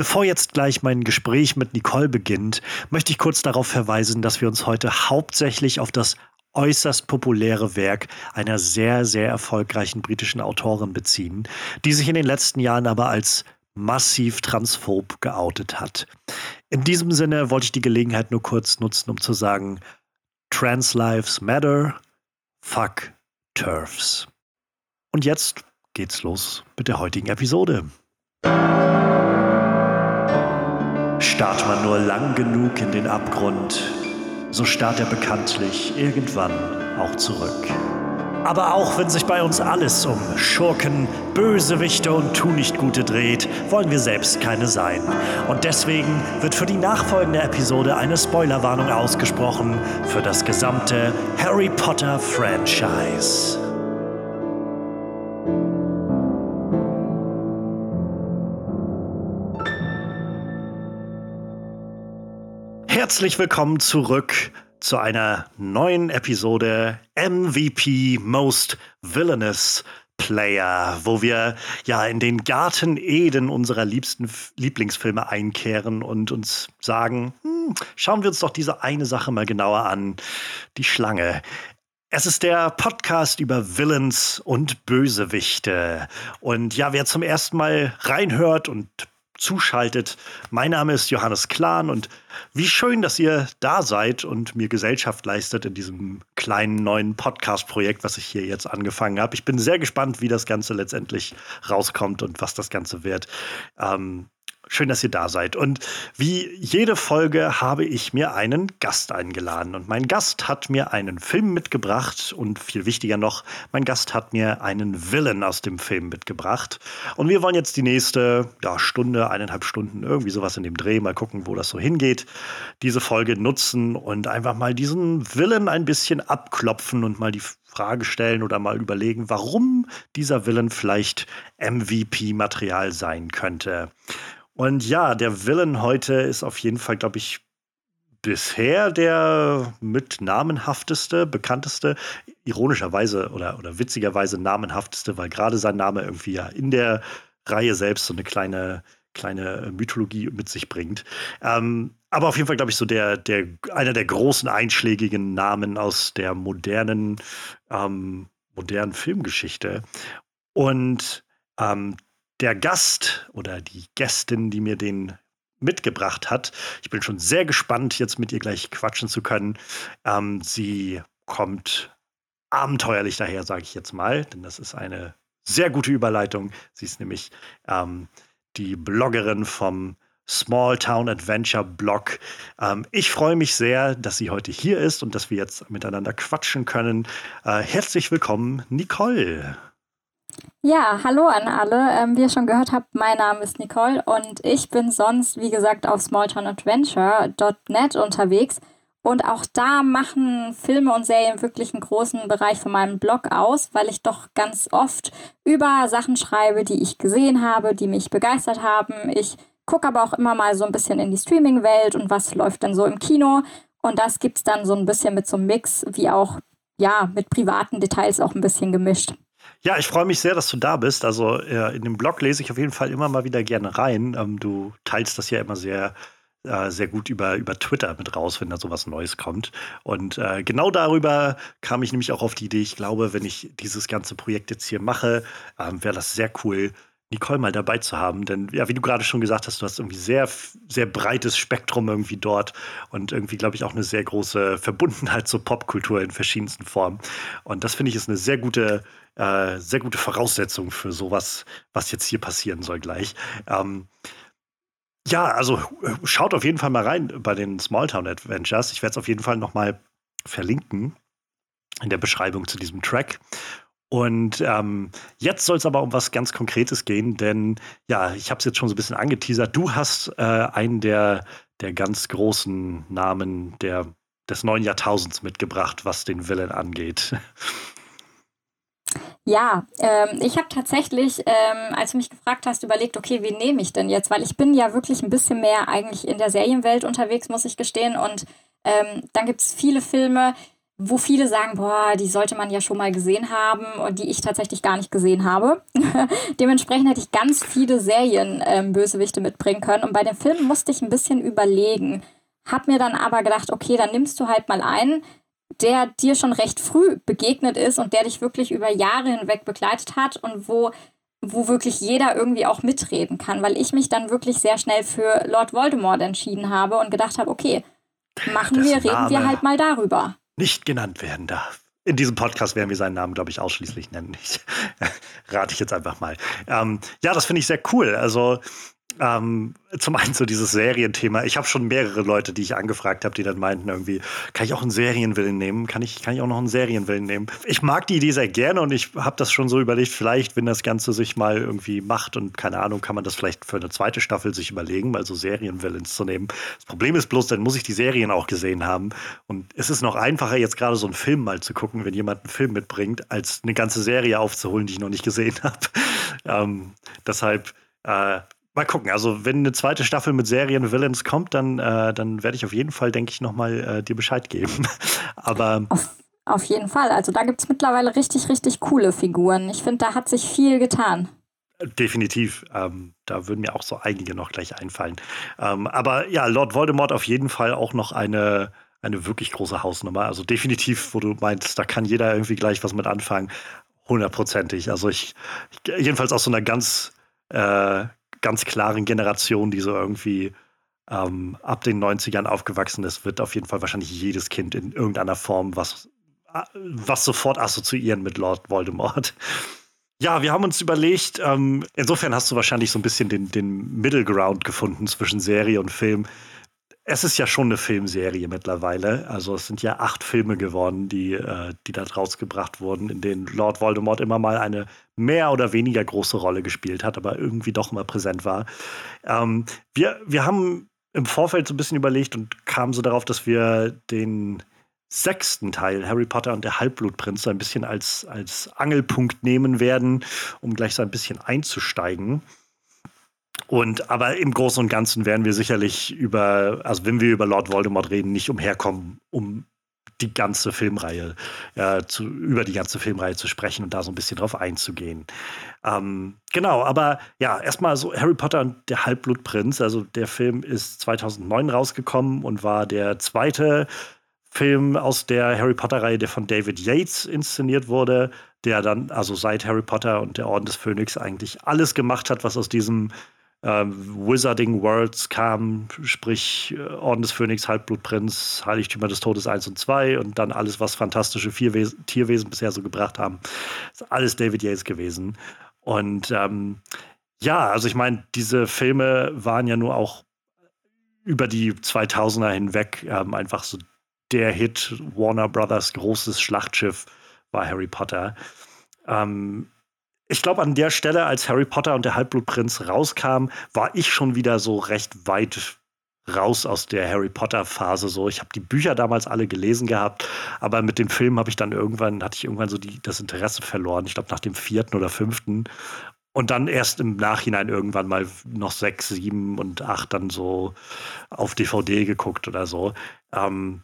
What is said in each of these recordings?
Bevor jetzt gleich mein Gespräch mit Nicole beginnt, möchte ich kurz darauf verweisen, dass wir uns heute hauptsächlich auf das äußerst populäre Werk einer sehr, sehr erfolgreichen britischen Autorin beziehen, die sich in den letzten Jahren aber als massiv transphob geoutet hat. In diesem Sinne wollte ich die Gelegenheit nur kurz nutzen, um zu sagen, Trans Lives Matter, fuck Turfs. Und jetzt geht's los mit der heutigen Episode. Starrt man nur lang genug in den Abgrund, so starrt er bekanntlich irgendwann auch zurück. Aber auch wenn sich bei uns alles um Schurken, Bösewichte und Tunichtgute dreht, wollen wir selbst keine sein. Und deswegen wird für die nachfolgende Episode eine Spoilerwarnung ausgesprochen für das gesamte Harry Potter Franchise. Herzlich willkommen zurück zu einer neuen Episode MVP Most Villainous Player, wo wir ja in den Garten Eden unserer liebsten Lieblingsfilme einkehren und uns sagen, hm, schauen wir uns doch diese eine Sache mal genauer an, die Schlange. Es ist der Podcast über Villains und Bösewichte. Und ja, wer zum ersten Mal reinhört und zuschaltet. Mein Name ist Johannes Klahn und wie schön, dass ihr da seid und mir Gesellschaft leistet in diesem kleinen neuen Podcast-Projekt, was ich hier jetzt angefangen habe. Ich bin sehr gespannt, wie das Ganze letztendlich rauskommt und was das Ganze wird. Ähm, Schön, dass ihr da seid. Und wie jede Folge habe ich mir einen Gast eingeladen. Und mein Gast hat mir einen Film mitgebracht. Und viel wichtiger noch, mein Gast hat mir einen Villain aus dem Film mitgebracht. Und wir wollen jetzt die nächste ja, Stunde, eineinhalb Stunden, irgendwie sowas in dem Dreh, mal gucken, wo das so hingeht, diese Folge nutzen und einfach mal diesen Villain ein bisschen abklopfen und mal die Frage stellen oder mal überlegen, warum dieser Villain vielleicht MVP-Material sein könnte. Und ja, der Villain heute ist auf jeden Fall, glaube ich, bisher der mit namenhafteste, bekannteste, ironischerweise oder, oder witzigerweise namenhafteste, weil gerade sein Name irgendwie ja in der Reihe selbst so eine kleine, kleine Mythologie mit sich bringt. Ähm, aber auf jeden Fall, glaube ich, so der, der, einer der großen einschlägigen Namen aus der modernen, ähm, modernen Filmgeschichte. Und ähm, der Gast oder die Gästin, die mir den mitgebracht hat. Ich bin schon sehr gespannt, jetzt mit ihr gleich quatschen zu können. Ähm, sie kommt abenteuerlich daher, sage ich jetzt mal, denn das ist eine sehr gute Überleitung. Sie ist nämlich ähm, die Bloggerin vom Small Town Adventure Blog. Ähm, ich freue mich sehr, dass sie heute hier ist und dass wir jetzt miteinander quatschen können. Äh, herzlich willkommen, Nicole. Ja, hallo an alle. Ähm, wie ihr schon gehört habt, mein Name ist Nicole und ich bin sonst, wie gesagt, auf smalltownadventure.net unterwegs. Und auch da machen Filme und Serien wirklich einen großen Bereich von meinem Blog aus, weil ich doch ganz oft über Sachen schreibe, die ich gesehen habe, die mich begeistert haben. Ich gucke aber auch immer mal so ein bisschen in die Streaming-Welt und was läuft denn so im Kino. Und das gibt es dann so ein bisschen mit so einem Mix, wie auch ja, mit privaten Details auch ein bisschen gemischt. Ja, ich freue mich sehr, dass du da bist. Also äh, in dem Blog lese ich auf jeden Fall immer mal wieder gerne rein. Ähm, du teilst das ja immer sehr, äh, sehr gut über, über Twitter mit raus, wenn da sowas Neues kommt. Und äh, genau darüber kam ich nämlich auch auf die Idee, ich glaube, wenn ich dieses ganze Projekt jetzt hier mache, ähm, wäre das sehr cool, Nicole mal dabei zu haben. Denn ja, wie du gerade schon gesagt hast, du hast irgendwie sehr, sehr breites Spektrum irgendwie dort und irgendwie, glaube ich, auch eine sehr große Verbundenheit zur Popkultur in verschiedensten Formen. Und das finde ich ist eine sehr gute, äh, sehr gute Voraussetzung für sowas, was jetzt hier passieren soll gleich. Ähm, ja, also schaut auf jeden Fall mal rein bei den Smalltown Adventures. Ich werde es auf jeden Fall noch mal verlinken in der Beschreibung zu diesem Track. Und ähm, jetzt soll es aber um was ganz Konkretes gehen, denn ja, ich habe es jetzt schon so ein bisschen angeteasert. Du hast äh, einen der, der ganz großen Namen der, des neuen Jahrtausends mitgebracht, was den Villain angeht. Ja, ähm, ich habe tatsächlich, ähm, als du mich gefragt hast, überlegt, okay, wen nehme ich denn jetzt? Weil ich bin ja wirklich ein bisschen mehr eigentlich in der Serienwelt unterwegs, muss ich gestehen. Und ähm, dann gibt es viele Filme, wo viele sagen, boah, die sollte man ja schon mal gesehen haben und die ich tatsächlich gar nicht gesehen habe. Dementsprechend hätte ich ganz viele Serien-Bösewichte ähm, mitbringen können. Und bei dem Film musste ich ein bisschen überlegen. Hab mir dann aber gedacht, okay, dann nimmst du halt mal einen, der dir schon recht früh begegnet ist und der dich wirklich über Jahre hinweg begleitet hat und wo, wo wirklich jeder irgendwie auch mitreden kann, weil ich mich dann wirklich sehr schnell für Lord Voldemort entschieden habe und gedacht habe, okay, machen das wir, reden wir halt mal darüber nicht genannt werden darf. In diesem Podcast werden wir seinen Namen, glaube ich, ausschließlich nennen. Ich, rate ich jetzt einfach mal. Ähm, ja, das finde ich sehr cool. Also ähm, zum einen so dieses Serienthema. Ich habe schon mehrere Leute, die ich angefragt habe, die dann meinten irgendwie, kann ich auch einen Serienwillen nehmen? Kann ich, kann ich auch noch einen Serienwillen nehmen? Ich mag die Idee sehr gerne und ich habe das schon so überlegt, vielleicht, wenn das Ganze sich mal irgendwie macht und keine Ahnung, kann man das vielleicht für eine zweite Staffel sich überlegen, mal so Serienwillens zu nehmen. Das Problem ist bloß, dann muss ich die Serien auch gesehen haben. Und es ist noch einfacher, jetzt gerade so einen Film mal zu gucken, wenn jemand einen Film mitbringt, als eine ganze Serie aufzuholen, die ich noch nicht gesehen habe. ähm, deshalb äh, Mal gucken. Also, wenn eine zweite Staffel mit Serien-Villains kommt, dann, äh, dann werde ich auf jeden Fall, denke ich, nochmal äh, dir Bescheid geben. Aber. Auf, auf, jeden Fall. Also, da gibt es mittlerweile richtig, richtig coole Figuren. Ich finde, da hat sich viel getan. Definitiv. Ähm, da würden mir auch so einige noch gleich einfallen. Ähm, aber ja, Lord Voldemort auf jeden Fall auch noch eine, eine wirklich große Hausnummer. Also definitiv, wo du meinst, da kann jeder irgendwie gleich was mit anfangen. Hundertprozentig. Also ich, ich jedenfalls aus so einer ganz, äh, ganz klaren Generation, die so irgendwie ähm, ab den 90ern aufgewachsen ist, wird auf jeden Fall wahrscheinlich jedes Kind in irgendeiner Form was, äh, was sofort assoziieren mit Lord Voldemort. Ja, wir haben uns überlegt, ähm, insofern hast du wahrscheinlich so ein bisschen den, den Middle Ground gefunden zwischen Serie und Film es ist ja schon eine Filmserie mittlerweile. Also es sind ja acht Filme geworden, die, äh, die da rausgebracht wurden, in denen Lord Voldemort immer mal eine mehr oder weniger große Rolle gespielt hat, aber irgendwie doch immer präsent war. Ähm, wir, wir haben im Vorfeld so ein bisschen überlegt und kamen so darauf, dass wir den sechsten Teil, Harry Potter und der Halbblutprinz, so ein bisschen als, als Angelpunkt nehmen werden, um gleich so ein bisschen einzusteigen. Und aber im Großen und Ganzen werden wir sicherlich über, also wenn wir über Lord Voldemort reden, nicht umherkommen, um die ganze Filmreihe, äh, zu, über die ganze Filmreihe zu sprechen und da so ein bisschen drauf einzugehen. Ähm, genau, aber ja, erstmal so Harry Potter und der Halbblutprinz. Also der Film ist 2009 rausgekommen und war der zweite Film aus der Harry Potter-Reihe, der von David Yates inszeniert wurde, der dann also seit Harry Potter und der Orden des Phönix eigentlich alles gemacht hat, was aus diesem Wizarding Worlds kam, sprich äh, Orden des Phönix, Halbblutprinz, Heiligtümer des Todes 1 und 2 und dann alles, was fantastische Vierwesen, Tierwesen bisher so gebracht haben. ist alles David Yates gewesen. Und ähm, ja, also ich meine, diese Filme waren ja nur auch über die 2000er hinweg ähm, einfach so der Hit. Warner Brothers großes Schlachtschiff war Harry Potter. Ähm, ich glaube, an der Stelle, als Harry Potter und der Halbblutprinz rauskam, war ich schon wieder so recht weit raus aus der Harry Potter Phase so. Ich habe die Bücher damals alle gelesen gehabt, aber mit dem Film habe ich dann irgendwann hatte ich irgendwann so die, das Interesse verloren. Ich glaube nach dem vierten oder fünften und dann erst im Nachhinein irgendwann mal noch sechs, sieben und acht dann so auf DVD geguckt oder so. Ähm,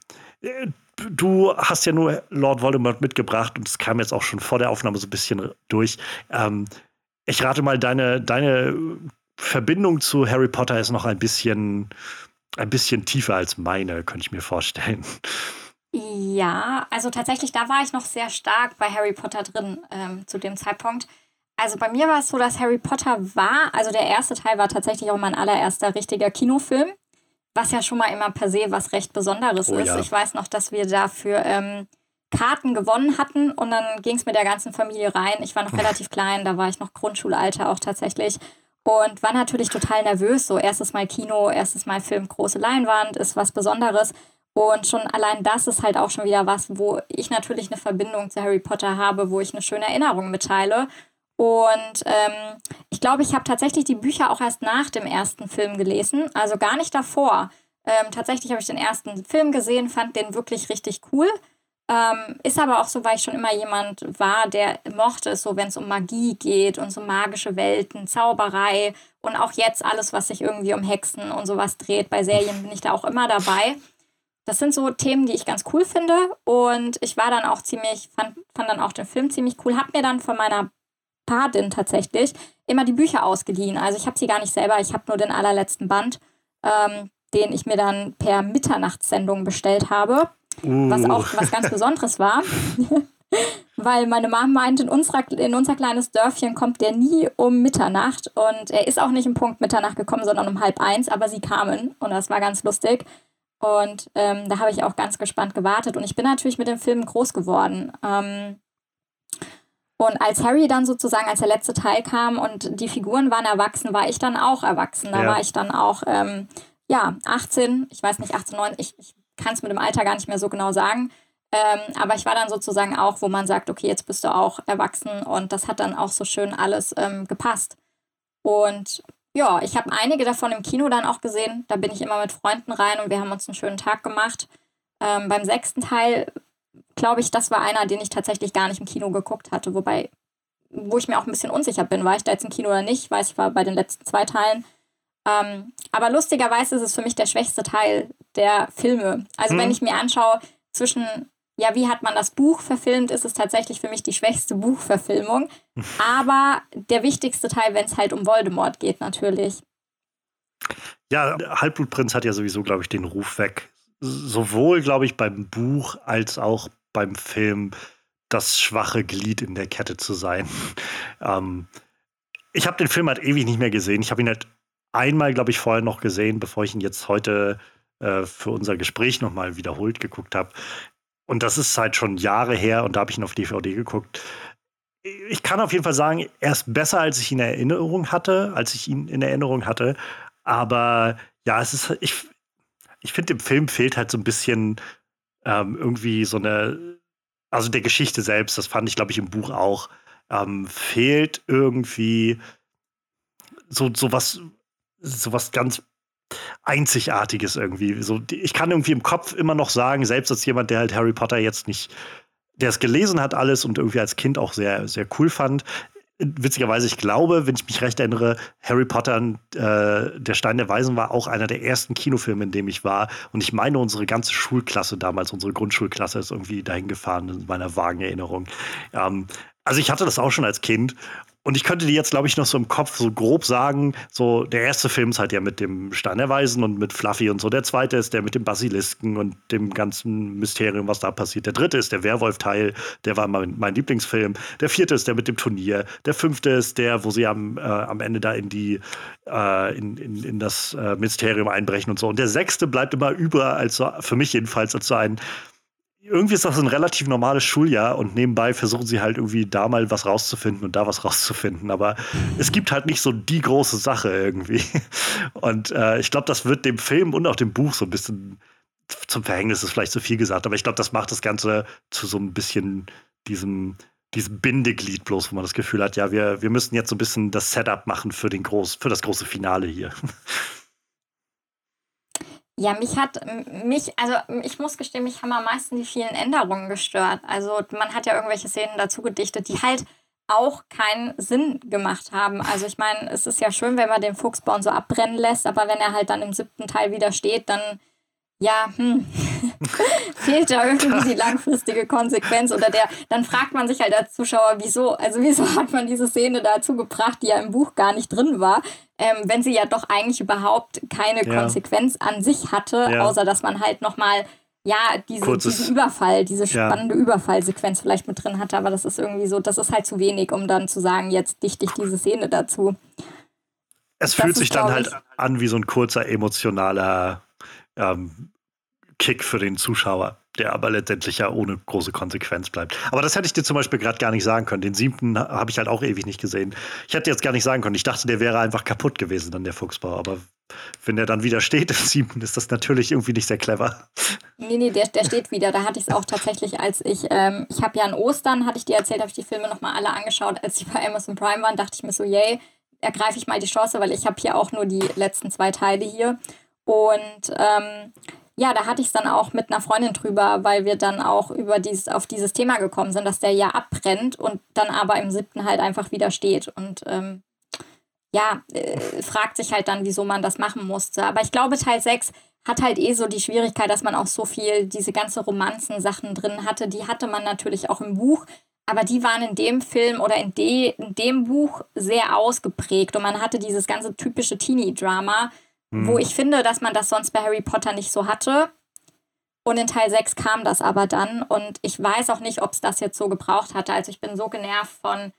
du hast ja nur Lord Voldemort mitgebracht und es kam jetzt auch schon vor der Aufnahme so ein bisschen durch. Ähm, ich rate mal, deine, deine Verbindung zu Harry Potter ist noch ein bisschen, ein bisschen tiefer als meine, könnte ich mir vorstellen. Ja, also tatsächlich, da war ich noch sehr stark bei Harry Potter drin ähm, zu dem Zeitpunkt. Also bei mir war es so, dass Harry Potter war, also der erste Teil war tatsächlich auch mein allererster richtiger Kinofilm was ja schon mal immer per se was recht Besonderes oh, ist. Ja. Ich weiß noch, dass wir dafür ähm, Karten gewonnen hatten und dann ging es mit der ganzen Familie rein. Ich war noch relativ klein, da war ich noch Grundschulalter auch tatsächlich und war natürlich total nervös. So erstes Mal Kino, erstes Mal Film, große Leinwand ist was Besonderes. Und schon allein das ist halt auch schon wieder was, wo ich natürlich eine Verbindung zu Harry Potter habe, wo ich eine schöne Erinnerung mitteile. Und ähm, ich glaube, ich habe tatsächlich die Bücher auch erst nach dem ersten Film gelesen, also gar nicht davor. Ähm, tatsächlich habe ich den ersten Film gesehen, fand den wirklich richtig cool. Ähm, ist aber auch so, weil ich schon immer jemand war, der mochte es so, wenn es um Magie geht und so magische Welten, Zauberei und auch jetzt alles, was sich irgendwie um Hexen und sowas dreht. Bei Serien bin ich da auch immer dabei. das sind so Themen, die ich ganz cool finde. Und ich war dann auch ziemlich, fand, fand dann auch den Film ziemlich cool. Hab mir dann von meiner Patin tatsächlich immer die Bücher ausgeliehen. Also ich habe sie gar nicht selber, ich habe nur den allerletzten Band, ähm, den ich mir dann per Mitternachtssendung bestellt habe. Uh. Was auch was ganz Besonderes war. Weil meine Mama meint, in, unserer, in unser kleines Dörfchen kommt der nie um Mitternacht. Und er ist auch nicht im Punkt Mitternacht gekommen, sondern um halb eins. Aber sie kamen und das war ganz lustig. Und ähm, da habe ich auch ganz gespannt gewartet. Und ich bin natürlich mit dem Film groß geworden. Ähm, und als Harry dann sozusagen, als der letzte Teil kam und die Figuren waren erwachsen, war ich dann auch erwachsen. Da ja. war ich dann auch, ähm, ja, 18, ich weiß nicht, 18, 19, ich, ich kann es mit dem Alter gar nicht mehr so genau sagen. Ähm, aber ich war dann sozusagen auch, wo man sagt, okay, jetzt bist du auch erwachsen und das hat dann auch so schön alles ähm, gepasst. Und ja, ich habe einige davon im Kino dann auch gesehen. Da bin ich immer mit Freunden rein und wir haben uns einen schönen Tag gemacht. Ähm, beim sechsten Teil, glaube ich, das war einer, den ich tatsächlich gar nicht im Kino geguckt hatte. Wobei, wo ich mir auch ein bisschen unsicher bin, war ich da jetzt im Kino oder nicht. Ich weiß, ich war bei den letzten zwei Teilen. Ähm, aber lustigerweise ist es für mich der schwächste Teil der Filme. Also hm. wenn ich mir anschaue, zwischen ja, wie hat man das Buch verfilmt, ist es tatsächlich für mich die schwächste Buchverfilmung. Aber der wichtigste Teil, wenn es halt um Voldemort geht, natürlich. Ja, Halbblutprinz hat ja sowieso, glaube ich, den Ruf weg. Sowohl, glaube ich, beim Buch als auch beim Film das schwache Glied in der Kette zu sein. ähm, ich habe den Film halt ewig nicht mehr gesehen. Ich habe ihn halt einmal, glaube ich, vorher noch gesehen, bevor ich ihn jetzt heute äh, für unser Gespräch nochmal wiederholt geguckt habe. Und das ist halt schon Jahre her und da habe ich ihn auf DVD geguckt. Ich kann auf jeden Fall sagen, er ist besser, als ich ihn in Erinnerung hatte, als ich ihn in Erinnerung hatte. Aber ja, es ist, ich, ich finde, dem Film fehlt halt so ein bisschen ähm, irgendwie so eine, also der Geschichte selbst, das fand ich, glaube ich, im Buch auch, ähm, fehlt irgendwie so, so was, so was ganz Einzigartiges irgendwie. So, ich kann irgendwie im Kopf immer noch sagen, selbst als jemand, der halt Harry Potter jetzt nicht, der es gelesen hat alles und irgendwie als Kind auch sehr, sehr cool fand. Witzigerweise, ich glaube, wenn ich mich recht erinnere, Harry Potter, äh, der Stein der Weisen war auch einer der ersten Kinofilme, in dem ich war. Und ich meine, unsere ganze Schulklasse damals, unsere Grundschulklasse, ist irgendwie dahin gefahren, in meiner vagen Erinnerung. Ähm, also ich hatte das auch schon als Kind und ich könnte dir jetzt, glaube ich, noch so im Kopf so grob sagen, so der erste Film ist halt ja mit dem Stein der Weisen und mit Fluffy und so. Der zweite ist der mit dem Basilisken und dem ganzen Mysterium, was da passiert. Der dritte ist der Werwolf-Teil, der war mein, mein, Lieblingsfilm. Der vierte ist der mit dem Turnier. Der fünfte ist der, wo sie am, äh, am Ende da in die äh, in, in, in das äh, Mysterium einbrechen und so. Und der sechste bleibt immer über, als so, für mich jedenfalls, als so ein irgendwie ist das ein relativ normales Schuljahr und nebenbei versuchen sie halt irgendwie da mal was rauszufinden und da was rauszufinden. Aber es gibt halt nicht so die große Sache irgendwie. Und äh, ich glaube, das wird dem Film und auch dem Buch so ein bisschen zum Verhängnis, ist vielleicht zu viel gesagt, aber ich glaube, das macht das Ganze zu so ein bisschen diesem, diesem Bindeglied bloß, wo man das Gefühl hat, ja, wir, wir müssen jetzt so ein bisschen das Setup machen für, den groß, für das große Finale hier. Ja, mich hat mich, also ich muss gestehen, mich haben am meisten die vielen Änderungen gestört. Also man hat ja irgendwelche Szenen dazu gedichtet, die halt auch keinen Sinn gemacht haben. Also ich meine, es ist ja schön, wenn man den Fuchsborn so abbrennen lässt, aber wenn er halt dann im siebten Teil wieder steht, dann ja, hm, fehlt da irgendwie die langfristige Konsequenz oder der, dann fragt man sich halt als Zuschauer, wieso, also wieso hat man diese Szene dazu gebracht, die ja im Buch gar nicht drin war, ähm, wenn sie ja doch eigentlich überhaupt keine ja. Konsequenz an sich hatte, ja. außer dass man halt nochmal, ja, diese, diesen Überfall, diese spannende ja. Überfallsequenz vielleicht mit drin hatte, aber das ist irgendwie so, das ist halt zu wenig, um dann zu sagen, jetzt dichte ich diese Szene dazu. Es das fühlt sich dann halt an wie so ein kurzer emotionaler ähm, Kick für den Zuschauer, der aber letztendlich ja ohne große Konsequenz bleibt. Aber das hätte ich dir zum Beispiel gerade gar nicht sagen können. Den siebten habe ich halt auch ewig nicht gesehen. Ich hätte jetzt gar nicht sagen können. Ich dachte, der wäre einfach kaputt gewesen, dann der Fuchsbau. Aber wenn der dann wieder steht im siebten, ist das natürlich irgendwie nicht sehr clever. Nee, nee, der, der steht wieder. Da hatte ich es auch tatsächlich, als ich, ähm, ich habe ja an Ostern, hatte ich dir erzählt, habe ich die Filme nochmal alle angeschaut. Als die bei Amazon Prime waren, dachte ich mir so, yay, ergreife ich mal die Chance, weil ich habe hier auch nur die letzten zwei Teile hier. Und ähm, ja, da hatte ich es dann auch mit einer Freundin drüber, weil wir dann auch über dieses, auf dieses Thema gekommen sind, dass der ja abbrennt und dann aber im siebten halt einfach wieder steht. Und ähm, ja, äh, fragt sich halt dann, wieso man das machen musste. Aber ich glaube, Teil 6 hat halt eh so die Schwierigkeit, dass man auch so viel diese ganze Romanzen-Sachen drin hatte. Die hatte man natürlich auch im Buch, aber die waren in dem Film oder in, de, in dem Buch sehr ausgeprägt und man hatte dieses ganze typische Teenie-Drama, hm. wo ich finde, dass man das sonst bei Harry Potter nicht so hatte. Und in Teil 6 kam das aber dann und ich weiß auch nicht, ob es das jetzt so gebraucht hatte. Also ich bin so genervt von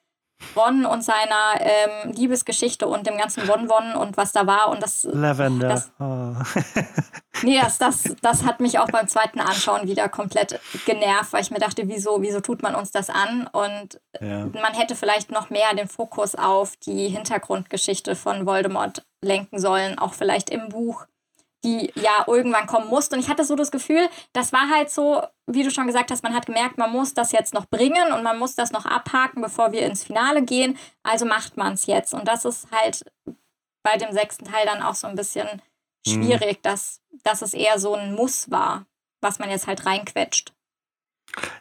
Ron und seiner ähm, Liebesgeschichte und dem ganzen Won-Won und was da war. Und das, Lavender. Das, oh. nee, das, das, das hat mich auch beim zweiten Anschauen wieder komplett genervt, weil ich mir dachte, wieso, wieso tut man uns das an? Und ja. man hätte vielleicht noch mehr den Fokus auf die Hintergrundgeschichte von Voldemort lenken sollen, auch vielleicht im Buch die ja irgendwann kommen musste. Und ich hatte so das Gefühl, das war halt so, wie du schon gesagt hast, man hat gemerkt, man muss das jetzt noch bringen und man muss das noch abhaken, bevor wir ins Finale gehen. Also macht man es jetzt. Und das ist halt bei dem sechsten Teil dann auch so ein bisschen mhm. schwierig, mhm. dass, dass es eher so ein Muss war, was man jetzt halt reinquetscht.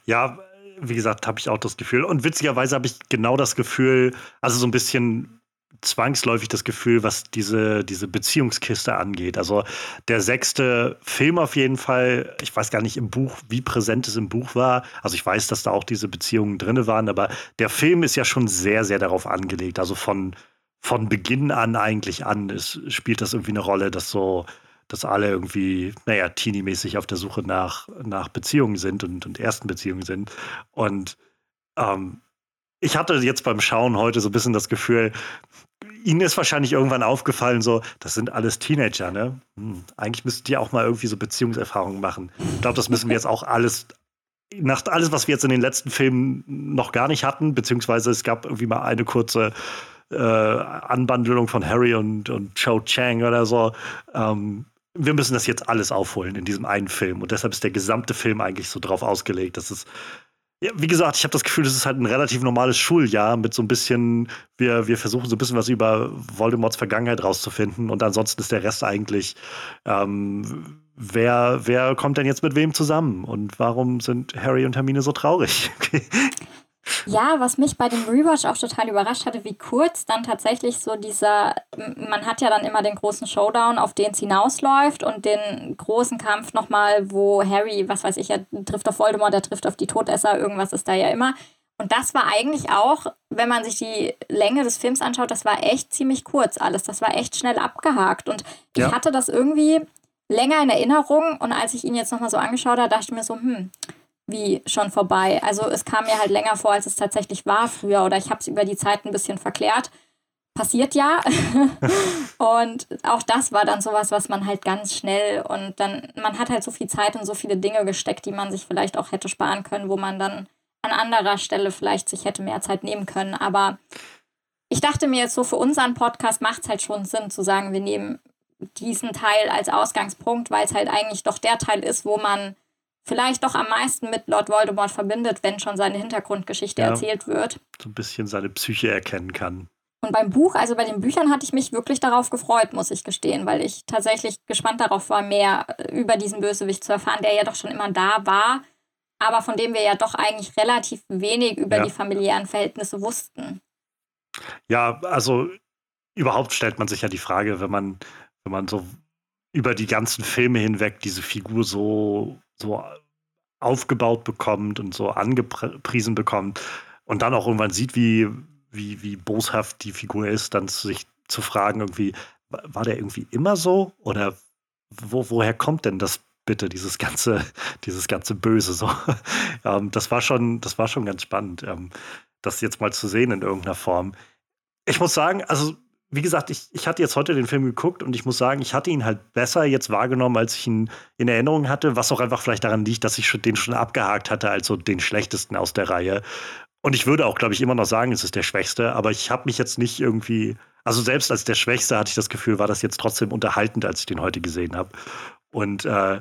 Ja, wie gesagt, habe ich auch das Gefühl. Und witzigerweise habe ich genau das Gefühl, also so ein bisschen zwangsläufig das Gefühl, was diese, diese Beziehungskiste angeht. Also der sechste Film auf jeden Fall, ich weiß gar nicht im Buch, wie präsent es im Buch war. Also ich weiß, dass da auch diese Beziehungen drin waren, aber der Film ist ja schon sehr, sehr darauf angelegt. Also von, von Beginn an eigentlich an ist, spielt das irgendwie eine Rolle, dass so, dass alle irgendwie, naja, teenie-mäßig auf der Suche nach, nach Beziehungen sind und, und ersten Beziehungen sind. Und ähm, ich hatte jetzt beim Schauen heute so ein bisschen das Gefühl, Ihnen ist wahrscheinlich irgendwann aufgefallen, so, das sind alles Teenager, ne? Hm, eigentlich müssten die auch mal irgendwie so Beziehungserfahrungen machen. Ich glaube, das müssen wir jetzt auch alles, nach alles, was wir jetzt in den letzten Filmen noch gar nicht hatten, beziehungsweise es gab irgendwie mal eine kurze äh, Anbandelung von Harry und, und Cho Chang oder so. Ähm, wir müssen das jetzt alles aufholen in diesem einen Film. Und deshalb ist der gesamte Film eigentlich so drauf ausgelegt, dass es ja, wie gesagt, ich habe das Gefühl, das ist halt ein relativ normales Schuljahr mit so ein bisschen, wir, wir versuchen so ein bisschen was über Voldemorts Vergangenheit rauszufinden und ansonsten ist der Rest eigentlich, ähm, wer, wer kommt denn jetzt mit wem zusammen und warum sind Harry und Hermine so traurig? Ja, was mich bei dem Rewatch auch total überrascht hatte, wie kurz dann tatsächlich so dieser, man hat ja dann immer den großen Showdown, auf den es hinausläuft und den großen Kampf nochmal, wo Harry, was weiß ich, er trifft auf Voldemort, er trifft auf die Todesser, irgendwas ist da ja immer. Und das war eigentlich auch, wenn man sich die Länge des Films anschaut, das war echt ziemlich kurz alles. Das war echt schnell abgehakt. Und ja. ich hatte das irgendwie länger in Erinnerung und als ich ihn jetzt nochmal so angeschaut habe, dachte ich mir so, hm, wie schon vorbei. Also es kam mir halt länger vor, als es tatsächlich war früher oder ich habe es über die Zeit ein bisschen verklärt. Passiert ja. und auch das war dann sowas, was man halt ganz schnell und dann, man hat halt so viel Zeit und so viele Dinge gesteckt, die man sich vielleicht auch hätte sparen können, wo man dann an anderer Stelle vielleicht sich hätte mehr Zeit nehmen können. Aber ich dachte mir jetzt so, für unseren Podcast macht es halt schon Sinn zu sagen, wir nehmen diesen Teil als Ausgangspunkt, weil es halt eigentlich doch der Teil ist, wo man vielleicht doch am meisten mit Lord Voldemort verbindet, wenn schon seine Hintergrundgeschichte ja, erzählt wird. So ein bisschen seine Psyche erkennen kann. Und beim Buch, also bei den Büchern, hatte ich mich wirklich darauf gefreut, muss ich gestehen, weil ich tatsächlich gespannt darauf war, mehr über diesen Bösewicht zu erfahren, der ja doch schon immer da war, aber von dem wir ja doch eigentlich relativ wenig über ja. die familiären Verhältnisse wussten. Ja, also überhaupt stellt man sich ja die Frage, wenn man, wenn man so über die ganzen Filme hinweg diese Figur so so aufgebaut bekommt und so angepriesen bekommt und dann auch irgendwann sieht, wie, wie, wie boshaft die Figur ist, dann sich zu fragen, irgendwie, war der irgendwie immer so? Oder wo, woher kommt denn das bitte, dieses ganze, dieses ganze Böse so? ähm, das war schon, das war schon ganz spannend, ähm, das jetzt mal zu sehen in irgendeiner Form. Ich muss sagen, also wie gesagt, ich, ich hatte jetzt heute den Film geguckt und ich muss sagen, ich hatte ihn halt besser jetzt wahrgenommen, als ich ihn in Erinnerung hatte, was auch einfach vielleicht daran liegt, dass ich den schon abgehakt hatte als so den schlechtesten aus der Reihe. Und ich würde auch, glaube ich, immer noch sagen, es ist der Schwächste, aber ich habe mich jetzt nicht irgendwie, also selbst als der Schwächste hatte ich das Gefühl, war das jetzt trotzdem unterhaltend, als ich den heute gesehen habe. Und äh,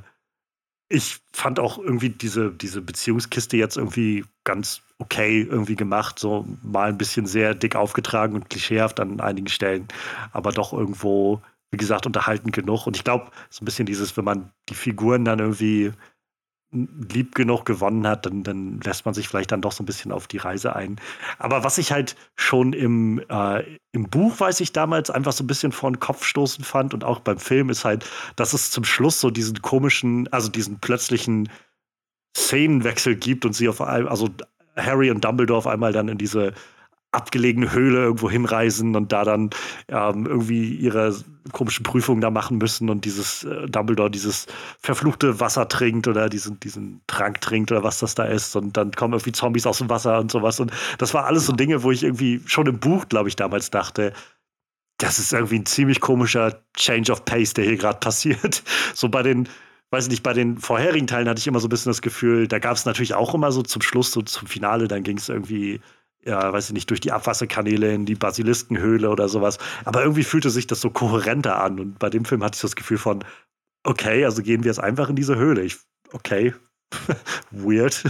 ich fand auch irgendwie diese, diese Beziehungskiste jetzt irgendwie ganz okay irgendwie gemacht, so mal ein bisschen sehr dick aufgetragen und klischeehaft an einigen Stellen, aber doch irgendwo, wie gesagt, unterhaltend genug. Und ich glaube, so ein bisschen dieses, wenn man die Figuren dann irgendwie lieb genug gewonnen hat, dann, dann lässt man sich vielleicht dann doch so ein bisschen auf die Reise ein. Aber was ich halt schon im, äh, im Buch, weiß ich damals, einfach so ein bisschen vor den Kopf stoßen fand und auch beim Film ist halt, dass es zum Schluss so diesen komischen, also diesen plötzlichen Szenenwechsel gibt und sie auf einmal, also Harry und Dumbledore auf einmal dann in diese abgelegene Höhle irgendwo hinreisen und da dann ähm, irgendwie ihre komischen Prüfungen da machen müssen und dieses äh, Dumbledore dieses verfluchte Wasser trinkt oder diesen, diesen Trank trinkt oder was das da ist und dann kommen irgendwie Zombies aus dem Wasser und sowas und das war alles so Dinge, wo ich irgendwie schon im Buch, glaube ich, damals dachte, das ist irgendwie ein ziemlich komischer Change of Pace, der hier gerade passiert. So bei den weiß nicht, bei den vorherigen Teilen hatte ich immer so ein bisschen das Gefühl, da gab es natürlich auch immer so zum Schluss, so zum Finale, dann ging es irgendwie ja, weiß ich nicht, durch die Abwasserkanäle in die Basiliskenhöhle oder sowas. Aber irgendwie fühlte sich das so kohärenter an. Und bei dem Film hatte ich das Gefühl von, okay, also gehen wir jetzt einfach in diese Höhle. Ich, okay, weird.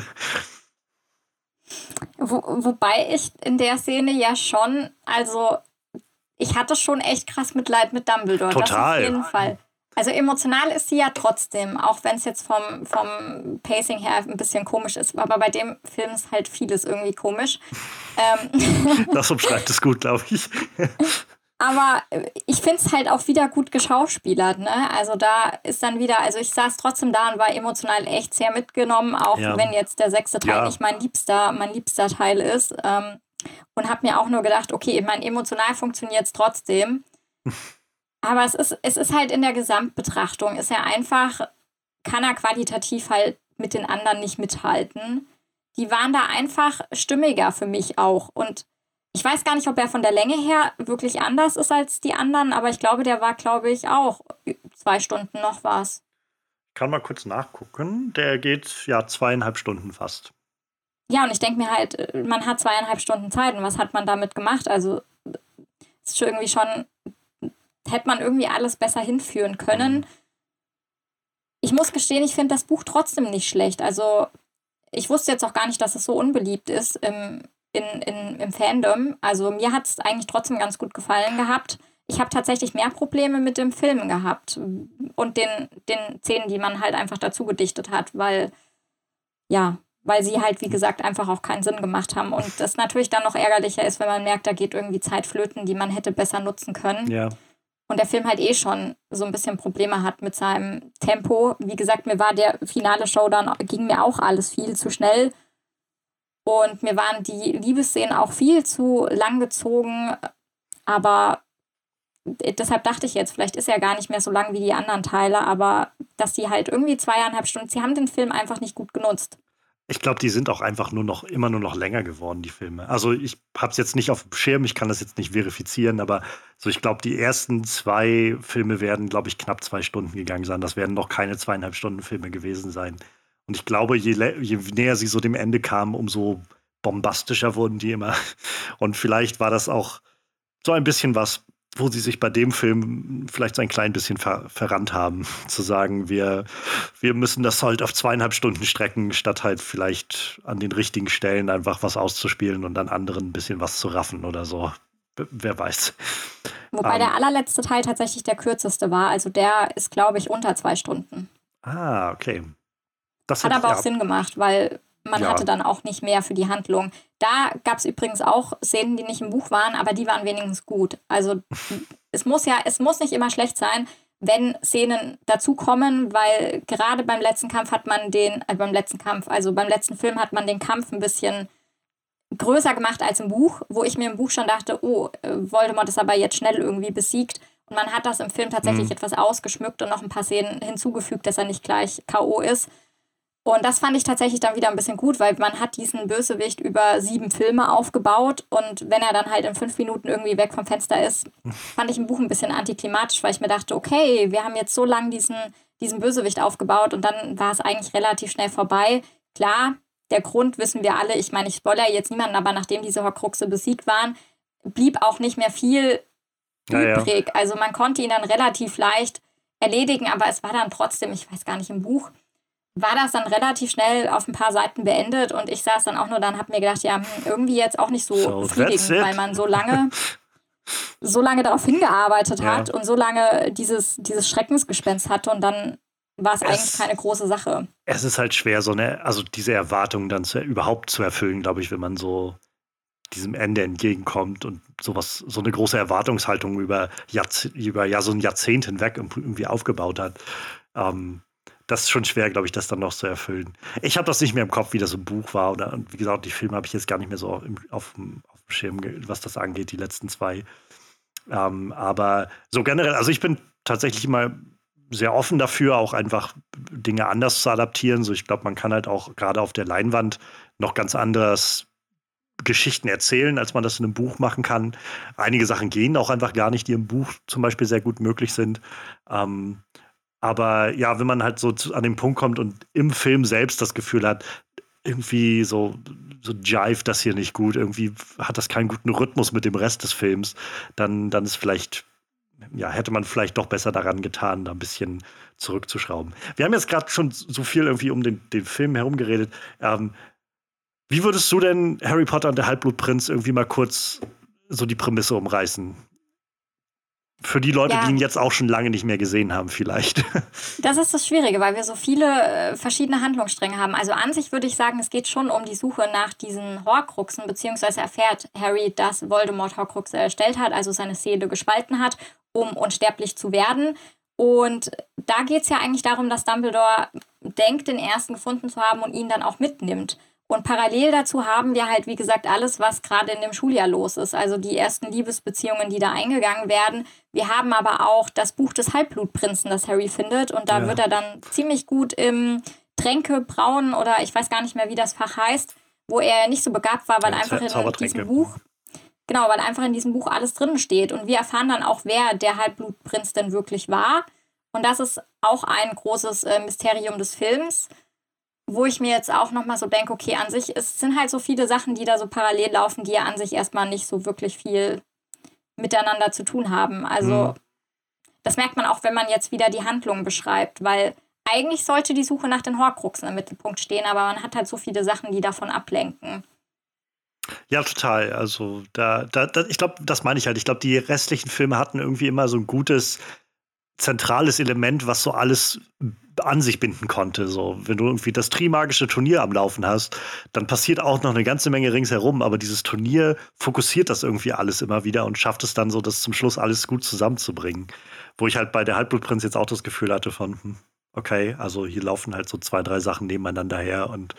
Wo, wobei ich in der Szene ja schon, also ich hatte schon echt krass Mitleid mit Dumbledore. Total. Das auf jeden Fall. Also emotional ist sie ja trotzdem, auch wenn es jetzt vom, vom Pacing her ein bisschen komisch ist. Aber bei dem Film ist halt vieles irgendwie komisch. Ähm das umschreibt es gut, glaube ich. Aber ich finde es halt auch wieder gut geschauspielert, ne? Also da ist dann wieder, also ich saß trotzdem da und war emotional echt sehr mitgenommen, auch ja. wenn jetzt der sechste Teil ja. nicht mein liebster, mein liebster Teil ist. Ähm, und habe mir auch nur gedacht, okay, mein emotional funktioniert es trotzdem. Aber es ist, es ist halt in der Gesamtbetrachtung, ist er einfach, kann er qualitativ halt mit den anderen nicht mithalten. Die waren da einfach stimmiger für mich auch. Und ich weiß gar nicht, ob er von der Länge her wirklich anders ist als die anderen, aber ich glaube, der war, glaube ich, auch zwei Stunden noch was. Kann mal kurz nachgucken. Der geht ja zweieinhalb Stunden fast. Ja, und ich denke mir halt, man hat zweieinhalb Stunden Zeit und was hat man damit gemacht? Also, es ist irgendwie schon hätte man irgendwie alles besser hinführen können. Mhm. Ich muss gestehen, ich finde das Buch trotzdem nicht schlecht. Also ich wusste jetzt auch gar nicht, dass es so unbeliebt ist im, in, in, im Fandom. Also mir hat es eigentlich trotzdem ganz gut gefallen gehabt. Ich habe tatsächlich mehr Probleme mit dem Film gehabt und den, den Szenen, die man halt einfach dazu gedichtet hat, weil, ja, weil sie halt, wie gesagt, einfach auch keinen Sinn gemacht haben. Und das natürlich dann noch ärgerlicher ist, wenn man merkt, da geht irgendwie Zeit flöten, die man hätte besser nutzen können. Ja und der Film halt eh schon so ein bisschen Probleme hat mit seinem Tempo. Wie gesagt, mir war der finale Showdown, ging mir auch alles viel zu schnell. Und mir waren die Liebesszenen auch viel zu lang gezogen. Aber deshalb dachte ich jetzt, vielleicht ist er gar nicht mehr so lang wie die anderen Teile, aber dass sie halt irgendwie zweieinhalb Stunden, sie haben den Film einfach nicht gut genutzt. Ich glaube, die sind auch einfach nur noch immer nur noch länger geworden, die Filme. Also ich habe es jetzt nicht auf dem Schirm, ich kann das jetzt nicht verifizieren, aber so ich glaube, die ersten zwei Filme werden, glaube ich, knapp zwei Stunden gegangen sein. Das werden noch keine zweieinhalb Stunden Filme gewesen sein. Und ich glaube, je, je näher sie so dem Ende kamen, umso bombastischer wurden die immer. Und vielleicht war das auch so ein bisschen was, wo sie sich bei dem Film vielleicht so ein klein bisschen ver verrannt haben, zu sagen, wir, wir müssen das halt auf zweieinhalb Stunden strecken, statt halt vielleicht an den richtigen Stellen einfach was auszuspielen und an anderen ein bisschen was zu raffen oder so. wer weiß. Wobei um, der ähm. allerletzte Teil tatsächlich der kürzeste war. Also der ist, glaube ich, unter zwei Stunden. Ah, okay. Das hat, hat aber auch Sinn gemacht, weil man ja. hatte dann auch nicht mehr für die Handlung. Da gab es übrigens auch Szenen, die nicht im Buch waren, aber die waren wenigstens gut. Also es muss ja, es muss nicht immer schlecht sein, wenn Szenen dazukommen, weil gerade beim letzten Kampf hat man den, äh, beim letzten Kampf, also beim letzten Film hat man den Kampf ein bisschen größer gemacht als im Buch, wo ich mir im Buch schon dachte, oh, äh, Voldemort ist aber jetzt schnell irgendwie besiegt. Und man hat das im Film tatsächlich mhm. etwas ausgeschmückt und noch ein paar Szenen hinzugefügt, dass er nicht gleich K.O. ist. Und das fand ich tatsächlich dann wieder ein bisschen gut, weil man hat diesen Bösewicht über sieben Filme aufgebaut und wenn er dann halt in fünf Minuten irgendwie weg vom Fenster ist, fand ich im Buch ein bisschen antiklimatisch, weil ich mir dachte, okay, wir haben jetzt so lange diesen, diesen Bösewicht aufgebaut und dann war es eigentlich relativ schnell vorbei. Klar, der Grund wissen wir alle, ich meine, ich spoilere jetzt niemanden, aber nachdem diese Horcruxe besiegt waren, blieb auch nicht mehr viel ja, übrig. Ja. Also man konnte ihn dann relativ leicht erledigen, aber es war dann trotzdem, ich weiß gar nicht, im Buch war das dann relativ schnell auf ein paar Seiten beendet und ich saß dann auch nur dann, hab mir gedacht, ja, hm, irgendwie jetzt auch nicht so, so befriedigend, weil man so lange, so lange darauf hingearbeitet ja. hat und so lange dieses, dieses Schreckensgespenst hatte und dann war es eigentlich keine große Sache. Es ist halt schwer, so eine, also diese Erwartungen dann zu, überhaupt zu erfüllen, glaube ich, wenn man so diesem Ende entgegenkommt und sowas, so eine große Erwartungshaltung über, Jahrze über ja, so ein Jahrzehnt hinweg irgendwie aufgebaut hat. Ähm, das ist schon schwer, glaube ich, das dann noch zu erfüllen. Ich habe das nicht mehr im Kopf, wie das im Buch war. Oder, und wie gesagt, die Filme habe ich jetzt gar nicht mehr so auf, dem, auf dem Schirm, was das angeht, die letzten zwei. Ähm, aber so generell, also ich bin tatsächlich immer sehr offen dafür, auch einfach Dinge anders zu adaptieren. So, ich glaube, man kann halt auch gerade auf der Leinwand noch ganz anderes Geschichten erzählen, als man das in einem Buch machen kann. Einige Sachen gehen auch einfach gar nicht, die im Buch zum Beispiel sehr gut möglich sind. Ähm, aber ja, wenn man halt so zu, an den Punkt kommt und im Film selbst das Gefühl hat, irgendwie so, so jive das hier nicht gut, irgendwie hat das keinen guten Rhythmus mit dem Rest des Films, dann, dann ist vielleicht, ja, hätte man vielleicht doch besser daran getan, da ein bisschen zurückzuschrauben. Wir haben jetzt gerade schon so viel irgendwie um den, den Film herum geredet. Ähm, wie würdest du denn Harry Potter und der Halbblutprinz irgendwie mal kurz so die Prämisse umreißen? Für die Leute, ja. die ihn jetzt auch schon lange nicht mehr gesehen haben, vielleicht. Das ist das Schwierige, weil wir so viele äh, verschiedene Handlungsstränge haben. Also an sich würde ich sagen, es geht schon um die Suche nach diesen Horcruxen, beziehungsweise erfährt Harry, dass Voldemort Horcruxe erstellt hat, also seine Seele gespalten hat, um unsterblich zu werden. Und da geht es ja eigentlich darum, dass Dumbledore denkt, den ersten gefunden zu haben und ihn dann auch mitnimmt. Und parallel dazu haben wir halt, wie gesagt, alles, was gerade in dem Schuljahr los ist. Also die ersten Liebesbeziehungen, die da eingegangen werden. Wir haben aber auch das Buch des Halbblutprinzen, das Harry findet. Und da ja. wird er dann ziemlich gut im Tränke brauen oder ich weiß gar nicht mehr, wie das Fach heißt, wo er nicht so begabt war, weil ja, einfach in diesem Buch, genau, weil einfach in diesem Buch alles drin steht. Und wir erfahren dann auch, wer der Halbblutprinz denn wirklich war. Und das ist auch ein großes äh, Mysterium des Films wo ich mir jetzt auch nochmal so denke, okay, an sich es sind halt so viele Sachen, die da so parallel laufen, die ja an sich erstmal nicht so wirklich viel miteinander zu tun haben. Also mhm. das merkt man auch, wenn man jetzt wieder die Handlung beschreibt, weil eigentlich sollte die Suche nach den Horcruxen im Mittelpunkt stehen, aber man hat halt so viele Sachen, die davon ablenken. Ja, total. Also da, da, da ich glaube, das meine ich halt. Ich glaube, die restlichen Filme hatten irgendwie immer so ein gutes zentrales Element, was so alles an sich binden konnte. So, wenn du irgendwie das Trimagische Turnier am Laufen hast, dann passiert auch noch eine ganze Menge ringsherum, aber dieses Turnier fokussiert das irgendwie alles immer wieder und schafft es dann so, das zum Schluss alles gut zusammenzubringen. Wo ich halt bei der Halbblutprinz jetzt auch das Gefühl hatte von, hm, okay, also hier laufen halt so zwei, drei Sachen nebeneinander her und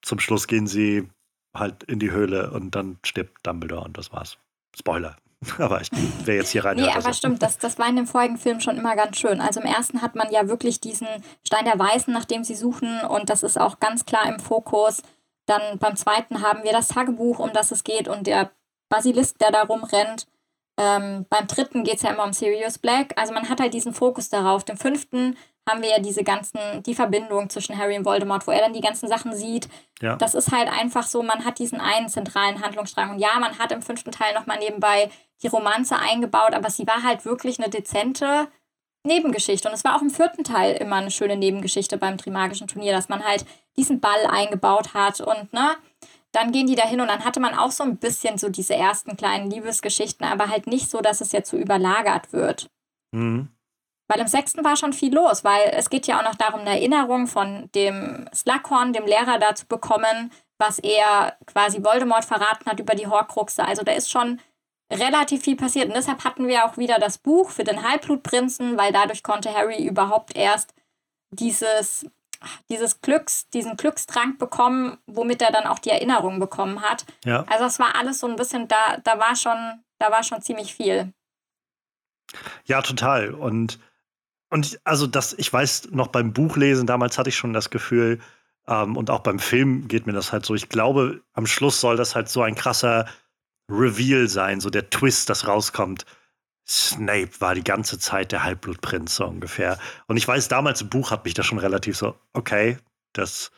zum Schluss gehen sie halt in die Höhle und dann stirbt Dumbledore und das war's. Spoiler. Aber ich wäre jetzt hier rein. Nee, aber stimmt, das, das war in dem vorigen Film schon immer ganz schön. Also im ersten hat man ja wirklich diesen Stein der Weißen, nach dem sie suchen, und das ist auch ganz klar im Fokus. Dann beim zweiten haben wir das Tagebuch, um das es geht, und der Basilisk, der da rumrennt. Ähm, beim dritten geht es ja immer um Sirius Black. Also man hat halt diesen Fokus darauf. Dem fünften haben wir ja diese ganzen, die Verbindung zwischen Harry und Voldemort, wo er dann die ganzen Sachen sieht. Ja. Das ist halt einfach so, man hat diesen einen zentralen Handlungsstrang. Und ja, man hat im fünften Teil nochmal nebenbei die Romanze eingebaut, aber sie war halt wirklich eine dezente Nebengeschichte. Und es war auch im vierten Teil immer eine schöne Nebengeschichte beim Trimagischen Turnier, dass man halt diesen Ball eingebaut hat und ne, dann gehen die da hin und dann hatte man auch so ein bisschen so diese ersten kleinen Liebesgeschichten, aber halt nicht so, dass es jetzt so überlagert wird. Mhm. Weil im sechsten war schon viel los, weil es geht ja auch noch darum, eine Erinnerung von dem Slughorn, dem Lehrer, da zu bekommen, was er quasi Voldemort verraten hat über die Horcruxe. Also da ist schon relativ viel passiert. Und deshalb hatten wir auch wieder das Buch für den Halbblutprinzen, weil dadurch konnte Harry überhaupt erst dieses, dieses Glücks, diesen Glückstrank bekommen, womit er dann auch die Erinnerung bekommen hat. Ja. Also es war alles so ein bisschen, da, da war schon, da war schon ziemlich viel. Ja, total. Und und also das, ich weiß noch beim Buchlesen, damals hatte ich schon das Gefühl, ähm, und auch beim Film geht mir das halt so, ich glaube, am Schluss soll das halt so ein krasser Reveal sein, so der Twist, das rauskommt. Snape war die ganze Zeit der Halbblutprinz, so ungefähr. Und ich weiß, damals im Buch hat mich das schon relativ so, okay, das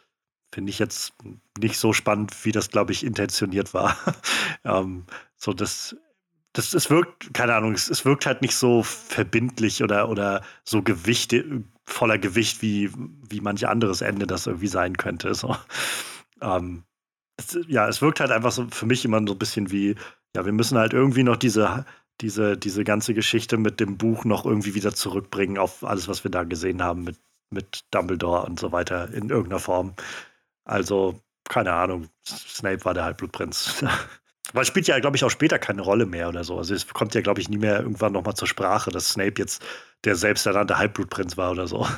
finde ich jetzt nicht so spannend, wie das, glaube ich, intentioniert war. ähm, so, das das, es wirkt, keine Ahnung, es, es wirkt halt nicht so verbindlich oder, oder so Gewicht, voller Gewicht, wie, wie manch anderes Ende das irgendwie sein könnte. So. Ähm, es, ja, es wirkt halt einfach so für mich immer so ein bisschen wie, ja, wir müssen halt irgendwie noch diese, diese, diese ganze Geschichte mit dem Buch noch irgendwie wieder zurückbringen auf alles, was wir da gesehen haben mit mit Dumbledore und so weiter in irgendeiner Form. Also, keine Ahnung, Snape war der Halbblutprinz. Weil spielt ja, glaube ich, auch später keine Rolle mehr oder so. Also es kommt ja, glaube ich, nie mehr irgendwann nochmal zur Sprache, dass Snape jetzt der selbsternannte Halbblutprinz war oder so.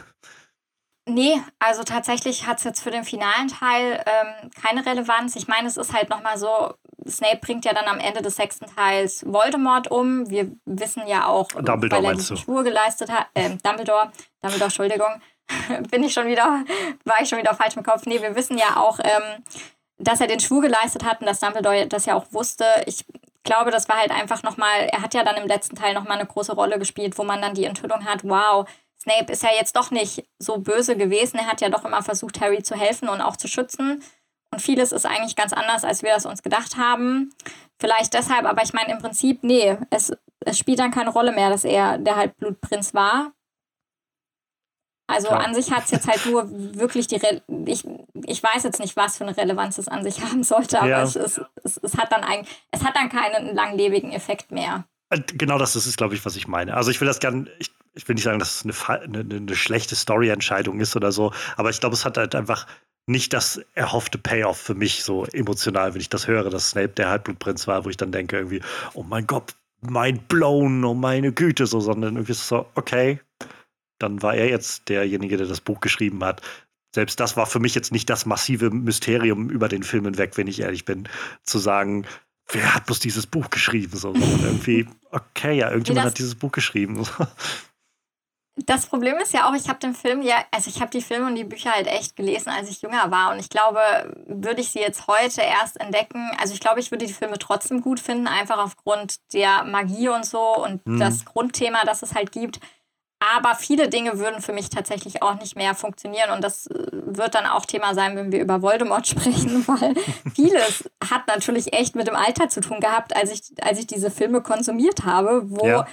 Nee, also tatsächlich hat es jetzt für den finalen Teil ähm, keine Relevanz. Ich meine, es ist halt nochmal so, Snape bringt ja dann am Ende des sechsten Teils Voldemort um. Wir wissen ja auch, Dumbledore, weil er die Schwur geleistet hat, äh, Dumbledore, Dumbledore, Entschuldigung, bin ich schon wieder, war ich schon wieder falsch im Kopf. Nee, wir wissen ja auch, ähm, dass er den Schwur geleistet hat und dass Dumbledore das ja auch wusste. Ich glaube, das war halt einfach nochmal, er hat ja dann im letzten Teil nochmal eine große Rolle gespielt, wo man dann die Enthüllung hat, wow, Snape ist ja jetzt doch nicht so böse gewesen. Er hat ja doch immer versucht, Harry zu helfen und auch zu schützen. Und vieles ist eigentlich ganz anders, als wir das uns gedacht haben. Vielleicht deshalb, aber ich meine im Prinzip, nee, es, es spielt dann keine Rolle mehr, dass er der Halbblutprinz war. Also ja. an sich hat es jetzt halt nur wirklich die, Re ich, ich weiß jetzt nicht, was für eine Relevanz es an sich haben sollte, aber ja. es, es, es, es, hat dann eigentlich, es hat dann keinen langlebigen Effekt mehr. Äh, genau das ist, glaube ich, was ich meine. Also ich will das gerne, ich, ich will nicht sagen, dass es eine, eine, eine schlechte Story-Entscheidung ist oder so, aber ich glaube, es hat halt einfach nicht das erhoffte Payoff für mich so emotional, wenn ich das höre, dass Snape der Halbblutprinz war, wo ich dann denke irgendwie, oh mein Gott, mind blown, oh meine Güte, so, sondern irgendwie so, okay, dann war er jetzt derjenige, der das Buch geschrieben hat. Selbst das war für mich jetzt nicht das massive Mysterium über den Film hinweg, wenn ich ehrlich bin, zu sagen, wer hat bloß dieses Buch geschrieben? So, sondern irgendwie, okay, ja, irgendjemand hat dieses Buch geschrieben. Das Problem ist ja auch, ich habe den Film ja, also ich habe die Filme und die Bücher halt echt gelesen, als ich jünger war. Und ich glaube, würde ich sie jetzt heute erst entdecken, also ich glaube, ich würde die Filme trotzdem gut finden, einfach aufgrund der Magie und so und mhm. das Grundthema, das es halt gibt. Aber viele Dinge würden für mich tatsächlich auch nicht mehr funktionieren. Und das äh, wird dann auch Thema sein, wenn wir über Voldemort sprechen, weil vieles hat natürlich echt mit dem Alter zu tun gehabt, als ich, als ich diese Filme konsumiert habe, wo ja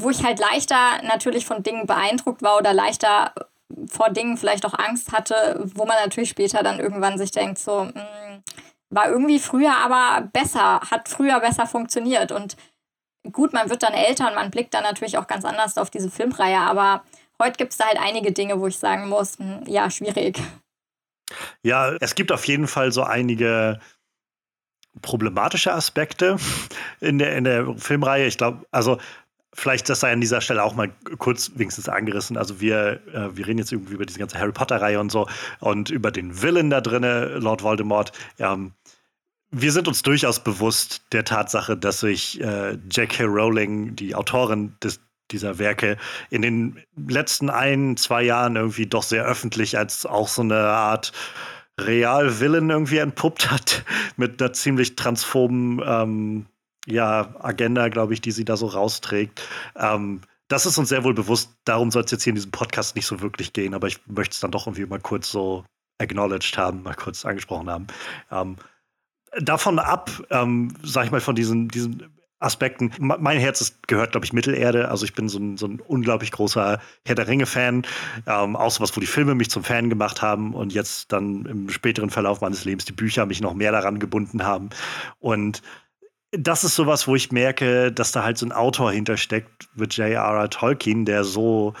wo ich halt leichter natürlich von Dingen beeindruckt war oder leichter vor Dingen vielleicht auch Angst hatte, wo man natürlich später dann irgendwann sich denkt, so, mh, hm, war irgendwie früher aber besser, hat früher besser funktioniert. Und gut, man wird dann älter und man blickt dann natürlich auch ganz anders auf diese Filmreihe, aber heute gibt es da halt einige Dinge, wo ich sagen muss, mh, hm, ja, schwierig. Ja, es gibt auf jeden Fall so einige problematische Aspekte in der, in der Filmreihe. Ich glaube, also vielleicht das sei an dieser Stelle auch mal kurz wenigstens angerissen. Also wir, äh, wir reden jetzt irgendwie über diese ganze Harry Potter-Reihe und so und über den Villain da drinne, Lord Voldemort. Ähm, wir sind uns durchaus bewusst der Tatsache, dass sich äh, J.K. Rowling, die Autorin des, dieser Werke, in den letzten ein, zwei Jahren irgendwie doch sehr öffentlich als auch so eine Art Real-Villain irgendwie entpuppt hat, mit einer ziemlich transphoben ähm, ja, Agenda, glaube ich, die sie da so rausträgt. Ähm, das ist uns sehr wohl bewusst. Darum soll es jetzt hier in diesem Podcast nicht so wirklich gehen, aber ich möchte es dann doch irgendwie mal kurz so acknowledged haben, mal kurz angesprochen haben. Ähm, davon ab, ähm, sag ich mal, von diesen, diesen Aspekten. Mein Herz ist, gehört, glaube ich, Mittelerde. Also ich bin so ein, so ein unglaublich großer Herr der Ringe-Fan. Ähm, auch sowas, wo die Filme mich zum Fan gemacht haben und jetzt dann im späteren Verlauf meines Lebens die Bücher mich noch mehr daran gebunden haben. Und das ist sowas, wo ich merke, dass da halt so ein Autor hintersteckt mit J.R.R. Tolkien, der so,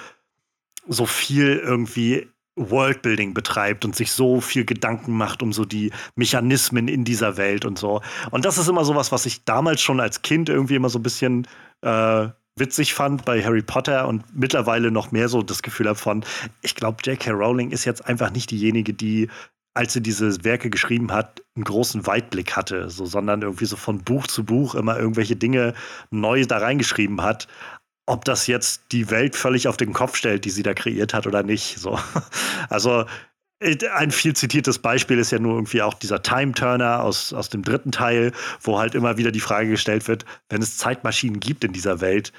so viel irgendwie Worldbuilding betreibt und sich so viel Gedanken macht um so die Mechanismen in dieser Welt und so. Und das ist immer sowas, was ich damals schon als Kind irgendwie immer so ein bisschen äh, witzig fand bei Harry Potter und mittlerweile noch mehr so das Gefühl habe von, ich glaube, J.K. Rowling ist jetzt einfach nicht diejenige, die als sie diese Werke geschrieben hat, einen großen Weitblick hatte, so, sondern irgendwie so von Buch zu Buch immer irgendwelche Dinge neu da reingeschrieben hat. Ob das jetzt die Welt völlig auf den Kopf stellt, die sie da kreiert hat oder nicht. So. Also ein viel zitiertes Beispiel ist ja nur irgendwie auch dieser Time Turner aus, aus dem dritten Teil, wo halt immer wieder die Frage gestellt wird, wenn es Zeitmaschinen gibt in dieser Welt,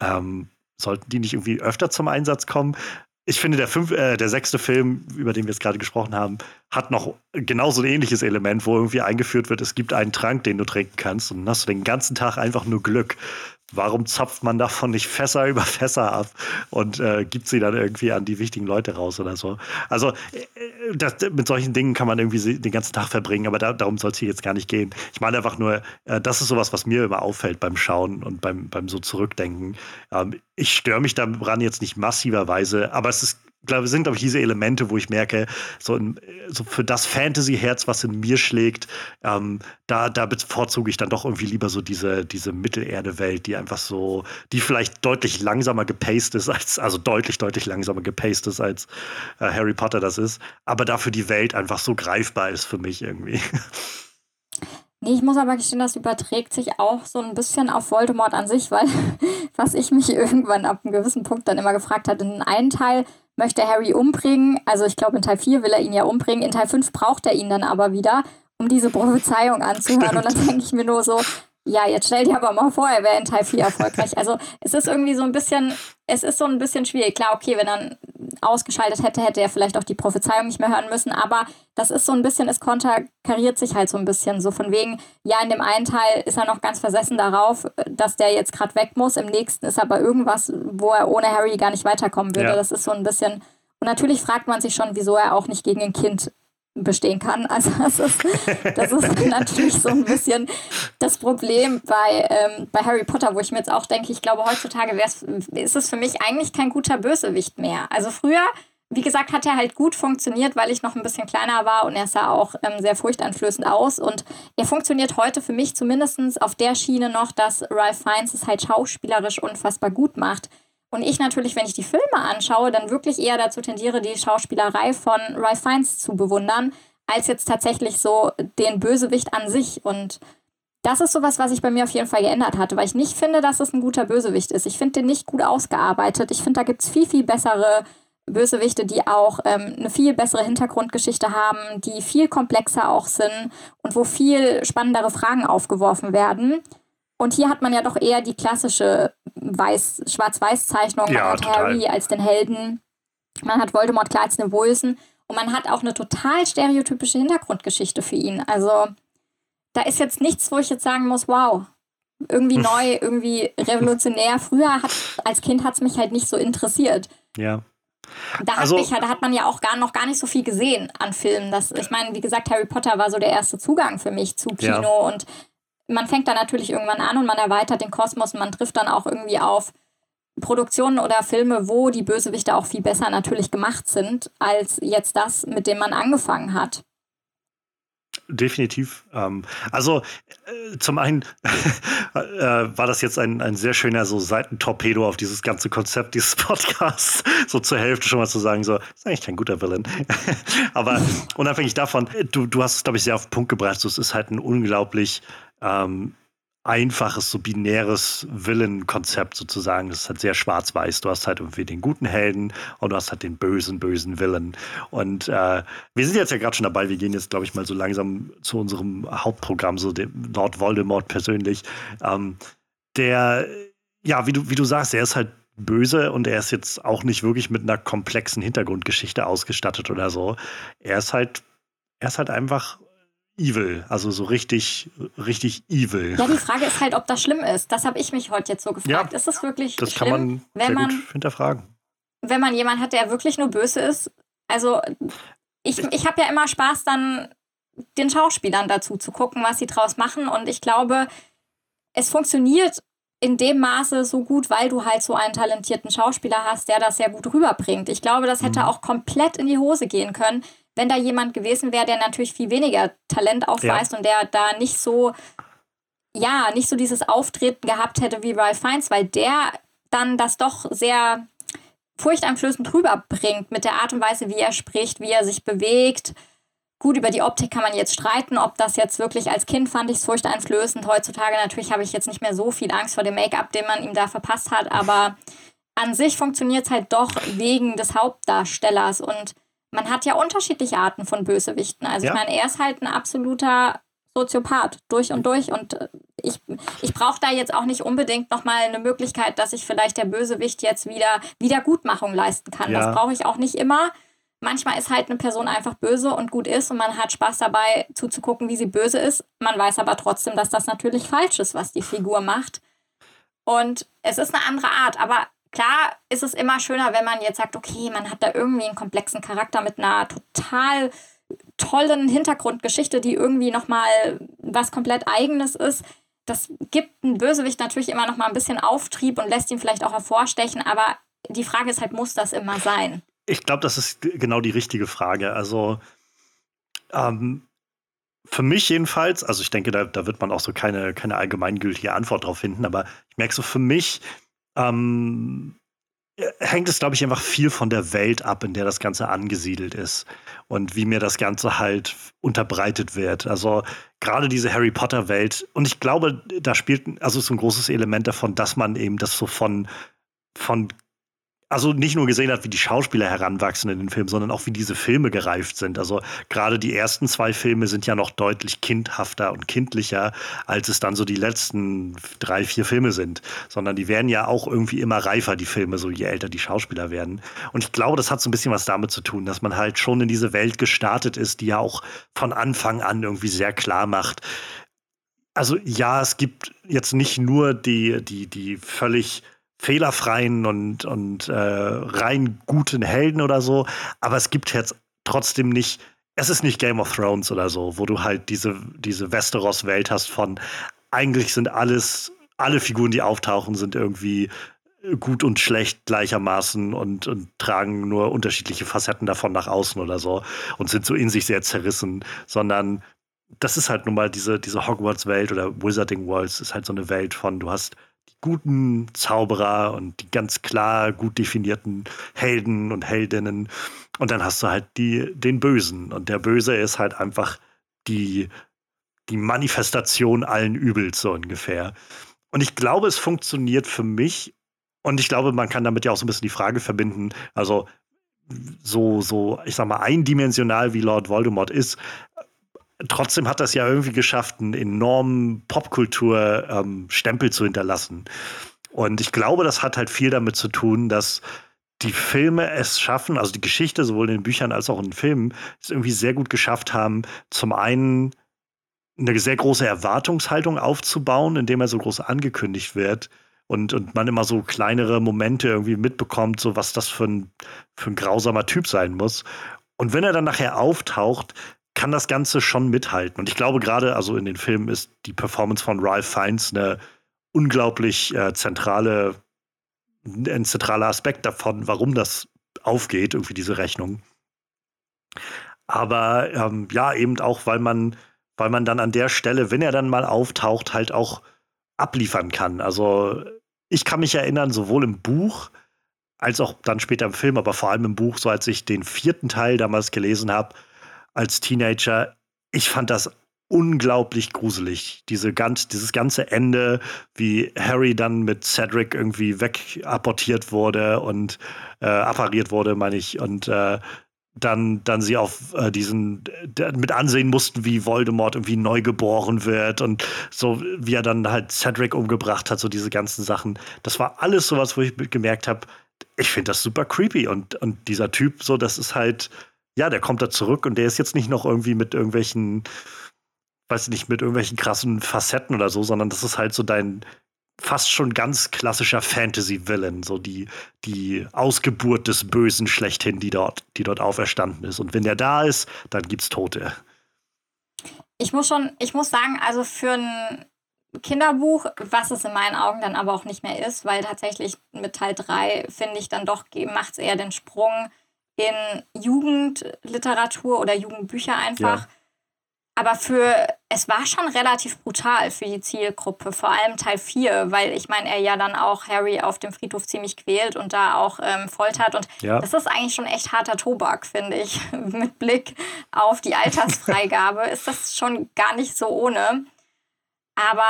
ähm, sollten die nicht irgendwie öfter zum Einsatz kommen? Ich finde, der, fünf, äh, der sechste Film, über den wir jetzt gerade gesprochen haben, hat noch genauso ein ähnliches Element, wo irgendwie eingeführt wird, es gibt einen Trank, den du trinken kannst und dann hast du den ganzen Tag einfach nur Glück warum zapft man davon nicht Fässer über Fässer ab und äh, gibt sie dann irgendwie an die wichtigen Leute raus oder so. Also äh, das, mit solchen Dingen kann man irgendwie den ganzen Tag verbringen, aber da, darum soll es hier jetzt gar nicht gehen. Ich meine einfach nur, äh, das ist sowas, was mir immer auffällt beim Schauen und beim, beim so Zurückdenken. Ähm, ich störe mich daran jetzt nicht massiverweise, aber es ist glaube, sind, glaube ich, diese Elemente, wo ich merke, so, in, so für das Fantasy-Herz, was in mir schlägt, ähm, da, da bevorzuge ich dann doch irgendwie lieber so diese, diese Mittelerde-Welt, die einfach so, die vielleicht deutlich langsamer gepaced ist, als, also deutlich, deutlich langsamer gepaced ist, als äh, Harry Potter das ist, aber dafür die Welt einfach so greifbar ist für mich irgendwie. Nee, ich muss aber gestehen, das überträgt sich auch so ein bisschen auf Voldemort an sich, weil was ich mich irgendwann ab einem gewissen Punkt dann immer gefragt hatte, in einem Teil möchte Harry umbringen, also ich glaube in Teil 4 will er ihn ja umbringen, in Teil 5 braucht er ihn dann aber wieder, um diese Prophezeiung anzuhören. Stimmt. und dann denke ich mir nur so, ja, jetzt stell dir aber mal vor, er wäre in Teil 4 erfolgreich. Also es ist irgendwie so ein bisschen, es ist so ein bisschen schwierig. Klar, okay, wenn er ausgeschaltet hätte, hätte er vielleicht auch die Prophezeiung nicht mehr hören müssen, aber das ist so ein bisschen, es konterkariert sich halt so ein bisschen. So von wegen, ja, in dem einen Teil ist er noch ganz versessen darauf, dass der jetzt gerade weg muss, im nächsten ist aber irgendwas, wo er ohne Harry gar nicht weiterkommen würde. Ja. Das ist so ein bisschen. Und natürlich fragt man sich schon, wieso er auch nicht gegen ein Kind bestehen kann. Also das ist, das ist natürlich so ein bisschen das Problem bei, ähm, bei Harry Potter, wo ich mir jetzt auch denke, ich glaube, heutzutage ist es für mich eigentlich kein guter Bösewicht mehr. Also früher, wie gesagt, hat er halt gut funktioniert, weil ich noch ein bisschen kleiner war und er sah auch ähm, sehr furchteinflößend aus. Und er funktioniert heute für mich zumindest auf der Schiene noch, dass Ralph Fiennes es halt schauspielerisch unfassbar gut macht. Und ich natürlich, wenn ich die Filme anschaue, dann wirklich eher dazu tendiere, die Schauspielerei von Ralph Fiennes zu bewundern, als jetzt tatsächlich so den Bösewicht an sich. Und das ist sowas, was sich bei mir auf jeden Fall geändert hatte, weil ich nicht finde, dass es ein guter Bösewicht ist. Ich finde den nicht gut ausgearbeitet. Ich finde, da gibt es viel, viel bessere Bösewichte, die auch ähm, eine viel bessere Hintergrundgeschichte haben, die viel komplexer auch sind und wo viel spannendere Fragen aufgeworfen werden. Und hier hat man ja doch eher die klassische Weiß, Schwarz-Weiß-Zeichnung. Man ja, hat total. Harry als den Helden, man hat Voldemort klar als den Bösen und man hat auch eine total stereotypische Hintergrundgeschichte für ihn. Also da ist jetzt nichts, wo ich jetzt sagen muss, wow, irgendwie neu, irgendwie revolutionär. Früher hat, als Kind hat es mich halt nicht so interessiert. Ja. Da, also, hat, da hat man ja auch gar, noch gar nicht so viel gesehen an Filmen. Das, ich meine, wie gesagt, Harry Potter war so der erste Zugang für mich zu Kino ja. und man fängt dann natürlich irgendwann an und man erweitert den Kosmos und man trifft dann auch irgendwie auf Produktionen oder Filme, wo die Bösewichte auch viel besser natürlich gemacht sind, als jetzt das, mit dem man angefangen hat. Definitiv. Ähm, also äh, zum einen äh, war das jetzt ein, ein sehr schöner so Seitentorpedo auf dieses ganze Konzept dieses Podcasts, so zur Hälfte schon mal zu sagen, so, ist eigentlich kein guter Villain. Aber unabhängig davon, du, du hast es, glaube ich, sehr auf den Punkt gebracht. So, es ist halt ein unglaublich ähm, einfaches, so binäres Villain-Konzept sozusagen. Das ist halt sehr schwarz-weiß. Du hast halt irgendwie den guten Helden und du hast halt den bösen, bösen Villain. Und äh, wir sind jetzt ja gerade schon dabei. Wir gehen jetzt, glaube ich, mal so langsam zu unserem Hauptprogramm, so dem Lord Voldemort persönlich. Ähm, der, ja, wie du, wie du sagst, er ist halt böse und er ist jetzt auch nicht wirklich mit einer komplexen Hintergrundgeschichte ausgestattet oder so. Er ist halt, er ist halt einfach evil, also so richtig, richtig evil. Ja, die Frage ist halt, ob das schlimm ist. Das habe ich mich heute jetzt so gefragt. Ja, ist es wirklich das schlimm, kann man wenn man hinterfragen. Wenn man jemanden hat, der wirklich nur böse ist. Also ich, ich habe ja immer Spaß, dann den Schauspielern dazu zu gucken, was sie draus machen. Und ich glaube, es funktioniert in dem Maße so gut, weil du halt so einen talentierten Schauspieler hast, der das sehr gut rüberbringt. Ich glaube, das hätte mhm. auch komplett in die Hose gehen können, wenn da jemand gewesen wäre, der natürlich viel weniger Talent aufweist ja. und der da nicht so, ja, nicht so dieses Auftreten gehabt hätte wie Ralph Fiennes, weil der dann das doch sehr furchteinflößend rüberbringt mit der Art und Weise, wie er spricht, wie er sich bewegt. Gut, über die Optik kann man jetzt streiten, ob das jetzt wirklich als Kind fand ich es furchteinflößend. Heutzutage natürlich habe ich jetzt nicht mehr so viel Angst vor dem Make-up, den man ihm da verpasst hat, aber an sich funktioniert es halt doch wegen des Hauptdarstellers und man hat ja unterschiedliche Arten von Bösewichten. Also ja. ich meine, er ist halt ein absoluter Soziopath durch und durch und äh, ich, ich brauche da jetzt auch nicht unbedingt nochmal eine Möglichkeit, dass ich vielleicht der Bösewicht jetzt wieder Wiedergutmachung leisten kann. Ja. Das brauche ich auch nicht immer. Manchmal ist halt eine Person einfach böse und gut ist und man hat Spaß dabei zuzugucken, wie sie böse ist. Man weiß aber trotzdem, dass das natürlich falsch ist, was die Figur macht. Und es ist eine andere Art, aber Klar ist es immer schöner, wenn man jetzt sagt, okay, man hat da irgendwie einen komplexen Charakter mit einer total tollen Hintergrundgeschichte, die irgendwie nochmal was komplett eigenes ist. Das gibt einem Bösewicht natürlich immer nochmal ein bisschen Auftrieb und lässt ihn vielleicht auch hervorstechen, aber die Frage ist halt, muss das immer sein? ich glaube, das ist genau die richtige Frage. Also ähm, für mich jedenfalls, also ich denke, da, da wird man auch so keine, keine allgemeingültige Antwort drauf finden, aber ich merke so für mich, ähm, hängt es, glaube ich, einfach viel von der Welt ab, in der das Ganze angesiedelt ist und wie mir das Ganze halt unterbreitet wird. Also gerade diese Harry Potter Welt und ich glaube, da spielt also so ein großes Element davon, dass man eben das so von von also nicht nur gesehen hat, wie die Schauspieler heranwachsen in den Filmen, sondern auch wie diese Filme gereift sind. Also gerade die ersten zwei Filme sind ja noch deutlich kindhafter und kindlicher, als es dann so die letzten drei, vier Filme sind. Sondern die werden ja auch irgendwie immer reifer, die Filme, so je älter die Schauspieler werden. Und ich glaube, das hat so ein bisschen was damit zu tun, dass man halt schon in diese Welt gestartet ist, die ja auch von Anfang an irgendwie sehr klar macht. Also ja, es gibt jetzt nicht nur die, die, die völlig fehlerfreien und, und äh, rein guten Helden oder so. Aber es gibt jetzt trotzdem nicht, es ist nicht Game of Thrones oder so, wo du halt diese, diese Westeros-Welt hast von eigentlich sind alles, alle Figuren, die auftauchen, sind irgendwie gut und schlecht gleichermaßen und, und tragen nur unterschiedliche Facetten davon nach außen oder so und sind so in sich sehr zerrissen, sondern das ist halt nun mal diese, diese Hogwarts-Welt oder Wizarding Worlds ist halt so eine Welt von, du hast guten Zauberer und die ganz klar gut definierten Helden und Heldinnen. Und dann hast du halt die, den Bösen. Und der Böse ist halt einfach die, die Manifestation allen Übels, so ungefähr. Und ich glaube, es funktioniert für mich. Und ich glaube, man kann damit ja auch so ein bisschen die Frage verbinden, also so, so, ich sag mal, eindimensional wie Lord Voldemort ist, trotzdem hat das ja irgendwie geschafft, einen enormen Popkultur-Stempel ähm, zu hinterlassen. Und ich glaube, das hat halt viel damit zu tun, dass die Filme es schaffen, also die Geschichte sowohl in den Büchern als auch in den Filmen, es irgendwie sehr gut geschafft haben, zum einen eine sehr große Erwartungshaltung aufzubauen, indem er so groß angekündigt wird und, und man immer so kleinere Momente irgendwie mitbekommt, so was das für ein, für ein grausamer Typ sein muss. Und wenn er dann nachher auftaucht, kann das Ganze schon mithalten. Und ich glaube gerade, also in den Filmen ist die Performance von Ralph Fiennes eine unglaublich äh, zentrale, ein zentraler Aspekt davon, warum das aufgeht, irgendwie diese Rechnung. Aber ähm, ja, eben auch, weil man, weil man dann an der Stelle, wenn er dann mal auftaucht, halt auch abliefern kann. Also ich kann mich erinnern, sowohl im Buch als auch dann später im Film, aber vor allem im Buch, so als ich den vierten Teil damals gelesen habe, als Teenager. Ich fand das unglaublich gruselig. Diese ganz, dieses ganze Ende, wie Harry dann mit Cedric irgendwie wegapportiert wurde und äh, appariert wurde, meine ich, und äh, dann, dann sie auf äh, diesen mit ansehen mussten, wie Voldemort irgendwie neu geboren wird und so, wie er dann halt Cedric umgebracht hat, so diese ganzen Sachen. Das war alles sowas, wo ich gemerkt habe, ich finde das super creepy und, und dieser Typ, so, das ist halt, ja, der kommt da zurück und der ist jetzt nicht noch irgendwie mit irgendwelchen, weiß ich nicht, mit irgendwelchen krassen Facetten oder so, sondern das ist halt so dein fast schon ganz klassischer Fantasy-Villain, so die, die Ausgeburt des Bösen schlechthin, die dort, die dort auferstanden ist. Und wenn der da ist, dann gibt's Tote. Ich muss schon, ich muss sagen, also für ein Kinderbuch, was es in meinen Augen dann aber auch nicht mehr ist, weil tatsächlich mit Teil 3 finde ich dann doch, macht es eher den Sprung in Jugendliteratur oder Jugendbücher einfach. Ja. Aber für, es war schon relativ brutal für die Zielgruppe, vor allem Teil 4, weil ich meine, er ja dann auch Harry auf dem Friedhof ziemlich quält und da auch ähm, foltert. Und ja. das ist eigentlich schon echt harter Tobak, finde ich. Mit Blick auf die Altersfreigabe ist das schon gar nicht so ohne. Aber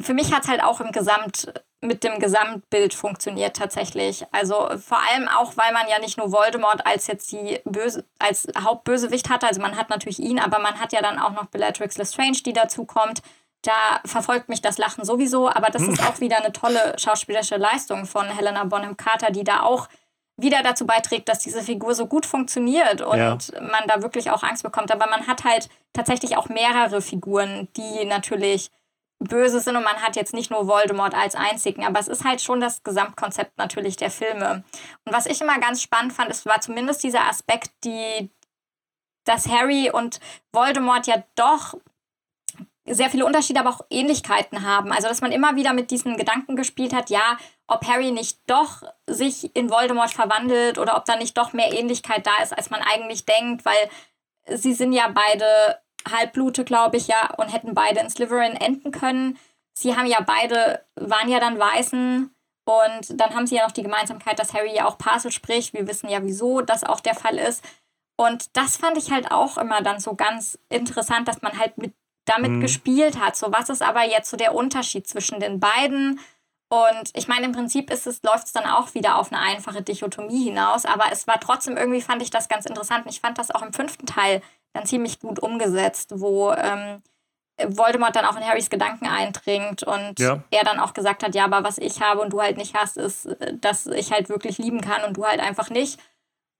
für mich hat es halt auch im Gesamt mit dem Gesamtbild funktioniert tatsächlich. Also vor allem auch, weil man ja nicht nur Voldemort als jetzt die Böse, als Hauptbösewicht hat, also man hat natürlich ihn, aber man hat ja dann auch noch Bellatrix Lestrange, die dazu kommt. Da verfolgt mich das Lachen sowieso, aber das ist auch wieder eine tolle schauspielerische Leistung von Helena Bonham Carter, die da auch wieder dazu beiträgt, dass diese Figur so gut funktioniert und ja. man da wirklich auch Angst bekommt. Aber man hat halt tatsächlich auch mehrere Figuren, die natürlich böse sind und man hat jetzt nicht nur Voldemort als einzigen, aber es ist halt schon das Gesamtkonzept natürlich der Filme. Und was ich immer ganz spannend fand, es war zumindest dieser Aspekt, die, dass Harry und Voldemort ja doch sehr viele Unterschiede, aber auch Ähnlichkeiten haben. Also, dass man immer wieder mit diesen Gedanken gespielt hat, ja, ob Harry nicht doch sich in Voldemort verwandelt oder ob da nicht doch mehr Ähnlichkeit da ist, als man eigentlich denkt, weil sie sind ja beide Halbblute, glaube ich, ja, und hätten beide in Slytherin enden können. Sie haben ja beide, waren ja dann Weißen und dann haben sie ja noch die Gemeinsamkeit, dass Harry ja auch Parsel spricht. Wir wissen ja, wieso das auch der Fall ist. Und das fand ich halt auch immer dann so ganz interessant, dass man halt mit, damit mhm. gespielt hat. So, was ist aber jetzt so der Unterschied zwischen den beiden? Und ich meine, im Prinzip ist es, läuft es dann auch wieder auf eine einfache Dichotomie hinaus, aber es war trotzdem irgendwie, fand ich das ganz interessant. Und ich fand das auch im fünften Teil dann ziemlich gut umgesetzt, wo ähm, Voldemort dann auch in Harrys Gedanken eindringt und ja. er dann auch gesagt hat, ja, aber was ich habe und du halt nicht hast, ist, dass ich halt wirklich lieben kann und du halt einfach nicht.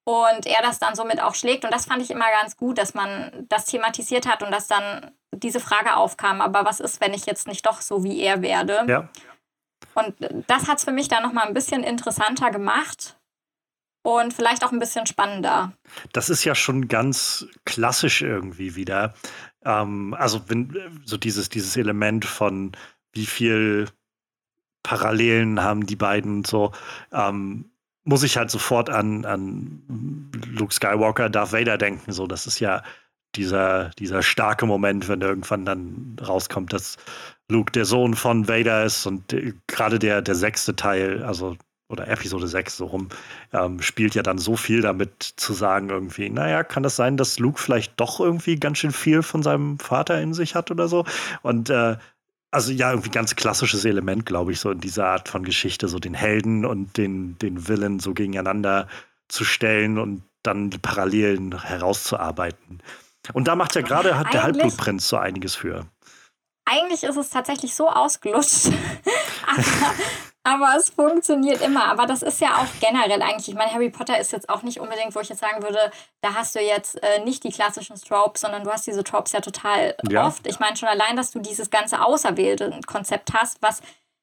Und er das dann somit auch schlägt. Und das fand ich immer ganz gut, dass man das thematisiert hat und dass dann diese Frage aufkam, aber was ist, wenn ich jetzt nicht doch so wie er werde? Ja. Und das hat es für mich dann nochmal ein bisschen interessanter gemacht und vielleicht auch ein bisschen spannender. Das ist ja schon ganz klassisch irgendwie wieder. Ähm, also wenn so dieses, dieses Element von wie viel Parallelen haben die beiden und so, ähm, muss ich halt sofort an, an Luke Skywalker, Darth Vader denken. So, das ist ja dieser, dieser starke Moment, wenn irgendwann dann rauskommt, dass Luke der Sohn von Vader ist und äh, gerade der, der sechste Teil, also oder Episode 6 so rum, ähm, spielt ja dann so viel damit zu sagen, irgendwie, naja, kann das sein, dass Luke vielleicht doch irgendwie ganz schön viel von seinem Vater in sich hat oder so? Und äh, also ja, irgendwie ganz klassisches Element, glaube ich, so in dieser Art von Geschichte, so den Helden und den, den Villain so gegeneinander zu stellen und dann die Parallelen herauszuarbeiten. Und da macht ja gerade hat der Halbblutprinz so einiges für. Eigentlich ist es tatsächlich so ausgelutscht. aber aber es funktioniert immer. Aber das ist ja auch generell eigentlich. Ich meine, Harry Potter ist jetzt auch nicht unbedingt, wo ich jetzt sagen würde, da hast du jetzt äh, nicht die klassischen Tropes, sondern du hast diese Tropes ja total ja. oft. Ich meine schon allein, dass du dieses ganze auserwählte Konzept hast, was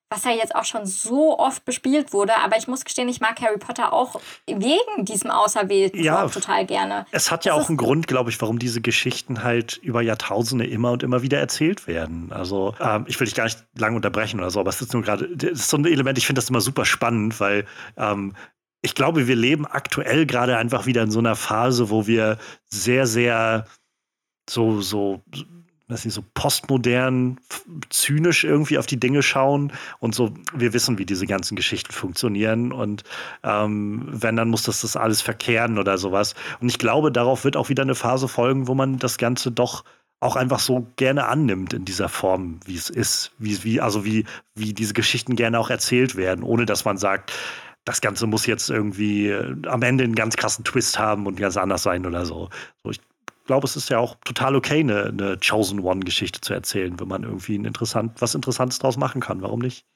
was ja jetzt auch schon so oft bespielt wurde. Aber ich muss gestehen, ich mag Harry Potter auch wegen diesem Auserwählten ja, total gerne. Es hat ja das auch einen Grund, glaube ich, warum diese Geschichten halt über Jahrtausende immer und immer wieder erzählt werden. Also ähm, ich will dich gar nicht lange unterbrechen oder so, aber es ist nur gerade, das ist so ein Element, ich finde das immer super spannend, weil ähm, ich glaube, wir leben aktuell gerade einfach wieder in so einer Phase, wo wir sehr, sehr so, so dass sie so postmodern, zynisch irgendwie auf die Dinge schauen und so, wir wissen, wie diese ganzen Geschichten funktionieren und ähm, wenn, dann muss das das alles verkehren oder sowas. Und ich glaube, darauf wird auch wieder eine Phase folgen, wo man das Ganze doch auch einfach so gerne annimmt in dieser Form, wie es ist, wie, wie, also wie, wie diese Geschichten gerne auch erzählt werden, ohne dass man sagt, das Ganze muss jetzt irgendwie äh, am Ende einen ganz krassen Twist haben und ganz anders sein oder so. so ich glaube, es ist ja auch total okay, eine, eine Chosen One-Geschichte zu erzählen, wenn man irgendwie ein interessant, was Interessantes draus machen kann. Warum nicht?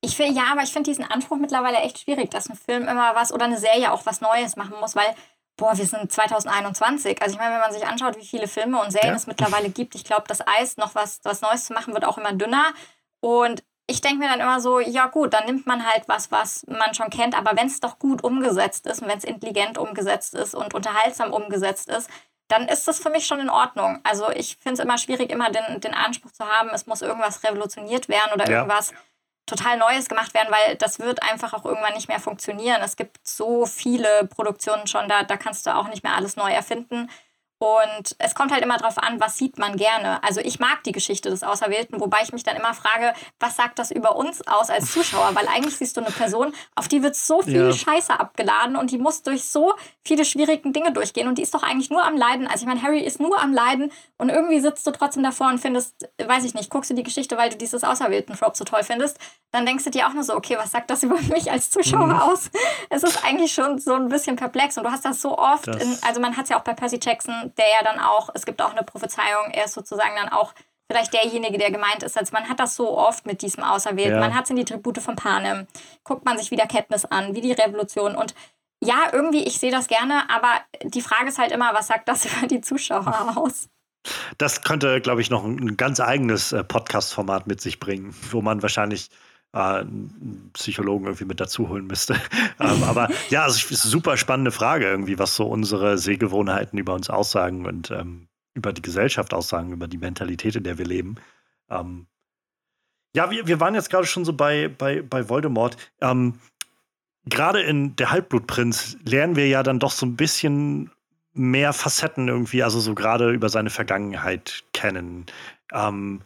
Ich finde, ja, aber ich finde diesen Anspruch mittlerweile echt schwierig, dass ein Film immer was oder eine Serie auch was Neues machen muss, weil, boah, wir sind 2021. Also ich meine, wenn man sich anschaut, wie viele Filme und Serien ja. es mittlerweile gibt, ich glaube, das Eis, noch was, was Neues zu machen, wird auch immer dünner. Und ich denke mir dann immer so, ja gut, dann nimmt man halt was, was man schon kennt, aber wenn es doch gut umgesetzt ist und wenn es intelligent umgesetzt ist und unterhaltsam umgesetzt ist, dann ist das für mich schon in Ordnung. Also ich finde es immer schwierig, immer den, den Anspruch zu haben, es muss irgendwas revolutioniert werden oder ja. irgendwas total Neues gemacht werden, weil das wird einfach auch irgendwann nicht mehr funktionieren. Es gibt so viele Produktionen schon, da, da kannst du auch nicht mehr alles neu erfinden. Und es kommt halt immer darauf an, was sieht man gerne. Also ich mag die Geschichte des Auserwählten, wobei ich mich dann immer frage, was sagt das über uns aus als Zuschauer? Weil eigentlich siehst du eine Person, auf die wird so viel ja. Scheiße abgeladen und die muss durch so viele schwierige Dinge durchgehen und die ist doch eigentlich nur am Leiden. Also ich meine, Harry ist nur am Leiden und irgendwie sitzt du trotzdem davor und findest, weiß ich nicht, guckst du die Geschichte, weil du dieses Auserwählten-Trope so toll findest, dann denkst du dir auch nur so, okay, was sagt das über mich als Zuschauer mhm. aus? Es ist eigentlich schon so ein bisschen perplex und du hast das so oft, das in, also man hat es ja auch bei Percy Jackson, der ja dann auch, es gibt auch eine Prophezeiung, er ist sozusagen dann auch vielleicht derjenige, der gemeint ist. Also man hat das so oft mit diesem Auserwählten. Ja. Man hat es in die Tribute von Panem. Guckt man sich wieder Katniss an, wie die Revolution. Und ja, irgendwie, ich sehe das gerne, aber die Frage ist halt immer, was sagt das über die Zuschauer aus? Das könnte, glaube ich, noch ein ganz eigenes äh, Podcast-Format mit sich bringen, wo man wahrscheinlich äh, einen Psychologen irgendwie mit dazu holen müsste. ähm, aber ja, also es ist eine super spannende Frage irgendwie, was so unsere Sehgewohnheiten über uns aussagen. Und ähm, über die Gesellschaft aussagen, über die Mentalität, in der wir leben. Ähm, ja, wir, wir waren jetzt gerade schon so bei, bei, bei Voldemort. Ähm, gerade in Der Halbblutprinz lernen wir ja dann doch so ein bisschen mehr Facetten irgendwie, also so gerade über seine Vergangenheit kennen. Ähm,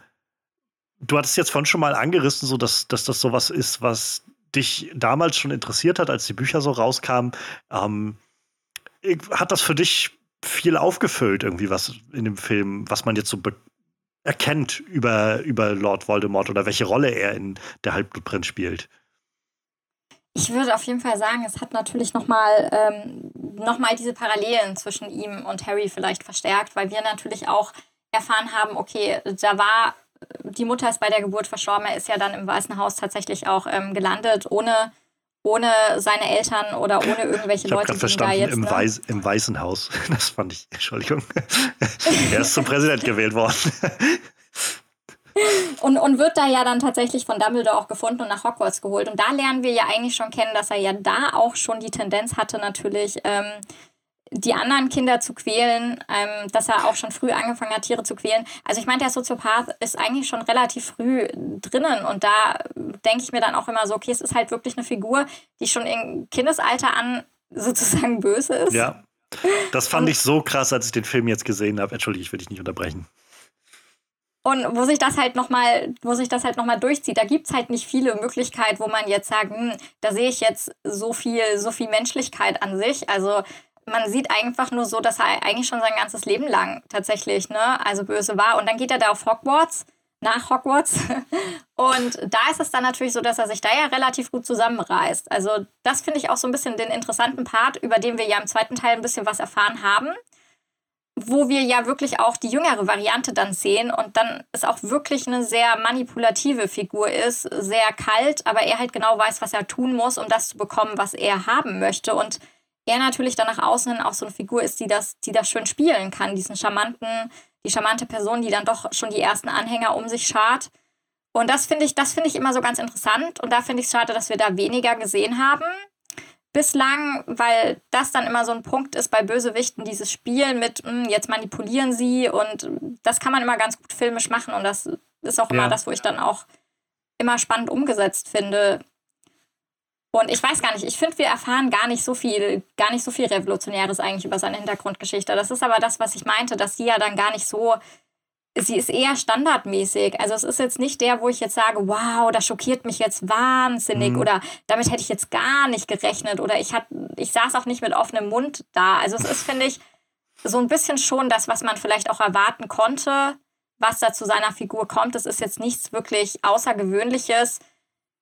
du hattest jetzt vorhin schon mal angerissen, so dass, dass das sowas ist, was dich damals schon interessiert hat, als die Bücher so rauskamen. Ähm, hat das für dich viel aufgefüllt, irgendwie, was in dem Film, was man jetzt so erkennt über, über Lord Voldemort oder welche Rolle er in der Halbblutprinz spielt? Ich würde auf jeden Fall sagen, es hat natürlich nochmal ähm, noch diese Parallelen zwischen ihm und Harry vielleicht verstärkt, weil wir natürlich auch erfahren haben, okay, da war, die Mutter ist bei der Geburt verstorben, er ist ja dann im Weißen Haus tatsächlich auch ähm, gelandet, ohne, ohne seine Eltern oder ohne irgendwelche ich Leute, die verstanden, da jetzt. Im, ne? Weiß, Im Weißen Haus. Das fand ich, Entschuldigung. er ist zum Präsident gewählt worden. und, und wird da ja dann tatsächlich von Dumbledore auch gefunden und nach Hogwarts geholt. Und da lernen wir ja eigentlich schon kennen, dass er ja da auch schon die Tendenz hatte, natürlich ähm, die anderen Kinder zu quälen, ähm, dass er auch schon früh angefangen hat, Tiere zu quälen. Also ich meine, der Soziopath ist eigentlich schon relativ früh drinnen und da denke ich mir dann auch immer so, okay, es ist halt wirklich eine Figur, die schon im Kindesalter an sozusagen böse ist. Ja. Das fand ich so krass, als ich den Film jetzt gesehen habe. Entschuldige, ich will dich nicht unterbrechen. Und wo sich das halt nochmal, wo sich das halt nochmal durchzieht, da gibt es halt nicht viele Möglichkeiten, wo man jetzt sagt, hm, da sehe ich jetzt so viel, so viel Menschlichkeit an sich. Also man sieht einfach nur so, dass er eigentlich schon sein ganzes Leben lang tatsächlich, ne, also böse war. Und dann geht er da auf Hogwarts, nach Hogwarts. Und da ist es dann natürlich so, dass er sich da ja relativ gut zusammenreißt. Also das finde ich auch so ein bisschen den interessanten Part, über den wir ja im zweiten Teil ein bisschen was erfahren haben wo wir ja wirklich auch die jüngere Variante dann sehen und dann ist auch wirklich eine sehr manipulative Figur ist, sehr kalt, aber er halt genau weiß, was er tun muss, um das zu bekommen, was er haben möchte und er natürlich dann nach außen hin auch so eine Figur ist, die das, die das schön spielen kann, diesen charmanten, die charmante Person, die dann doch schon die ersten Anhänger um sich schart. Und das finde ich, das finde ich immer so ganz interessant und da finde ich es schade, dass wir da weniger gesehen haben bislang, weil das dann immer so ein Punkt ist bei Bösewichten, dieses Spiel mit, mh, hm, jetzt manipulieren sie und das kann man immer ganz gut filmisch machen und das ist auch immer ja. das, wo ich dann auch immer spannend umgesetzt finde. Und ich weiß gar nicht, ich finde, wir erfahren gar nicht so viel, gar nicht so viel Revolutionäres eigentlich über seine Hintergrundgeschichte. Das ist aber das, was ich meinte, dass sie ja dann gar nicht so sie ist eher standardmäßig. Also es ist jetzt nicht der, wo ich jetzt sage, wow, das schockiert mich jetzt wahnsinnig mhm. oder damit hätte ich jetzt gar nicht gerechnet oder ich, hat, ich saß auch nicht mit offenem Mund da. Also es ist, finde ich, so ein bisschen schon das, was man vielleicht auch erwarten konnte, was da zu seiner Figur kommt. Es ist jetzt nichts wirklich Außergewöhnliches.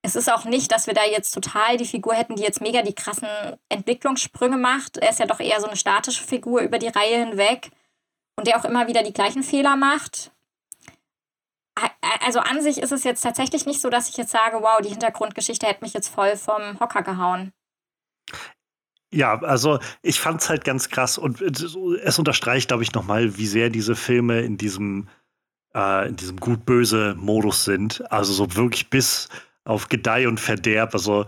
Es ist auch nicht, dass wir da jetzt total die Figur hätten, die jetzt mega die krassen Entwicklungssprünge macht. Er ist ja doch eher so eine statische Figur über die Reihe hinweg und der auch immer wieder die gleichen Fehler macht. Also an sich ist es jetzt tatsächlich nicht so, dass ich jetzt sage, wow, die Hintergrundgeschichte hätte mich jetzt voll vom Hocker gehauen. Ja, also ich fand es halt ganz krass und es unterstreicht, glaube ich, nochmal, wie sehr diese Filme in diesem, äh, diesem gut-böse Modus sind. Also so wirklich bis auf Gedeih und Verderb. Also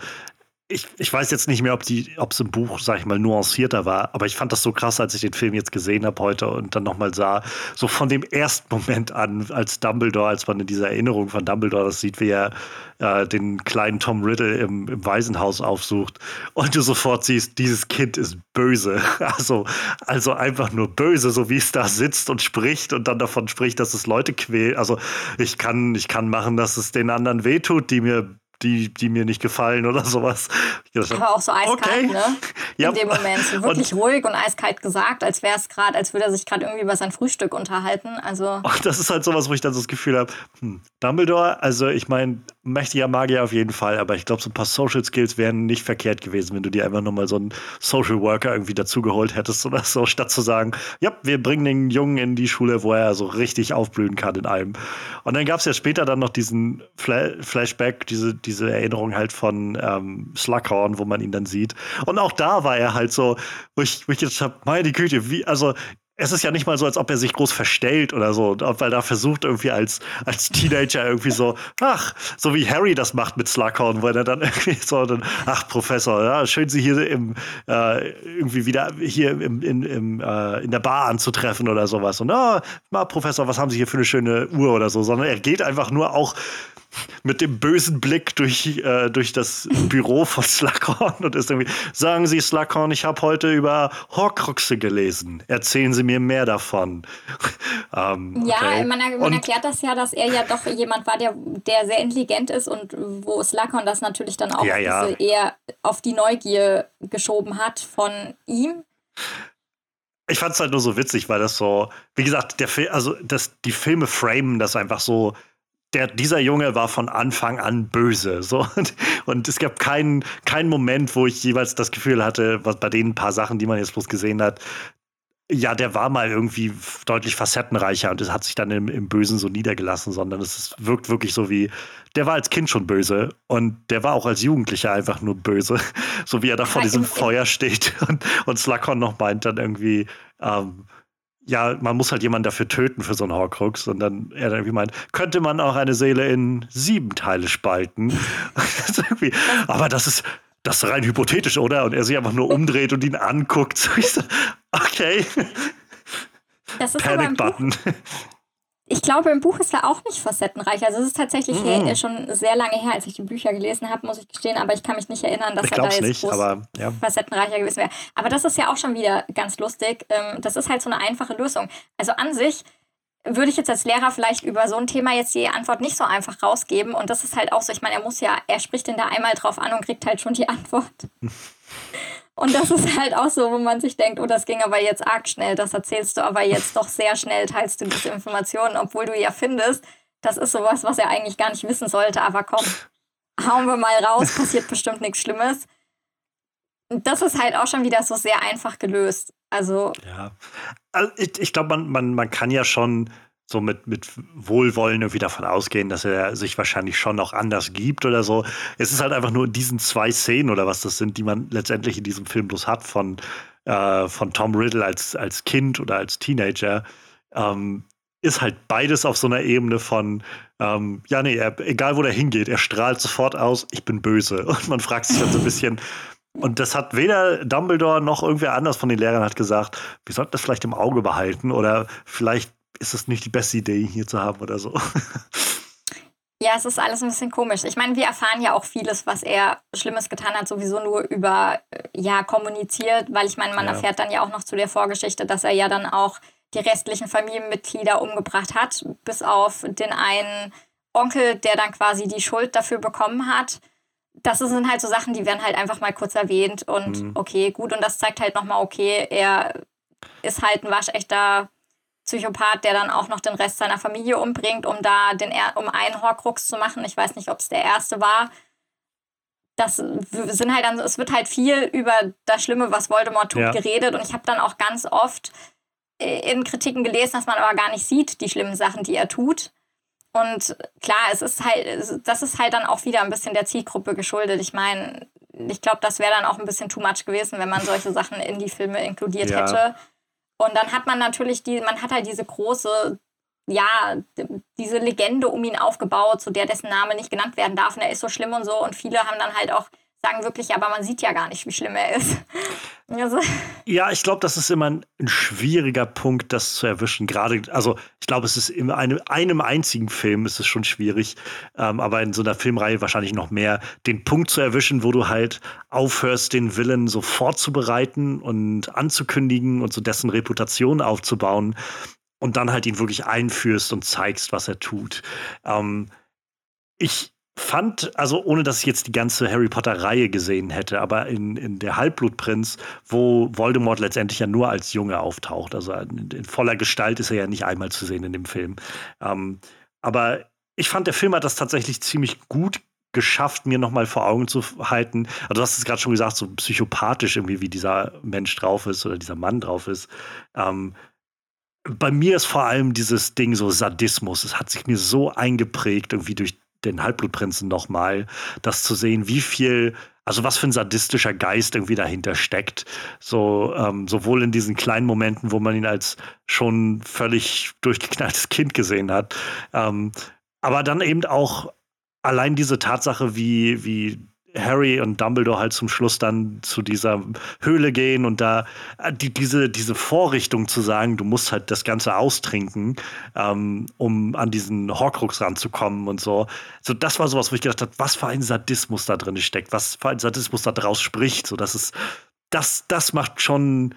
ich, ich weiß jetzt nicht mehr, ob es im Buch, sag ich mal, nuancierter war, aber ich fand das so krass, als ich den Film jetzt gesehen habe heute und dann nochmal sah, so von dem ersten Moment an, als Dumbledore, als man in dieser Erinnerung von Dumbledore das sieht, wie er äh, den kleinen Tom Riddle im, im Waisenhaus aufsucht und du sofort siehst, dieses Kind ist böse. Also, also einfach nur böse, so wie es da sitzt und spricht und dann davon spricht, dass es Leute quält. Also ich kann, ich kann machen, dass es den anderen wehtut, die mir die, die mir nicht gefallen oder sowas. Aber auch so eiskalt, okay. ne? Ja. In dem Moment. So wirklich und, ruhig und eiskalt gesagt, als wäre es gerade, als würde er sich gerade irgendwie über sein Frühstück unterhalten. Also. Ach, das ist halt sowas, wo ich dann so das Gefühl habe, hm, Dumbledore, also ich meine, mächtiger Magier auf jeden Fall, aber ich glaube, so ein paar Social Skills wären nicht verkehrt gewesen, wenn du dir einfach nochmal so einen Social Worker irgendwie dazugeholt hättest oder so, statt zu sagen, ja, wir bringen den Jungen in die Schule, wo er so richtig aufblühen kann in allem. Und dann gab es ja später dann noch diesen Fla Flashback, diese, diese Erinnerung halt von ähm, Slughorn, wo man ihn dann sieht. Und auch da war er halt so, wo ich, wo ich gedacht habe, meine Güte, wie, also es ist ja nicht mal so, als ob er sich groß verstellt oder so, weil da versucht irgendwie als, als Teenager irgendwie so, ach, so wie Harry das macht mit Slughorn, wo er dann irgendwie so, dann, ach, Professor, ja, schön Sie hier im, äh, irgendwie wieder hier im, in, im, äh, in der Bar anzutreffen oder sowas. Und, ah, oh, Professor, was haben Sie hier für eine schöne Uhr oder so, sondern er geht einfach nur auch mit dem bösen Blick durch, äh, durch das Büro von Slughorn und ist irgendwie, sagen Sie, Slughorn, ich habe heute über Horcruxe gelesen. Erzählen Sie mir mehr davon. ähm, ja, okay. man, man erklärt das ja, dass er ja doch jemand war, der, der sehr intelligent ist und wo Slughorn das natürlich dann auch ja, ja. eher auf die Neugier geschoben hat von ihm. Ich fand es halt nur so witzig, weil das so, wie gesagt, der Film, also das, die Filme framen das einfach so der, dieser Junge war von Anfang an böse. So. Und, und, es gab keinen, keinen Moment, wo ich jeweils das Gefühl hatte, was bei den paar Sachen, die man jetzt bloß gesehen hat, ja, der war mal irgendwie deutlich facettenreicher und es hat sich dann im, im Bösen so niedergelassen, sondern es ist, wirkt wirklich so wie, der war als Kind schon böse und der war auch als Jugendlicher einfach nur böse, so wie er da vor diesem Feuer steht und, und Slakon noch meint dann irgendwie, ähm, ja, man muss halt jemanden dafür töten für so einen Horcrux. Und dann er dann irgendwie meint, könnte man auch eine Seele in sieben Teile spalten. das aber das ist, das ist rein hypothetisch, oder? Und er sich einfach nur umdreht und ihn anguckt. okay. Das ist Panic Button ich glaube, im Buch ist er auch nicht facettenreich. Also es ist tatsächlich mhm. schon sehr lange her, als ich die Bücher gelesen habe, muss ich gestehen, aber ich kann mich nicht erinnern, dass ich er da jetzt nicht, aber, ja. facettenreicher gewesen wäre. Aber das ist ja auch schon wieder ganz lustig. Ähm, das ist halt so eine einfache Lösung. Also an sich würde ich jetzt als Lehrer vielleicht über so ein Thema jetzt die Antwort nicht so einfach rausgeben. Und das ist halt auch so, ich meine, er muss ja, er spricht ihn da einmal drauf an und kriegt halt schon die Antwort. Und das ist halt auch so, wo man sich denkt, oh, das ging aber jetzt arg schnell, das erzählst du aber jetzt doch sehr schnell, teilst du diese Informationen, obwohl du ja findest, das ist sowas, was er eigentlich gar nicht wissen sollte, aber komm, hauen wir mal raus, passiert bestimmt nichts Schlimmes. Das ist halt auch schon wieder so sehr einfach gelöst. Also. Ja. Also ich, ich glaube, man, man, man kann ja schon so mit, mit Wohlwollen irgendwie davon ausgehen, dass er sich wahrscheinlich schon noch anders gibt oder so. Es ist halt einfach nur in diesen zwei Szenen oder was das sind, die man letztendlich in diesem Film bloß hat von, äh, von Tom Riddle als, als Kind oder als Teenager. Ähm, ist halt beides auf so einer Ebene von, ähm, ja, nee, er, egal wo der hingeht, er strahlt sofort aus, ich bin böse. Und man fragt sich dann so ein bisschen, und das hat weder Dumbledore noch irgendwer anders von den Lehrern hat gesagt, wir sollten das vielleicht im Auge behalten oder vielleicht ist es nicht die beste Idee, ihn hier zu haben oder so. Ja, es ist alles ein bisschen komisch. Ich meine, wir erfahren ja auch vieles, was er Schlimmes getan hat, sowieso nur über, äh, ja, kommuniziert, weil ich meine, man ja. erfährt dann ja auch noch zu der Vorgeschichte, dass er ja dann auch die restlichen Familienmitglieder umgebracht hat, bis auf den einen Onkel, der dann quasi die Schuld dafür bekommen hat. Das sind halt so Sachen, die werden halt einfach mal kurz erwähnt und mhm. okay, gut. Und das zeigt halt nochmal, okay, er ist halt ein waschechter Psychopath, der dann auch noch den Rest seiner Familie umbringt, um da den um einen Horcrux zu machen. Ich weiß nicht, ob es der erste war. Das sind halt dann, es wird halt viel über das Schlimme, was Voldemort tut, ja. geredet. Und ich habe dann auch ganz oft äh, in Kritiken gelesen, dass man aber gar nicht sieht, die schlimmen Sachen, die er tut. Und klar, es ist halt, das ist halt dann auch wieder ein bisschen der Zielgruppe geschuldet. Ich meine, ich glaube, das wäre dann auch ein bisschen too much gewesen, wenn man solche Sachen in die Filme inkludiert ja. hätte. Und dann hat man natürlich die, man hat halt diese große, ja, diese Legende um ihn aufgebaut, zu der dessen Name nicht genannt werden darf. Und er ist so schlimm und so. Und viele haben dann halt auch sagen wirklich, aber man sieht ja gar nicht, wie schlimm er ist. Also. Ja, ich glaube, das ist immer ein, ein, schwieriger Punkt, das zu erwischen. Gerade, also ich glaube, es ist in einem, einem einzigen Film ist es schon schwierig, ähm, aber in so einer Filmreihe wahrscheinlich noch mehr, den Punkt zu erwischen, wo du halt aufhörst, den Willen so vorzubereiten und anzukündigen und so dessen Reputation aufzubauen und dann halt ihn wirklich einführst und zeigst, was er tut. Ähm, ich fand, also ohne dass ich jetzt die ganze Harry Potter-Reihe gesehen hätte, aber in, in der Halbblutprinz, wo Voldemort letztendlich ja nur als Junge auftaucht, also in, in voller Gestalt ist er ja nicht einmal zu sehen in dem Film. Ähm, aber ich fand, der Film hat das tatsächlich ziemlich gut geschafft, mir nochmal vor Augen zu halten. Also du hast es gerade schon gesagt, so psychopathisch irgendwie, wie dieser Mensch drauf ist oder dieser Mann drauf ist. Ähm, bei mir ist vor allem dieses Ding so Sadismus. Es hat sich mir so eingeprägt, irgendwie durch den Halbblutprinzen nochmal, das zu sehen, wie viel, also was für ein sadistischer Geist irgendwie dahinter steckt. So, ähm, sowohl in diesen kleinen Momenten, wo man ihn als schon völlig durchgeknalltes Kind gesehen hat, ähm, aber dann eben auch allein diese Tatsache, wie, wie Harry und Dumbledore halt zum Schluss dann zu dieser Höhle gehen und da äh, die, diese, diese Vorrichtung zu sagen, du musst halt das Ganze austrinken, ähm, um an diesen Horcrux ranzukommen und so. So, das war sowas, wo ich gedacht habe, was für ein Sadismus da drin steckt, was für ein Sadismus da draus spricht. So, das ist, das, das macht schon,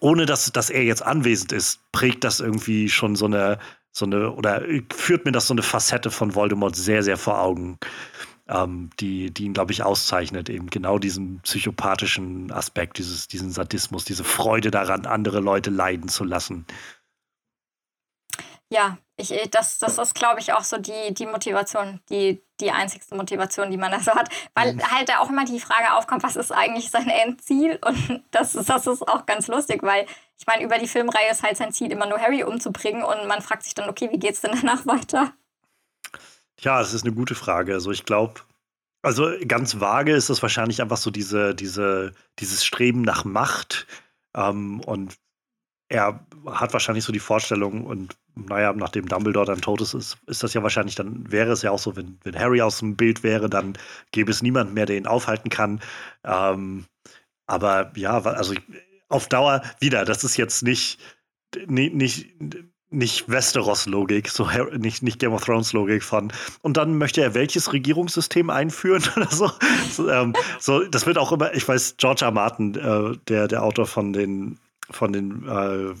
ohne dass, dass er jetzt anwesend ist, prägt das irgendwie schon so eine, so eine, oder führt mir das so eine Facette von Voldemort sehr, sehr vor Augen ähm, die, die ihn, glaube ich, auszeichnet. Eben genau diesen psychopathischen Aspekt, dieses, diesen Sadismus, diese Freude daran, andere Leute leiden zu lassen. Ja, ich, das, das ist, glaube ich, auch so die, die Motivation, die, die einzigste Motivation, die man da so hat. Weil mhm. halt da auch immer die Frage aufkommt, was ist eigentlich sein Endziel? Und das, das ist auch ganz lustig, weil ich meine, über die Filmreihe ist halt sein Ziel, immer nur Harry umzubringen und man fragt sich dann, okay, wie geht es denn danach weiter? Ja, es ist eine gute Frage. Also ich glaube, also ganz vage ist das wahrscheinlich einfach so diese, diese, dieses Streben nach Macht. Ähm, und er hat wahrscheinlich so die Vorstellung, und naja, nachdem Dumbledore dann tot ist, ist, ist das ja wahrscheinlich, dann wäre es ja auch so, wenn, wenn Harry aus dem Bild wäre, dann gäbe es niemanden mehr, der ihn aufhalten kann. Ähm, aber ja, also auf Dauer wieder, das ist jetzt nicht, nicht, nicht nicht Westeros-Logik, so nicht, nicht Game of Thrones-Logik von. Und dann möchte er welches Regierungssystem einführen oder so. so, ähm, so das wird auch immer, ich weiß, George R. Martin, äh, der, der Autor von den, von den äh,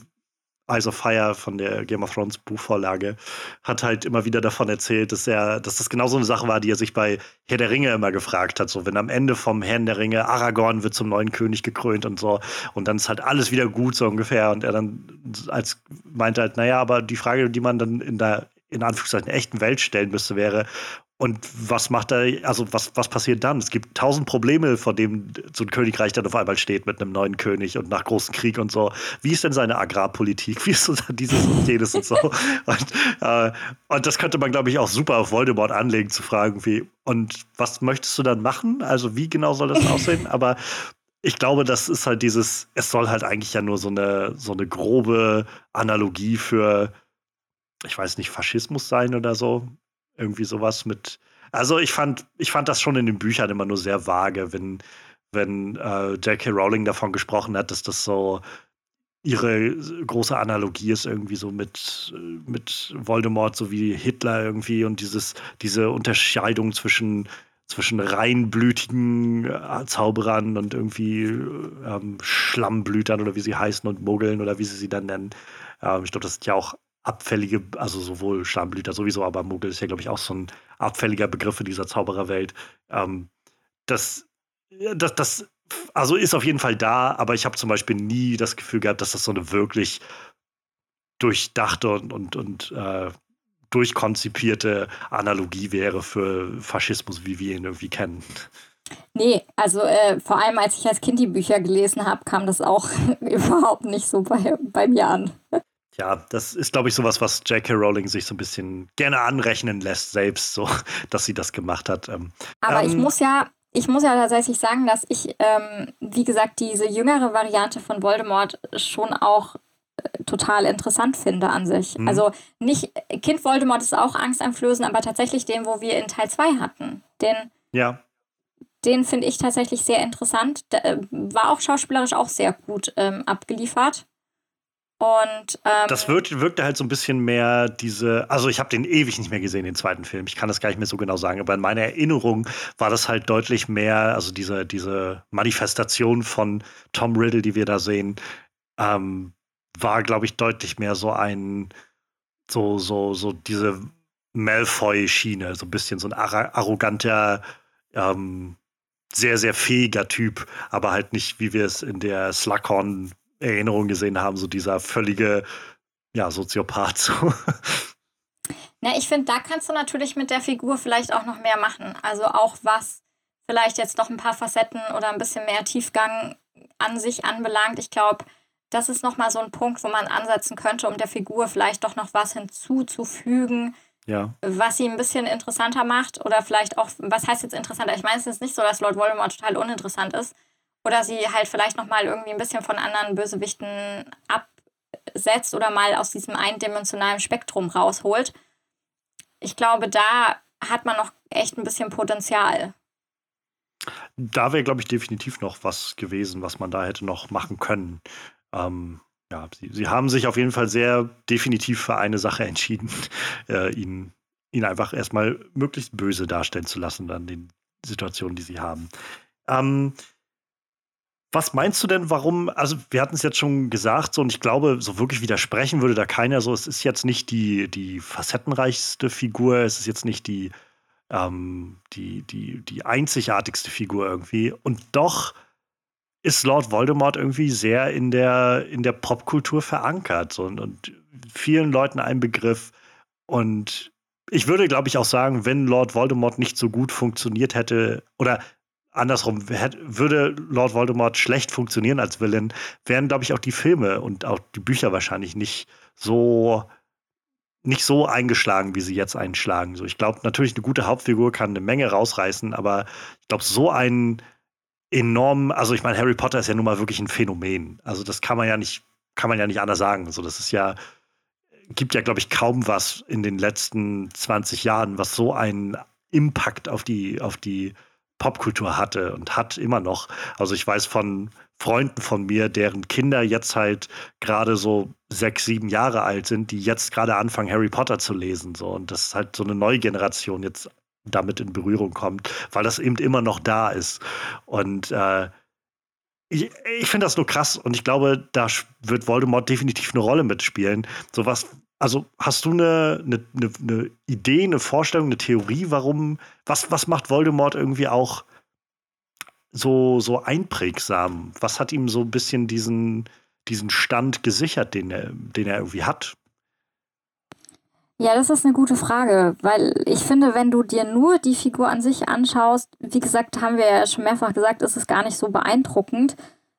Eyes of Fire von der Game of Thrones Buchvorlage hat halt immer wieder davon erzählt, dass er, dass das genau so eine Sache war, die er sich bei Herr der Ringe immer gefragt hat. So, wenn am Ende vom Herrn der Ringe Aragorn wird zum neuen König gekrönt und so, und dann ist halt alles wieder gut, so ungefähr. Und er dann als meinte halt, naja, aber die Frage, die man dann in der in Anführungszeichen echten Welt stellen müsste, wäre, und was macht er, also was, was passiert dann? Es gibt tausend Probleme, vor denen so ein Königreich dann auf einmal steht mit einem neuen König und nach großen Krieg und so. Wie ist denn seine Agrarpolitik? Wie ist so dieses und jenes und so? Und, äh, und das könnte man, glaube ich, auch super auf Voldemort anlegen, zu fragen, wie, und was möchtest du dann machen? Also wie genau soll das aussehen? Aber ich glaube, das ist halt dieses, es soll halt eigentlich ja nur so eine, so eine grobe Analogie für, ich weiß nicht, Faschismus sein oder so. Irgendwie sowas mit. Also ich fand, ich fand das schon in den Büchern immer nur sehr vage, wenn, wenn äh, J.K. Rowling davon gesprochen hat, dass das so ihre große Analogie ist irgendwie so mit, mit Voldemort sowie Hitler irgendwie und dieses, diese Unterscheidung zwischen, zwischen reinblütigen äh, Zauberern und irgendwie ähm, Schlammblütern oder wie sie heißen und Muggeln oder wie sie sie dann nennen. Ähm, ich glaube, das ist ja auch abfällige, also sowohl Schamblüter sowieso, aber Muggel ist ja, glaube ich, auch so ein abfälliger Begriff in dieser Zaubererwelt. Ähm, das, das, das, also ist auf jeden Fall da, aber ich habe zum Beispiel nie das Gefühl gehabt, dass das so eine wirklich durchdachte und, und, und äh, durchkonzipierte Analogie wäre für Faschismus, wie wir ihn irgendwie kennen. Nee, also äh, vor allem als ich als Kind die Bücher gelesen habe, kam das auch überhaupt nicht so bei, bei mir an. Ja, das ist, glaube ich, sowas, was J.K. Rowling sich so ein bisschen gerne anrechnen lässt, selbst, so, dass sie das gemacht hat. Ähm, Aber ähm, ich muss ja, ich muss ja tatsächlich sagen, dass ich, ähm, wie gesagt, diese jüngere Variante von Voldemort schon auch äh, total interessant finde an sich. Mhm. Also nicht, Kind Voldemort ist auch angsteinflößend, aber tatsächlich den, wo wir in Teil 2 hatten. Den, ja. Den finde ich tatsächlich sehr interessant. Äh, war auch schauspielerisch auch sehr gut ähm, abgeliefert. Und ähm, das wirkt, wirkte halt so ein bisschen mehr diese, also ich habe den ewig nicht mehr gesehen, den zweiten Film. Ich kann das gar nicht mehr so genau sagen, aber in meiner Erinnerung war das halt deutlich mehr, also diese, diese Manifestation von Tom Riddle, die wir da sehen, ähm, war, glaube ich, deutlich mehr so ein, so, so, so diese Malfoy-Schiene, so ein bisschen so ein arroganter, ähm, sehr, sehr fähiger Typ, aber halt nicht, wie wir es in der Slughorn Erinnerung gesehen haben, so dieser völlige ja, Soziopath. So. Na, ich finde, da kannst du natürlich mit der Figur vielleicht auch noch mehr machen. Also auch was vielleicht jetzt noch ein paar Facetten oder ein bisschen mehr Tiefgang an sich anbelangt. Ich glaube, das ist nochmal so ein Punkt, wo man ansetzen könnte, um der Figur vielleicht doch noch was hinzuzufügen. Ja. Was sie ein bisschen interessanter macht oder vielleicht auch, was heißt jetzt interessanter? Ich meine, es ist nicht so, dass Lord Voldemort total uninteressant ist oder sie halt vielleicht nochmal irgendwie ein bisschen von anderen Bösewichten absetzt oder mal aus diesem eindimensionalen Spektrum rausholt. Ich glaube, da hat man noch echt ein bisschen Potenzial. Da wäre, glaube ich, definitiv noch was gewesen, was man da hätte noch machen können. Ähm, ja, sie, sie haben sich auf jeden Fall sehr definitiv für eine Sache entschieden, äh, ihn, ihn einfach erstmal möglichst böse darstellen zu lassen, dann den Situationen, die sie haben. Ähm, was meinst du denn, warum, also wir hatten es jetzt schon gesagt, so und ich glaube, so wirklich widersprechen würde da keiner so, es ist jetzt nicht die, die facettenreichste Figur, es ist jetzt nicht die, ähm, die, die, die einzigartigste Figur irgendwie. Und doch ist Lord Voldemort irgendwie sehr in der, in der Popkultur verankert so, und, und vielen Leuten ein Begriff. Und ich würde, glaube ich, auch sagen, wenn Lord Voldemort nicht so gut funktioniert hätte, oder andersrum, würde Lord Voldemort schlecht funktionieren als Villain, wären, glaube ich, auch die Filme und auch die Bücher wahrscheinlich nicht so nicht so eingeschlagen, wie sie jetzt einschlagen. So, ich glaube, natürlich eine gute Hauptfigur kann eine Menge rausreißen, aber ich glaube, so ein enorm, also ich meine, Harry Potter ist ja nun mal wirklich ein Phänomen. Also das kann man ja nicht, kann man ja nicht anders sagen. So, das ist ja, gibt ja, glaube ich, kaum was in den letzten 20 Jahren, was so einen Impact auf die, auf die Popkultur hatte und hat immer noch. Also ich weiß von Freunden von mir, deren Kinder jetzt halt gerade so sechs, sieben Jahre alt sind, die jetzt gerade anfangen, Harry Potter zu lesen. So. Und das halt so eine neue Generation jetzt damit in Berührung kommt, weil das eben immer noch da ist. Und äh, ich, ich finde das nur krass und ich glaube, da wird Voldemort definitiv eine Rolle mitspielen. So was, also hast du eine, eine, eine, Idee, eine Vorstellung, eine Theorie, warum, was, was macht Voldemort irgendwie auch so, so einprägsam? Was hat ihm so ein bisschen diesen, diesen Stand gesichert, den er, den er irgendwie hat? Ja, das ist eine gute Frage, weil ich finde, wenn du dir nur die Figur an sich anschaust, wie gesagt, haben wir ja schon mehrfach gesagt, ist es gar nicht so beeindruckend.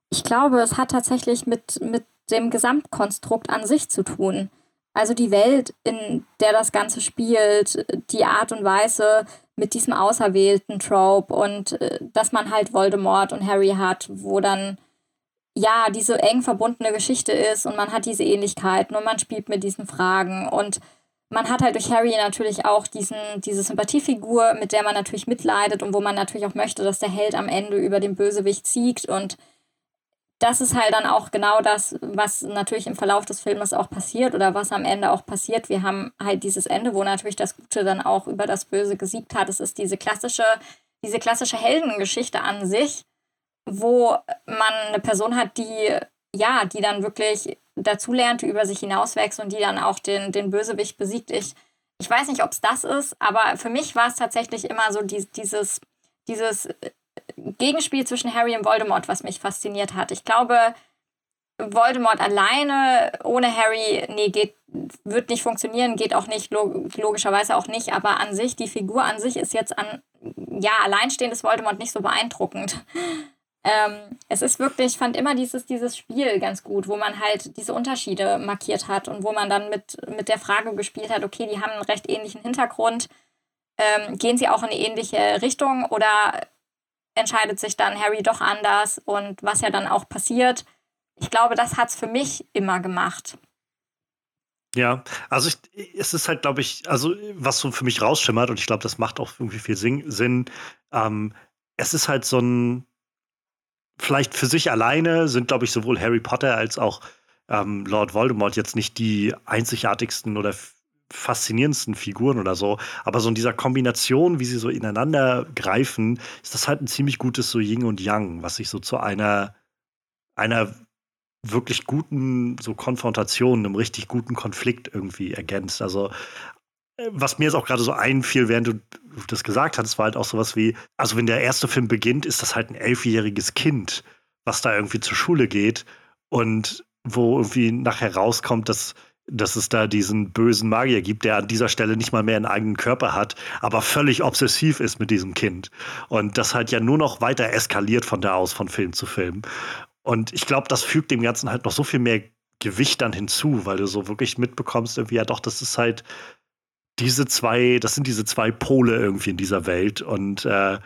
Ich glaube, es hat tatsächlich mit, mit dem Gesamtkonstrukt an sich zu tun. Also die Welt, in der das Ganze spielt, die Art und Weise mit diesem auserwählten Trope und äh, dass man halt Voldemort und Harry hat, wo dann ja diese eng verbundene Geschichte ist und man hat diese Ähnlichkeiten und man spielt mit diesen Fragen und man hat halt durch Harry natürlich auch diesen, diese Sympathiefigur, mit der man natürlich mitleidet und wo man natürlich auch möchte, dass der Held am Ende über den Bösewicht siegt und das ist halt dann auch genau das, was natürlich im Verlauf des Filmes auch passiert oder was am Ende auch passiert. Wir haben halt dieses Ende, wo natürlich das Gute dann auch über das Böse gesiegt hat. Es ist diese klassische, diese klassische Heldengeschichte an sich, wo man eine Person hat, die, ja, die dann wirklich dazulernt, über sich hinauswächst und die dann auch den, den Bösewicht besiegt. Ich, ich weiß nicht, ob es das ist, aber für mich war es tatsächlich immer so die, dieses, dieses Gegenspiel zwischen Harry und Voldemort, was mich fasziniert hat. Ich glaube, Voldemort alleine ohne Harry, nee, geht, wird nicht funktionieren, geht auch nicht, log logischerweise auch nicht, aber an sich, die Figur an sich ist jetzt an, ja, alleinstehendes Voldemort nicht so beeindruckend. Ähm, es ist wirklich, ich fand immer dieses, dieses Spiel ganz gut, wo man halt diese Unterschiede markiert hat und wo man dann mit, mit der Frage gespielt hat, okay, die haben einen recht ähnlichen Hintergrund, ähm, gehen sie auch in eine ähnliche Richtung oder entscheidet sich dann Harry doch anders und was ja dann auch passiert. Ich glaube, das hat es für mich immer gemacht. Ja, also ich, es ist halt, glaube ich, also was so für mich rausschimmert und ich glaube, das macht auch irgendwie viel Sinn. Ähm, es ist halt so ein, vielleicht für sich alleine sind, glaube ich, sowohl Harry Potter als auch ähm, Lord Voldemort jetzt nicht die einzigartigsten oder faszinierendsten Figuren oder so. Aber so in dieser Kombination, wie sie so ineinander greifen, ist das halt ein ziemlich gutes so Yin und Yang, was sich so zu einer, einer wirklich guten so Konfrontation, einem richtig guten Konflikt irgendwie ergänzt. Also äh, was mir jetzt auch gerade so einfiel, während du das gesagt hast, war halt auch sowas wie, also wenn der erste Film beginnt, ist das halt ein elfjähriges Kind, was da irgendwie zur Schule geht und wo irgendwie nachher rauskommt, dass dass es da diesen bösen Magier gibt, der an dieser Stelle nicht mal mehr einen eigenen Körper hat, aber völlig obsessiv ist mit diesem Kind. Und das halt ja nur noch weiter eskaliert von da aus, von Film zu Film. Und ich glaube, das fügt dem Ganzen halt noch so viel mehr Gewicht dann hinzu, weil du so wirklich mitbekommst, irgendwie, ja doch, das ist halt diese zwei, das sind diese zwei Pole irgendwie in dieser Welt und äh,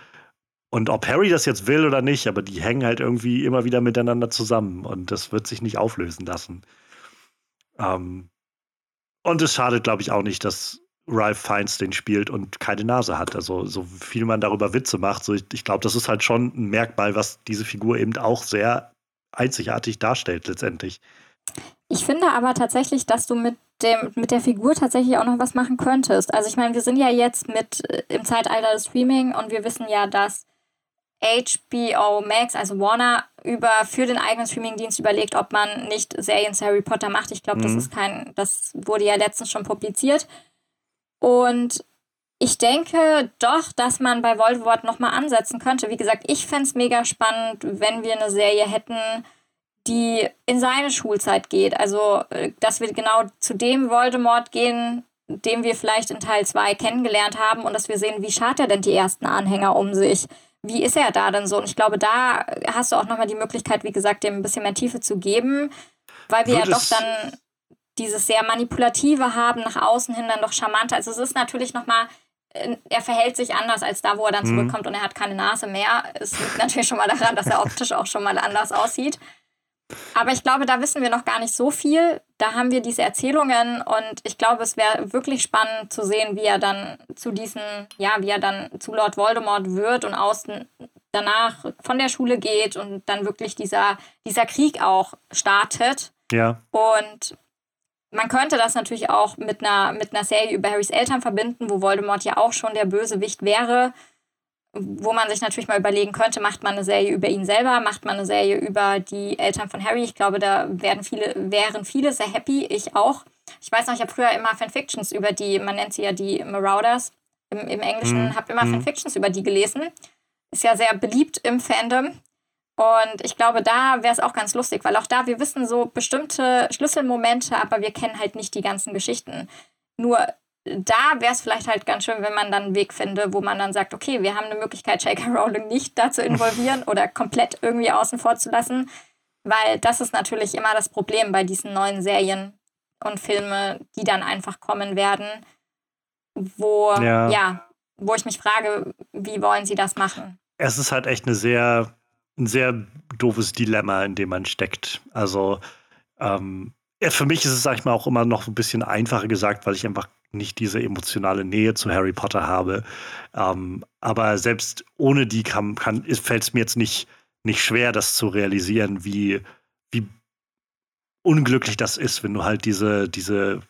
und ob Harry das jetzt will oder nicht, aber die hängen halt irgendwie immer wieder miteinander zusammen und das wird sich nicht auflösen lassen. Ähm, und es schadet, glaube ich, auch nicht, dass Ralph Fiennes den spielt und keine Nase hat. Also so viel man darüber Witze macht, so ich, ich glaube, das ist halt schon ein Merkmal, was diese Figur eben auch sehr einzigartig darstellt letztendlich. Ich finde aber tatsächlich, dass du mit dem, mit der Figur tatsächlich auch noch was machen könntest. Also ich meine, wir sind ja jetzt mit äh, im Zeitalter des Streaming und wir wissen ja, dass HBO Max, also Warner, über für den eigenen Streamingdienst überlegt, ob man nicht Serien zu Harry Potter macht. Ich glaube, mhm. das ist kein, das wurde ja letztens schon publiziert. Und ich denke doch, dass man bei Voldemort nochmal ansetzen könnte. Wie gesagt, ich fände es mega spannend, wenn wir eine Serie hätten, die in seine Schulzeit geht. Also, äh, dass wir genau zu dem Voldemort gehen, den wir vielleicht in Teil 2 kennengelernt haben und dass wir sehen, wie schart er denn die ersten Anhänger um sich? Wie ist er da denn so? Und ich glaube, da hast du auch nochmal die Möglichkeit, wie gesagt, dem ein bisschen mehr Tiefe zu geben, weil wir ja doch dann dieses sehr manipulative haben, nach außen hin dann doch charmanter. Also es ist natürlich nochmal, äh, er verhält sich anders als da, wo er dann mhm. zurückkommt und er hat keine Nase mehr. Es liegt natürlich schon mal daran, dass er optisch auch schon mal anders aussieht. Aber ich glaube, da wissen wir noch gar nicht so viel. Da haben wir diese Erzählungen und ich glaube, es wäre wirklich spannend zu sehen, wie er dann zu diesen, ja, wie er dann zu Lord Voldemort wird und außen danach von der Schule geht und dann wirklich dieser, dieser Krieg auch startet. Ja. Und man könnte das natürlich auch mit einer, mit einer Serie über Harrys Eltern verbinden, wo Voldemort ja auch schon der Bösewicht wäre wo man sich natürlich mal überlegen könnte, macht man eine Serie über ihn selber, macht man eine Serie über die Eltern von Harry. Ich glaube, da werden viele, wären viele sehr happy, ich auch. Ich weiß noch, ich habe früher immer Fanfictions über die, man nennt sie ja die Marauders im, im Englischen, mhm. habe immer mhm. Fanfictions über die gelesen. Ist ja sehr beliebt im Fandom. Und ich glaube, da wäre es auch ganz lustig, weil auch da, wir wissen so bestimmte Schlüsselmomente, aber wir kennen halt nicht die ganzen Geschichten. Nur da wäre es vielleicht halt ganz schön, wenn man dann einen Weg finde, wo man dann sagt, okay, wir haben eine Möglichkeit, J.K. Rowling nicht da zu involvieren oder komplett irgendwie außen vor zu lassen, weil das ist natürlich immer das Problem bei diesen neuen Serien und Filme, die dann einfach kommen werden, wo, ja, ja wo ich mich frage, wie wollen sie das machen? Es ist halt echt eine sehr, ein sehr doofes Dilemma, in dem man steckt. Also, ähm, ja, für mich ist es, sag ich mal, auch immer noch ein bisschen einfacher gesagt, weil ich einfach nicht diese emotionale Nähe zu Harry Potter habe. Ähm, aber selbst ohne die fällt es mir jetzt nicht, nicht schwer, das zu realisieren, wie, wie unglücklich das ist, wenn du halt diese, diese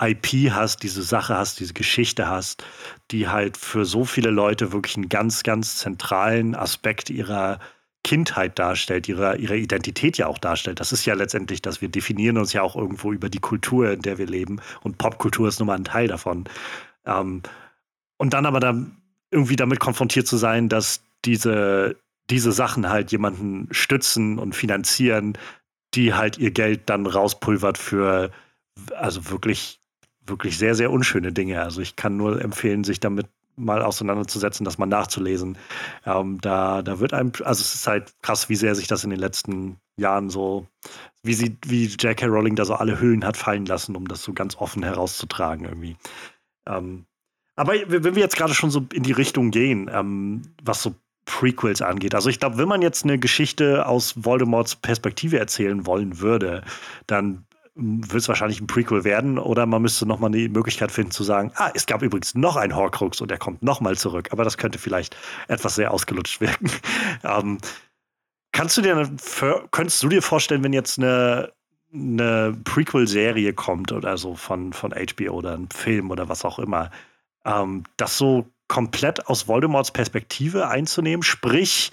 IP hast, diese Sache hast, diese Geschichte hast, die halt für so viele Leute wirklich einen ganz, ganz zentralen Aspekt ihrer Kindheit darstellt, ihre, ihre Identität ja auch darstellt. Das ist ja letztendlich, dass wir definieren uns ja auch irgendwo über die Kultur, in der wir leben. Und Popkultur ist nun mal ein Teil davon. Ähm, und dann aber dann irgendwie damit konfrontiert zu sein, dass diese, diese Sachen halt jemanden stützen und finanzieren, die halt ihr Geld dann rauspulvert für also wirklich, wirklich sehr, sehr unschöne Dinge. Also ich kann nur empfehlen, sich damit mal auseinanderzusetzen, das mal nachzulesen. Ähm, da, da wird einem, also es ist halt krass, wie sehr sich das in den letzten Jahren so, wie sie, wie J.K. Rowling da so alle Hüllen hat fallen lassen, um das so ganz offen herauszutragen irgendwie. Ähm, aber wenn wir jetzt gerade schon so in die Richtung gehen, ähm, was so Prequels angeht. Also ich glaube, wenn man jetzt eine Geschichte aus Voldemorts Perspektive erzählen wollen würde, dann wird es wahrscheinlich ein Prequel werden oder man müsste nochmal die Möglichkeit finden zu sagen, ah, es gab übrigens noch einen Horcrux und er kommt nochmal zurück. Aber das könnte vielleicht etwas sehr ausgelutscht wirken. ähm, kannst du dir, könntest du dir vorstellen, wenn jetzt eine, eine Prequel-Serie kommt oder so von, von HBO oder ein Film oder was auch immer, ähm, das so komplett aus Voldemorts Perspektive einzunehmen? Sprich,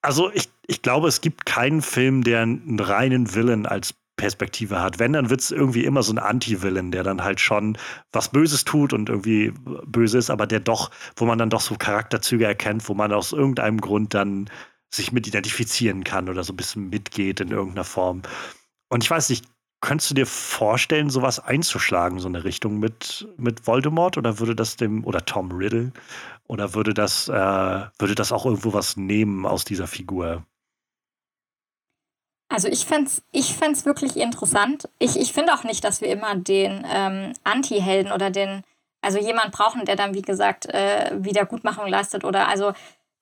also ich, ich glaube, es gibt keinen Film, der einen reinen Villain als Perspektive hat. Wenn, dann wird es irgendwie immer so ein Anti-Villain, der dann halt schon was Böses tut und irgendwie böse ist, aber der doch, wo man dann doch so Charakterzüge erkennt, wo man aus irgendeinem Grund dann sich mit identifizieren kann oder so ein bisschen mitgeht in irgendeiner Form. Und ich weiß nicht, könntest du dir vorstellen, sowas einzuschlagen, so eine Richtung mit, mit Voldemort? Oder würde das dem, oder Tom Riddle, oder würde das, äh, würde das auch irgendwo was nehmen aus dieser Figur? Also ich fände es ich fänd's wirklich interessant. Ich, ich finde auch nicht, dass wir immer den ähm, Anti-Helden oder den, also jemand brauchen, der dann, wie gesagt, äh, Wiedergutmachung leistet oder also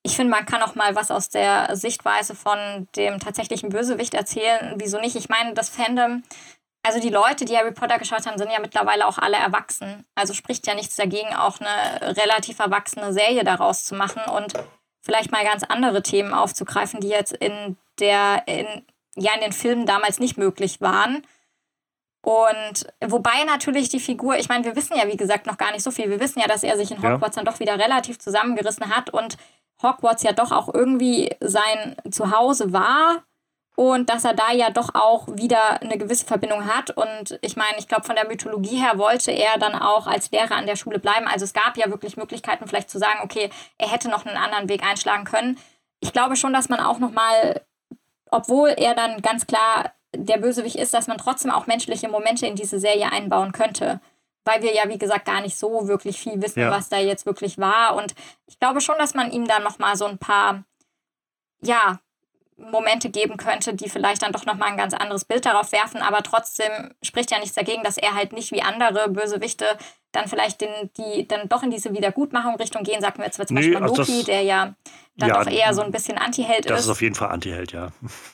ich finde, man kann auch mal was aus der Sichtweise von dem tatsächlichen Bösewicht erzählen. Wieso nicht? Ich meine, das Fandom, also die Leute, die Harry Potter geschaut haben, sind ja mittlerweile auch alle erwachsen. Also spricht ja nichts dagegen, auch eine relativ erwachsene Serie daraus zu machen und vielleicht mal ganz andere Themen aufzugreifen, die jetzt in der, in, ja, in den Filmen damals nicht möglich waren. Und wobei natürlich die Figur, ich meine, wir wissen ja, wie gesagt, noch gar nicht so viel. Wir wissen ja, dass er sich in Hogwarts ja. dann doch wieder relativ zusammengerissen hat und Hogwarts ja doch auch irgendwie sein Zuhause war und dass er da ja doch auch wieder eine gewisse Verbindung hat. Und ich meine, ich glaube, von der Mythologie her wollte er dann auch als Lehrer an der Schule bleiben. Also es gab ja wirklich Möglichkeiten, vielleicht zu sagen, okay, er hätte noch einen anderen Weg einschlagen können. Ich glaube schon, dass man auch nochmal, obwohl er dann ganz klar der Bösewicht ist, dass man trotzdem auch menschliche Momente in diese Serie einbauen könnte. Weil wir ja, wie gesagt, gar nicht so wirklich viel wissen, ja. was da jetzt wirklich war. Und ich glaube schon, dass man ihm dann nochmal so ein paar, ja, Momente geben könnte, die vielleicht dann doch nochmal ein ganz anderes Bild darauf werfen, aber trotzdem spricht ja nichts dagegen, dass er halt nicht wie andere Bösewichte dann vielleicht den, die dann doch in diese Wiedergutmachung Richtung gehen, sagen wir jetzt zum Beispiel nee, also Loki, der ja dann ja, doch eher so ein bisschen Anti-Held ist. Das ist auf jeden Fall Anti-Held, ja.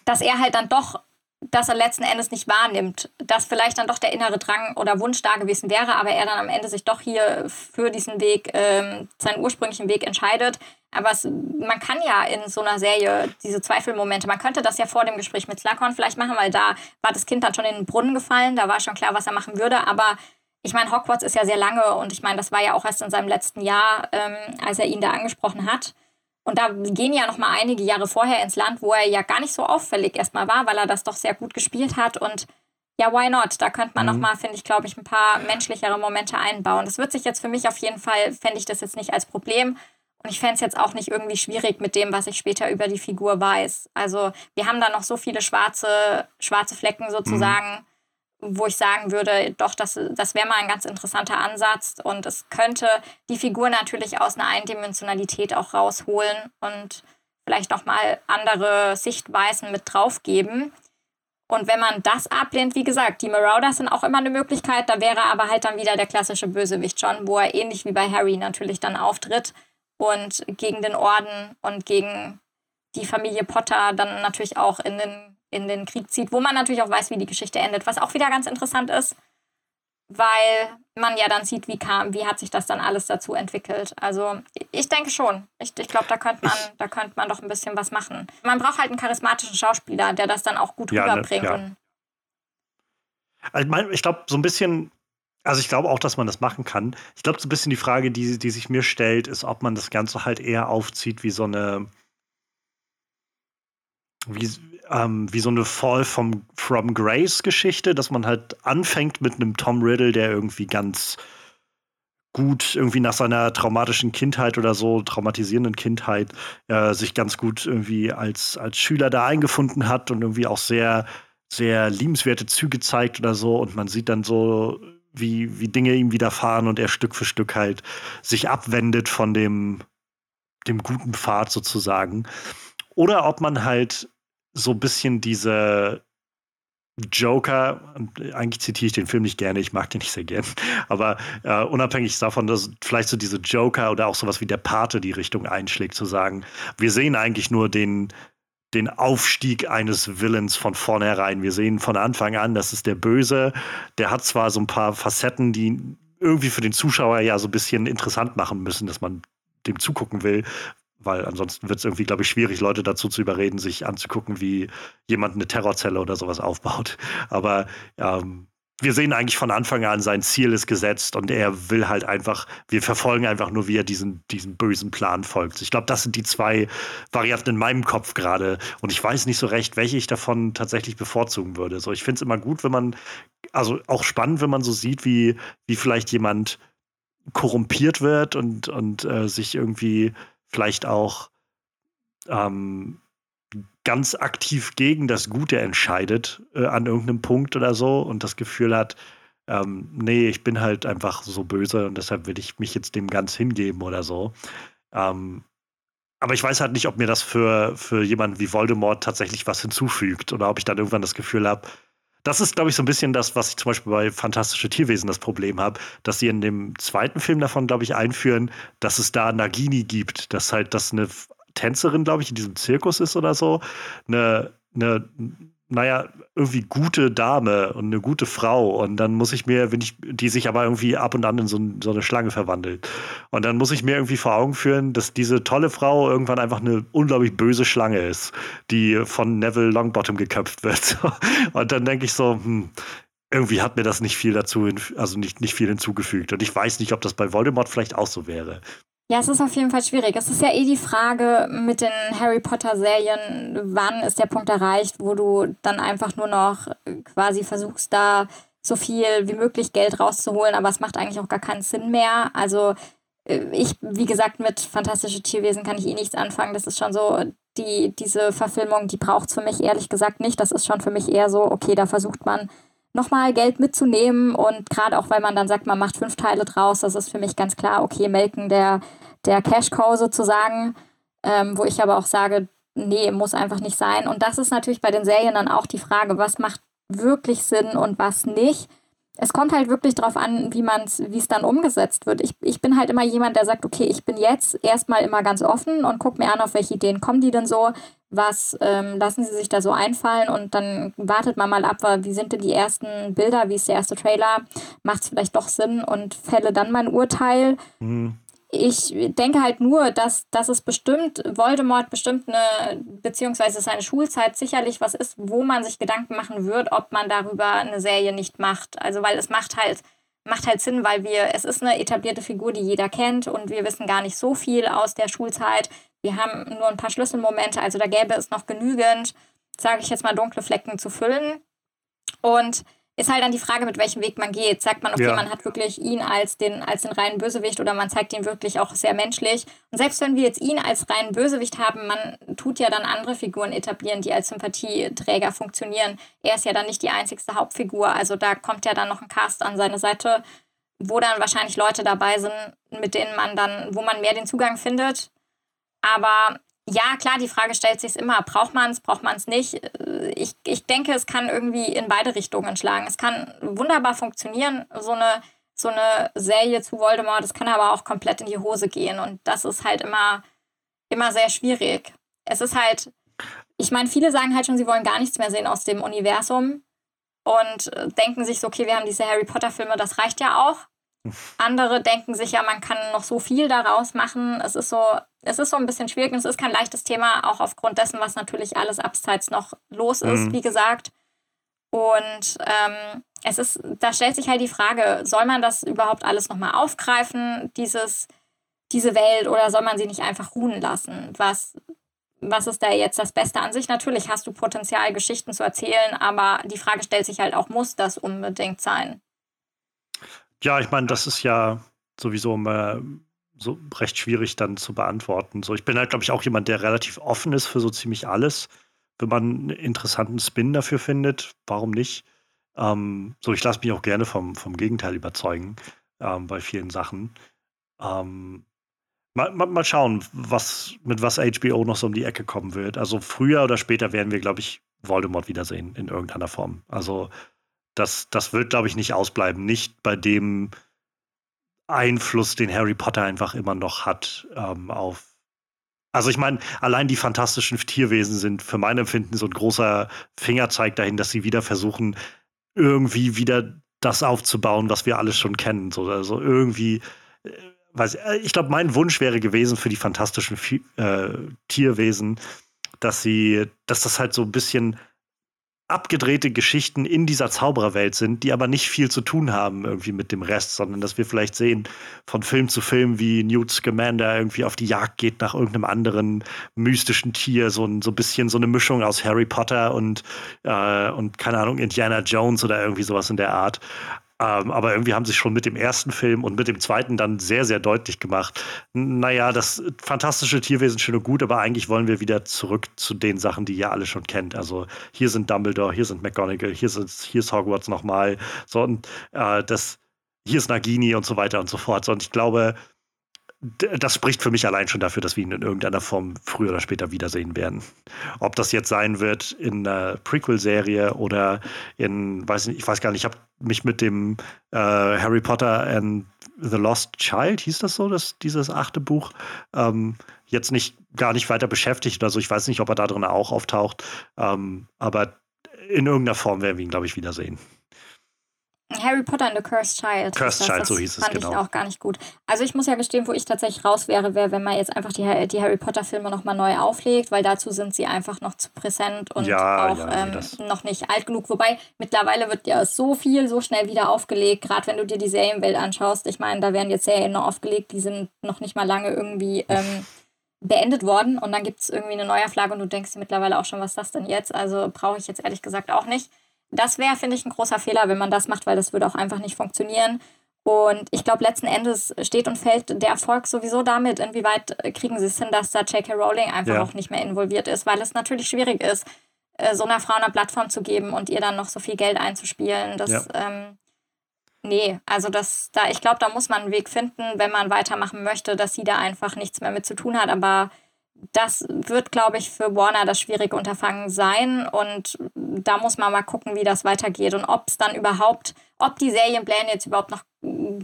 Dass er halt dann doch dass er letzten Endes nicht wahrnimmt, dass vielleicht dann doch der innere Drang oder Wunsch da gewesen wäre, aber er dann am Ende sich doch hier für diesen Weg, ähm, seinen ursprünglichen Weg entscheidet. Aber es, man kann ja in so einer Serie diese Zweifelmomente, man könnte das ja vor dem Gespräch mit Slughorn vielleicht machen, weil da war das Kind dann schon in den Brunnen gefallen, da war schon klar, was er machen würde, aber ich meine, Hogwarts ist ja sehr lange und ich meine, das war ja auch erst in seinem letzten Jahr, ähm, als er ihn da angesprochen hat. Und da gehen ja noch mal einige Jahre vorher ins Land, wo er ja gar nicht so auffällig erstmal war, weil er das doch sehr gut gespielt hat. Und ja, why not? Da könnte man mhm. noch mal, finde ich, glaube ich, ein paar menschlichere Momente einbauen. Das wird sich jetzt für mich auf jeden Fall, fände ich das jetzt nicht als Problem. Und ich fände es jetzt auch nicht irgendwie schwierig mit dem, was ich später über die Figur weiß. Also wir haben da noch so viele schwarze, schwarze Flecken sozusagen. Mhm wo ich sagen würde, doch, das, das wäre mal ein ganz interessanter Ansatz und es könnte die Figur natürlich aus einer Eindimensionalität auch rausholen und vielleicht nochmal andere Sichtweisen mit draufgeben. Und wenn man das ablehnt, wie gesagt, die Marauders sind auch immer eine Möglichkeit, da wäre aber halt dann wieder der klassische Bösewicht schon, wo er ähnlich wie bei Harry natürlich dann auftritt und gegen den Orden und gegen die Familie Potter dann natürlich auch in den in den Krieg zieht, wo man natürlich auch weiß, wie die Geschichte endet, was auch wieder ganz interessant ist, weil man ja dann sieht, wie kam, wie hat sich das dann alles dazu entwickelt. Also ich denke schon. Ich, ich glaube, da könnte man, da könnte man doch ein bisschen was machen. Man braucht halt einen charismatischen Schauspieler, der das dann auch gut ja, ne, rüberbringt. Ne, ja. Also ich, ich glaube, so ein bisschen also ich glaube auch, dass man das machen kann. Ich glaube, so ein bisschen die Frage, die, die sich mir stellt, ist, ob man das Ganze halt eher aufzieht wie so eine, wie, ähm, wie so eine Fall from, from Grace Geschichte, dass man halt anfängt mit einem Tom Riddle, der irgendwie ganz gut irgendwie nach seiner traumatischen Kindheit oder so, traumatisierenden Kindheit, äh, sich ganz gut irgendwie als, als Schüler da eingefunden hat und irgendwie auch sehr, sehr liebenswerte Züge zeigt oder so. Und man sieht dann so, wie, wie Dinge ihm widerfahren und er Stück für Stück halt sich abwendet von dem, dem guten Pfad sozusagen. Oder ob man halt so ein bisschen diese Joker, eigentlich zitiere ich den Film nicht gerne, ich mag den nicht sehr gern, aber äh, unabhängig davon, dass vielleicht so diese Joker oder auch sowas wie der Pate die Richtung einschlägt, zu sagen, wir sehen eigentlich nur den, den Aufstieg eines Villains von vornherein. Wir sehen von Anfang an, das ist der Böse, der hat zwar so ein paar Facetten, die irgendwie für den Zuschauer ja so ein bisschen interessant machen müssen, dass man dem zugucken will, weil ansonsten wird es irgendwie, glaube ich, schwierig, Leute dazu zu überreden, sich anzugucken, wie jemand eine Terrorzelle oder sowas aufbaut. Aber ähm, wir sehen eigentlich von Anfang an, sein Ziel ist gesetzt und er will halt einfach, wir verfolgen einfach nur, wie er diesen, diesen bösen Plan folgt. Ich glaube, das sind die zwei Varianten in meinem Kopf gerade. Und ich weiß nicht so recht, welche ich davon tatsächlich bevorzugen würde. So, ich finde es immer gut, wenn man, also auch spannend, wenn man so sieht, wie, wie vielleicht jemand korrumpiert wird und, und äh, sich irgendwie vielleicht auch ähm, ganz aktiv gegen das Gute entscheidet äh, an irgendeinem Punkt oder so und das Gefühl hat, ähm, nee, ich bin halt einfach so böse und deshalb will ich mich jetzt dem ganz hingeben oder so. Ähm, aber ich weiß halt nicht, ob mir das für, für jemanden wie Voldemort tatsächlich was hinzufügt oder ob ich dann irgendwann das Gefühl habe, das ist, glaube ich, so ein bisschen das, was ich zum Beispiel bei Fantastische Tierwesen das Problem habe, dass sie in dem zweiten Film davon, glaube ich, einführen, dass es da Nagini gibt, dass halt das eine Tänzerin, glaube ich, in diesem Zirkus ist oder so, eine, eine naja, irgendwie gute Dame und eine gute Frau. Und dann muss ich mir, wenn ich, die sich aber irgendwie ab und an in so, so, eine Schlange verwandelt. Und dann muss ich mir irgendwie vor Augen führen, dass diese tolle Frau irgendwann einfach eine unglaublich böse Schlange ist, die von Neville Longbottom geköpft wird. und dann denke ich so, hm, irgendwie hat mir das nicht viel dazu, also nicht, nicht viel hinzugefügt. Und ich weiß nicht, ob das bei Voldemort vielleicht auch so wäre. Ja, es ist auf jeden Fall schwierig. Es ist ja eh die Frage mit den Harry Potter-Serien, wann ist der Punkt erreicht, wo du dann einfach nur noch quasi versuchst, da so viel wie möglich Geld rauszuholen, aber es macht eigentlich auch gar keinen Sinn mehr. Also äh, ich, wie gesagt, mit Fantastische Tierwesen kann ich eh nichts anfangen. Das ist schon so, die, diese Verfilmung, die braucht es für mich ehrlich gesagt nicht. Das ist schon für mich eher so, okay, da versucht man nochmal Geld mitzunehmen. Und gerade auch, weil man dann sagt, man macht fünf Teile draus, das ist für mich ganz klar, okay, melken der, der Cash-Cow sozusagen, ähm, wo ich aber auch sage, nee, muss einfach nicht sein. Und das ist natürlich bei den Serien dann auch die Frage, was macht wirklich Sinn und was nicht. Es kommt halt wirklich darauf an, wie man es, wie es dann umgesetzt wird. Ich, ich bin halt immer jemand, der sagt, okay, ich bin jetzt erstmal immer ganz offen und gucke mir an, auf welche Ideen kommen die denn so was ähm, lassen sie sich da so einfallen und dann wartet man mal ab, wie sind denn die ersten Bilder, wie ist der erste Trailer, macht es vielleicht doch Sinn und fälle dann mein Urteil. Mhm. Ich denke halt nur, dass, dass es bestimmt, Voldemort bestimmt eine, beziehungsweise seine Schulzeit sicherlich was ist, wo man sich Gedanken machen wird, ob man darüber eine Serie nicht macht. Also weil es macht halt, macht halt Sinn, weil wir, es ist eine etablierte Figur, die jeder kennt und wir wissen gar nicht so viel aus der Schulzeit. Wir haben nur ein paar Schlüsselmomente, also da gäbe es noch genügend, sage ich jetzt mal, dunkle Flecken zu füllen. Und ist halt dann die Frage, mit welchem Weg man geht. Sagt man, okay, ja. man hat wirklich ihn als den, als den reinen Bösewicht oder man zeigt ihn wirklich auch sehr menschlich. Und selbst wenn wir jetzt ihn als reinen Bösewicht haben, man tut ja dann andere Figuren etablieren, die als Sympathieträger funktionieren. Er ist ja dann nicht die einzigste Hauptfigur. Also da kommt ja dann noch ein Cast an seine Seite, wo dann wahrscheinlich Leute dabei sind, mit denen man dann, wo man mehr den Zugang findet. Aber ja, klar, die Frage stellt sich immer, braucht man es, braucht man es nicht? Äh, ich, ich denke, es kann irgendwie in beide Richtungen schlagen. Es kann wunderbar funktionieren, so eine, so eine Serie zu Voldemort, es kann aber auch komplett in die Hose gehen. Und das ist halt immer, immer sehr schwierig. Es ist halt, ich meine, viele sagen halt schon, sie wollen gar nichts mehr sehen aus dem Universum und äh, denken sich so, okay, wir haben diese Harry Potter-Filme, das reicht ja auch. Andere denken sich ja, man kann noch so viel daraus machen. Es ist so, es ist so ein bisschen schwierig und es ist kein leichtes Thema, auch aufgrund dessen, was natürlich alles abseits noch los ist, mhm. wie gesagt. Und ähm, es ist, da stellt sich halt die Frage, soll man das überhaupt alles nochmal aufgreifen, dieses, diese Welt, oder soll man sie nicht einfach ruhen lassen? Was, was ist da jetzt das Beste an sich? Natürlich hast du Potenzial, Geschichten zu erzählen, aber die Frage stellt sich halt auch, muss das unbedingt sein? Ja, ich meine, das ist ja sowieso immer so recht schwierig dann zu beantworten. So, ich bin halt, glaube ich, auch jemand, der relativ offen ist für so ziemlich alles. Wenn man einen interessanten Spin dafür findet, warum nicht? Ähm, so, ich lasse mich auch gerne vom, vom Gegenteil überzeugen ähm, bei vielen Sachen. Ähm, mal, mal, mal, schauen, was, mit was HBO noch so um die Ecke kommen wird. Also früher oder später werden wir, glaube ich, Voldemort wiedersehen in irgendeiner Form. Also das, das wird, glaube ich, nicht ausbleiben. Nicht bei dem Einfluss, den Harry Potter einfach immer noch hat ähm, auf. Also ich meine, allein die fantastischen Tierwesen sind für mein Empfinden so ein großer Fingerzeig dahin, dass sie wieder versuchen, irgendwie wieder das aufzubauen, was wir alles schon kennen. So, also irgendwie, äh, weiß ich, äh, ich glaube, mein Wunsch wäre gewesen für die fantastischen äh, Tierwesen, dass sie, dass das halt so ein bisschen abgedrehte Geschichten in dieser Zaubererwelt sind, die aber nicht viel zu tun haben irgendwie mit dem Rest, sondern dass wir vielleicht sehen von Film zu Film, wie Newt Scamander irgendwie auf die Jagd geht nach irgendeinem anderen mystischen Tier, so ein so bisschen so eine Mischung aus Harry Potter und äh, und keine Ahnung Indiana Jones oder irgendwie sowas in der Art. Ähm, aber irgendwie haben sie schon mit dem ersten Film und mit dem zweiten dann sehr, sehr deutlich gemacht. Naja, das fantastische Tierwesen schön und gut, aber eigentlich wollen wir wieder zurück zu den Sachen, die ihr alle schon kennt. Also hier sind Dumbledore, hier sind McGonagall, hier, sind, hier ist Hogwarts nochmal. So, und äh, das, hier ist Nagini und so weiter und so fort. So, und ich glaube, das spricht für mich allein schon dafür, dass wir ihn in irgendeiner Form früher oder später wiedersehen werden. Ob das jetzt sein wird in einer Prequel-Serie oder in, weiß nicht, ich weiß gar nicht, ich habe mich mit dem äh, Harry Potter and the Lost Child, hieß das so, das, dieses achte Buch, ähm, jetzt nicht gar nicht weiter beschäftigt oder so. Ich weiß nicht, ob er da drin auch auftaucht, ähm, aber in irgendeiner Form werden wir ihn, glaube ich, wiedersehen. Harry Potter and the Cursed Child. Cursed Child, das so hieß es, fand genau. ich auch gar nicht gut. Also ich muss ja gestehen, wo ich tatsächlich raus wäre, wäre, wenn man jetzt einfach die, die Harry Potter-Filme nochmal neu auflegt, weil dazu sind sie einfach noch zu präsent und ja, auch ja, ähm, noch nicht alt genug. Wobei mittlerweile wird ja so viel so schnell wieder aufgelegt, gerade wenn du dir die Serienwelt anschaust. Ich meine, da werden jetzt Serien noch aufgelegt, die sind noch nicht mal lange irgendwie ähm, beendet worden und dann gibt es irgendwie eine Neuauflage und du denkst dir mittlerweile auch schon, was ist das denn jetzt? Also brauche ich jetzt ehrlich gesagt auch nicht. Das wäre, finde ich, ein großer Fehler, wenn man das macht, weil das würde auch einfach nicht funktionieren. Und ich glaube, letzten Endes steht und fällt der Erfolg sowieso damit, inwieweit kriegen sie es hin, dass da J.K. Rowling einfach ja. auch nicht mehr involviert ist, weil es natürlich schwierig ist, äh, so einer Frau eine Plattform zu geben und ihr dann noch so viel Geld einzuspielen. Das, ja. ähm, nee, also das, da, ich glaube, da muss man einen Weg finden, wenn man weitermachen möchte, dass sie da einfach nichts mehr mit zu tun hat. Aber das wird, glaube ich, für Warner das schwierige Unterfangen sein. Und da muss man mal gucken, wie das weitergeht und ob es dann überhaupt, ob die Serienpläne jetzt überhaupt noch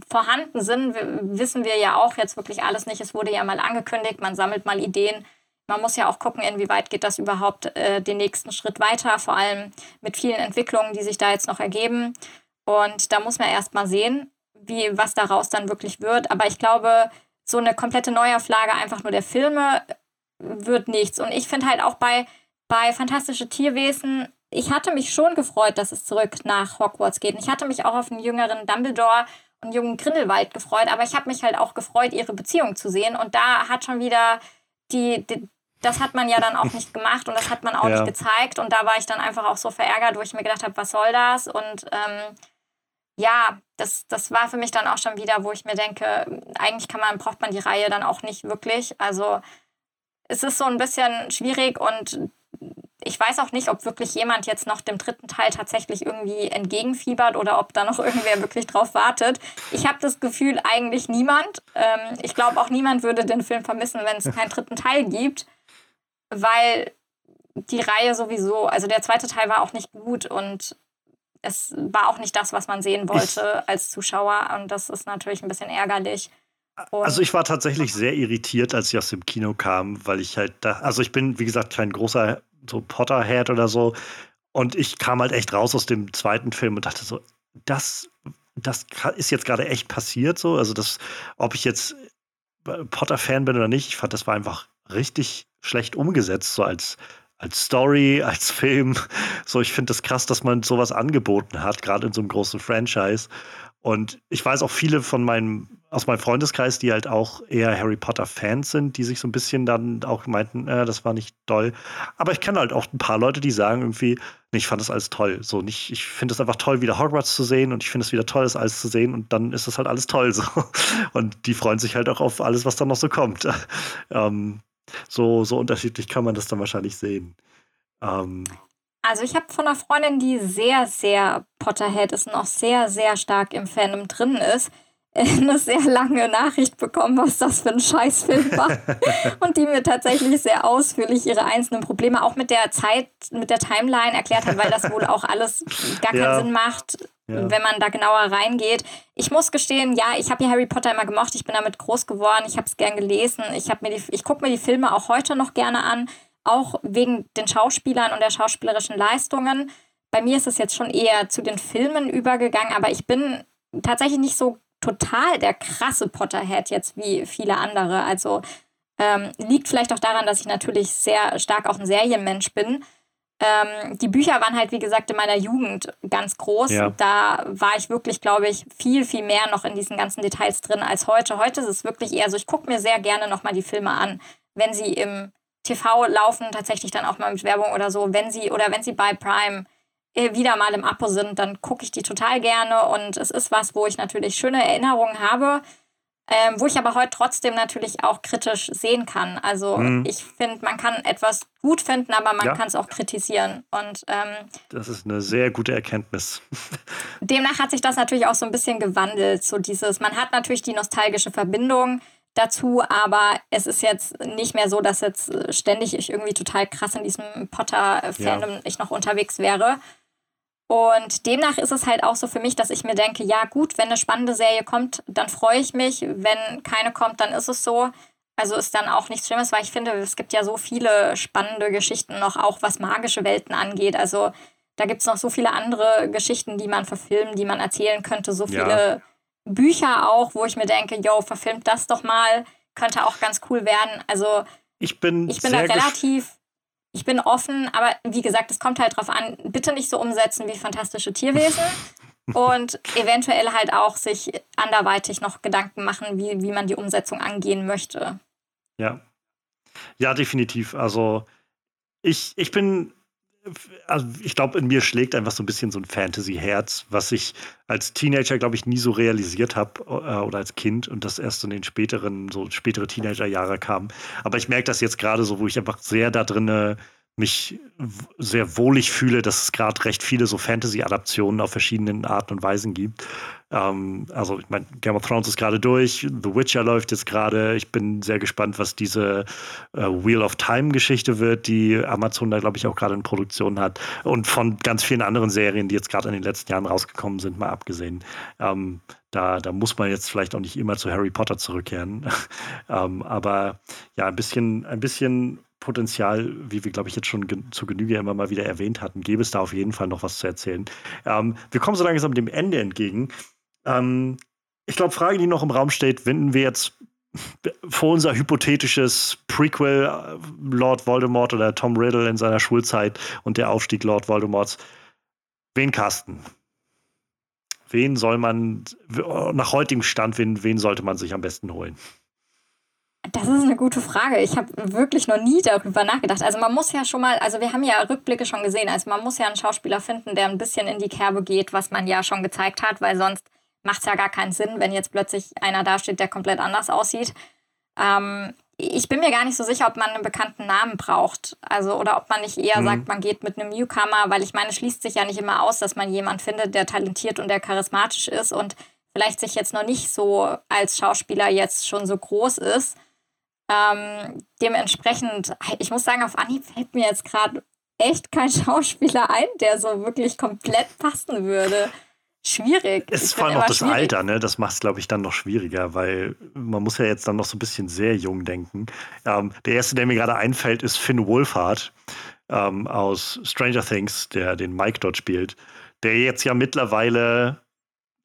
vorhanden sind, wissen wir ja auch jetzt wirklich alles nicht. Es wurde ja mal angekündigt, man sammelt mal Ideen. Man muss ja auch gucken, inwieweit geht das überhaupt äh, den nächsten Schritt weiter, vor allem mit vielen Entwicklungen, die sich da jetzt noch ergeben. Und da muss man erst mal sehen, wie, was daraus dann wirklich wird. Aber ich glaube, so eine komplette Neuauflage einfach nur der Filme wird nichts. Und ich finde halt auch bei, bei Fantastische Tierwesen, ich hatte mich schon gefreut, dass es zurück nach Hogwarts geht. Und ich hatte mich auch auf einen jüngeren Dumbledore und einen jungen Grindelwald gefreut, aber ich habe mich halt auch gefreut, ihre Beziehung zu sehen. Und da hat schon wieder die, die das hat man ja dann auch nicht gemacht und das hat man auch ja. nicht gezeigt. Und da war ich dann einfach auch so verärgert, wo ich mir gedacht habe, was soll das? Und ähm, ja, das, das war für mich dann auch schon wieder, wo ich mir denke, eigentlich kann man, braucht man die Reihe dann auch nicht wirklich. Also es ist so ein bisschen schwierig und ich weiß auch nicht, ob wirklich jemand jetzt noch dem dritten Teil tatsächlich irgendwie entgegenfiebert oder ob da noch irgendwer wirklich drauf wartet. Ich habe das Gefühl, eigentlich niemand. Ähm, ich glaube, auch niemand würde den Film vermissen, wenn es keinen dritten Teil gibt, weil die Reihe sowieso, also der zweite Teil war auch nicht gut und es war auch nicht das, was man sehen wollte als Zuschauer und das ist natürlich ein bisschen ärgerlich. Und also ich war tatsächlich sehr irritiert, als ich aus dem Kino kam, weil ich halt da, also ich bin, wie gesagt, kein großer so Potterhead oder so. Und ich kam halt echt raus aus dem zweiten Film und dachte so, das, das ist jetzt gerade echt passiert so. Also das, ob ich jetzt Potter-Fan bin oder nicht, ich fand, das war einfach richtig schlecht umgesetzt, so als, als Story, als Film. So, ich finde das krass, dass man sowas angeboten hat, gerade in so einem großen Franchise. Und ich weiß auch viele von meinem, aus meinem Freundeskreis, die halt auch eher Harry Potter-Fans sind, die sich so ein bisschen dann auch meinten, äh, das war nicht toll. Aber ich kenne halt auch ein paar Leute, die sagen irgendwie, nee, ich fand das alles toll. So nicht, ich finde es einfach toll, wieder Hogwarts zu sehen und ich finde es wieder toll, das alles zu sehen und dann ist das halt alles toll so. Und die freuen sich halt auch auf alles, was dann noch so kommt. ähm, so, so unterschiedlich kann man das dann wahrscheinlich sehen. Ähm, also ich habe von einer Freundin, die sehr, sehr Potterhead ist und auch sehr, sehr stark im Fandom drin ist, eine sehr lange Nachricht bekommen, was das für ein Scheißfilm war. und die mir tatsächlich sehr ausführlich ihre einzelnen Probleme auch mit der Zeit, mit der Timeline erklärt hat, weil das wohl auch alles gar keinen ja. Sinn macht, ja. wenn man da genauer reingeht. Ich muss gestehen, ja, ich habe ja Harry Potter immer gemocht, ich bin damit groß geworden, ich habe es gern gelesen, ich, ich gucke mir die Filme auch heute noch gerne an auch wegen den Schauspielern und der schauspielerischen Leistungen. Bei mir ist es jetzt schon eher zu den Filmen übergegangen, aber ich bin tatsächlich nicht so total der krasse Potterhead jetzt wie viele andere. Also ähm, liegt vielleicht auch daran, dass ich natürlich sehr stark auch ein Serienmensch bin. Ähm, die Bücher waren halt, wie gesagt, in meiner Jugend ganz groß. Ja. Da war ich wirklich, glaube ich, viel, viel mehr noch in diesen ganzen Details drin als heute. Heute ist es wirklich eher so, ich gucke mir sehr gerne nochmal die Filme an, wenn sie im TV laufen tatsächlich dann auch mal mit Werbung oder so. Wenn sie oder wenn sie bei Prime wieder mal im Abo sind, dann gucke ich die total gerne und es ist was, wo ich natürlich schöne Erinnerungen habe, ähm, wo ich aber heute trotzdem natürlich auch kritisch sehen kann. Also mhm. ich finde, man kann etwas gut finden, aber man ja. kann es auch kritisieren. Und ähm, das ist eine sehr gute Erkenntnis. demnach hat sich das natürlich auch so ein bisschen gewandelt. So dieses, man hat natürlich die nostalgische Verbindung dazu, aber es ist jetzt nicht mehr so, dass jetzt ständig ich irgendwie total krass in diesem Potter-Fandom ja. ich noch unterwegs wäre. Und demnach ist es halt auch so für mich, dass ich mir denke, ja gut, wenn eine spannende Serie kommt, dann freue ich mich. Wenn keine kommt, dann ist es so. Also ist dann auch nichts Schlimmes, weil ich finde, es gibt ja so viele spannende Geschichten noch, auch was magische Welten angeht. Also da gibt es noch so viele andere Geschichten, die man verfilmen, die man erzählen könnte. So viele ja. Bücher auch, wo ich mir denke, yo, verfilmt das doch mal, könnte auch ganz cool werden. Also ich bin, ich bin da relativ, ich bin offen, aber wie gesagt, es kommt halt drauf an, bitte nicht so umsetzen wie fantastische Tierwesen. und eventuell halt auch sich anderweitig noch Gedanken machen, wie, wie man die Umsetzung angehen möchte. Ja. Ja, definitiv. Also ich, ich bin also ich glaube, in mir schlägt einfach so ein bisschen so ein Fantasy-Herz, was ich als Teenager, glaube ich, nie so realisiert habe äh, oder als Kind und das erst in den späteren, so spätere Teenager-Jahre kam. Aber ich merke das jetzt gerade so, wo ich einfach sehr da drin mich sehr wohlig fühle, dass es gerade recht viele so Fantasy-Adaptionen auf verschiedenen Arten und Weisen gibt. Ähm, also, ich meine, Game of Thrones ist gerade durch, The Witcher läuft jetzt gerade. Ich bin sehr gespannt, was diese äh, Wheel of Time-Geschichte wird, die Amazon da, glaube ich, auch gerade in Produktion hat. Und von ganz vielen anderen Serien, die jetzt gerade in den letzten Jahren rausgekommen sind, mal abgesehen. Ähm, da, da muss man jetzt vielleicht auch nicht immer zu Harry Potter zurückkehren. ähm, aber ja, ein bisschen, ein bisschen Potenzial, wie wir, glaube ich, jetzt schon gen zu Genüge immer mal wieder erwähnt hatten, gäbe es da auf jeden Fall noch was zu erzählen. Ähm, wir kommen so langsam dem Ende entgegen. Ähm, ich glaube, Frage, die noch im Raum steht, wenn wir jetzt vor unser hypothetisches Prequel äh, Lord Voldemort oder Tom Riddle in seiner Schulzeit und der Aufstieg Lord Voldemorts, wen casten? Wen soll man, nach heutigem Stand, wen, wen sollte man sich am besten holen? Das ist eine gute Frage. Ich habe wirklich noch nie darüber nachgedacht. Also man muss ja schon mal, also wir haben ja Rückblicke schon gesehen, also man muss ja einen Schauspieler finden, der ein bisschen in die Kerbe geht, was man ja schon gezeigt hat, weil sonst macht es ja gar keinen Sinn, wenn jetzt plötzlich einer dasteht, der komplett anders aussieht. Ähm, ich bin mir gar nicht so sicher, ob man einen bekannten Namen braucht. Also, oder ob man nicht eher mhm. sagt, man geht mit einem Newcomer, weil ich meine, es schließt sich ja nicht immer aus, dass man jemanden findet, der talentiert und der charismatisch ist und vielleicht sich jetzt noch nicht so als Schauspieler jetzt schon so groß ist. Ähm, dementsprechend, ich muss sagen, auf Anhieb fällt mir jetzt gerade echt kein Schauspieler ein, der so wirklich komplett passen würde. Schwierig. Es ist vor allem auch das schwierig. Alter, ne? Das macht es, glaube ich, dann noch schwieriger, weil man muss ja jetzt dann noch so ein bisschen sehr jung denken. Ähm, der erste, der mir gerade einfällt, ist Finn Wolfhard ähm, aus Stranger Things, der den Mike dort spielt, der jetzt ja mittlerweile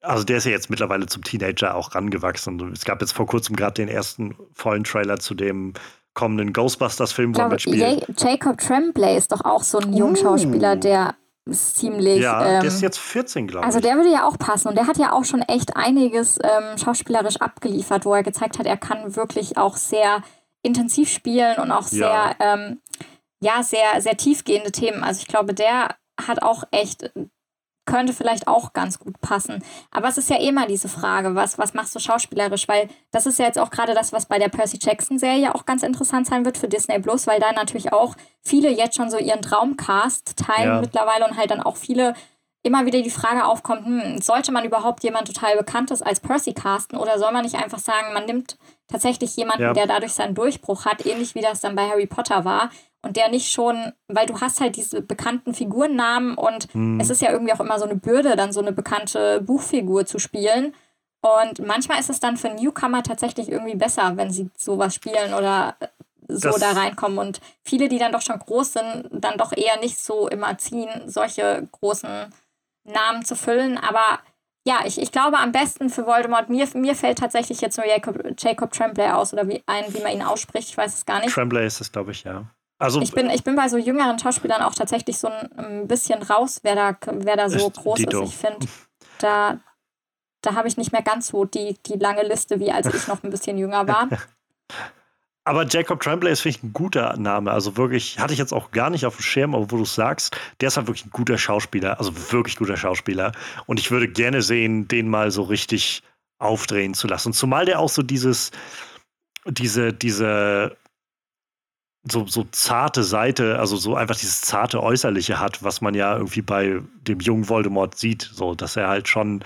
also der ist ja jetzt mittlerweile zum Teenager auch rangewachsen. Es gab jetzt vor kurzem gerade den ersten vollen Trailer zu dem kommenden Ghostbusters-Film, wo er mitspielt. Jacob Tremblay ist doch auch so ein uh. Jungschauspieler, der ziemlich. Ja, ähm, der ist jetzt 14, glaube also ich. Also der würde ja auch passen. Und der hat ja auch schon echt einiges ähm, schauspielerisch abgeliefert, wo er gezeigt hat, er kann wirklich auch sehr intensiv spielen und auch sehr, ja, ähm, ja sehr, sehr tiefgehende Themen. Also ich glaube, der hat auch echt könnte vielleicht auch ganz gut passen. Aber es ist ja eh mal diese Frage, was, was machst du schauspielerisch? Weil das ist ja jetzt auch gerade das, was bei der Percy Jackson-Serie auch ganz interessant sein wird für Disney Plus, weil da natürlich auch viele jetzt schon so ihren Traumcast teilen ja. mittlerweile und halt dann auch viele immer wieder die Frage aufkommt, hm, sollte man überhaupt jemand total Bekanntes als Percy casten oder soll man nicht einfach sagen, man nimmt tatsächlich jemanden, ja. der dadurch seinen Durchbruch hat, ähnlich wie das dann bei Harry Potter war, und der nicht schon, weil du hast halt diese bekannten Figurennamen und hm. es ist ja irgendwie auch immer so eine Bürde, dann so eine bekannte Buchfigur zu spielen. Und manchmal ist es dann für Newcomer tatsächlich irgendwie besser, wenn sie sowas spielen oder so das da reinkommen. Und viele, die dann doch schon groß sind, dann doch eher nicht so immer ziehen, solche großen Namen zu füllen. Aber ja, ich, ich glaube am besten für Voldemort, mir, mir fällt tatsächlich jetzt nur Jacob, Jacob Tremblay aus oder wie ein, wie man ihn ausspricht, ich weiß es gar nicht. Tremblay ist es, glaube ich, ja. Also, ich, bin, ich bin bei so jüngeren Schauspielern auch tatsächlich so ein, bisschen raus, wer da, wer da so groß Dito. ist. Ich finde, da, da habe ich nicht mehr ganz so die, die lange Liste, wie als ich noch ein bisschen jünger war. Aber Jacob Tremblay ist, finde ich, ein guter Name. Also wirklich, hatte ich jetzt auch gar nicht auf dem Schirm, aber wo du es sagst, der ist halt wirklich ein guter Schauspieler. Also wirklich guter Schauspieler. Und ich würde gerne sehen, den mal so richtig aufdrehen zu lassen. Zumal der auch so dieses, diese, diese so, so zarte Seite, also so einfach dieses zarte Äußerliche hat, was man ja irgendwie bei dem jungen Voldemort sieht, so dass er halt schon,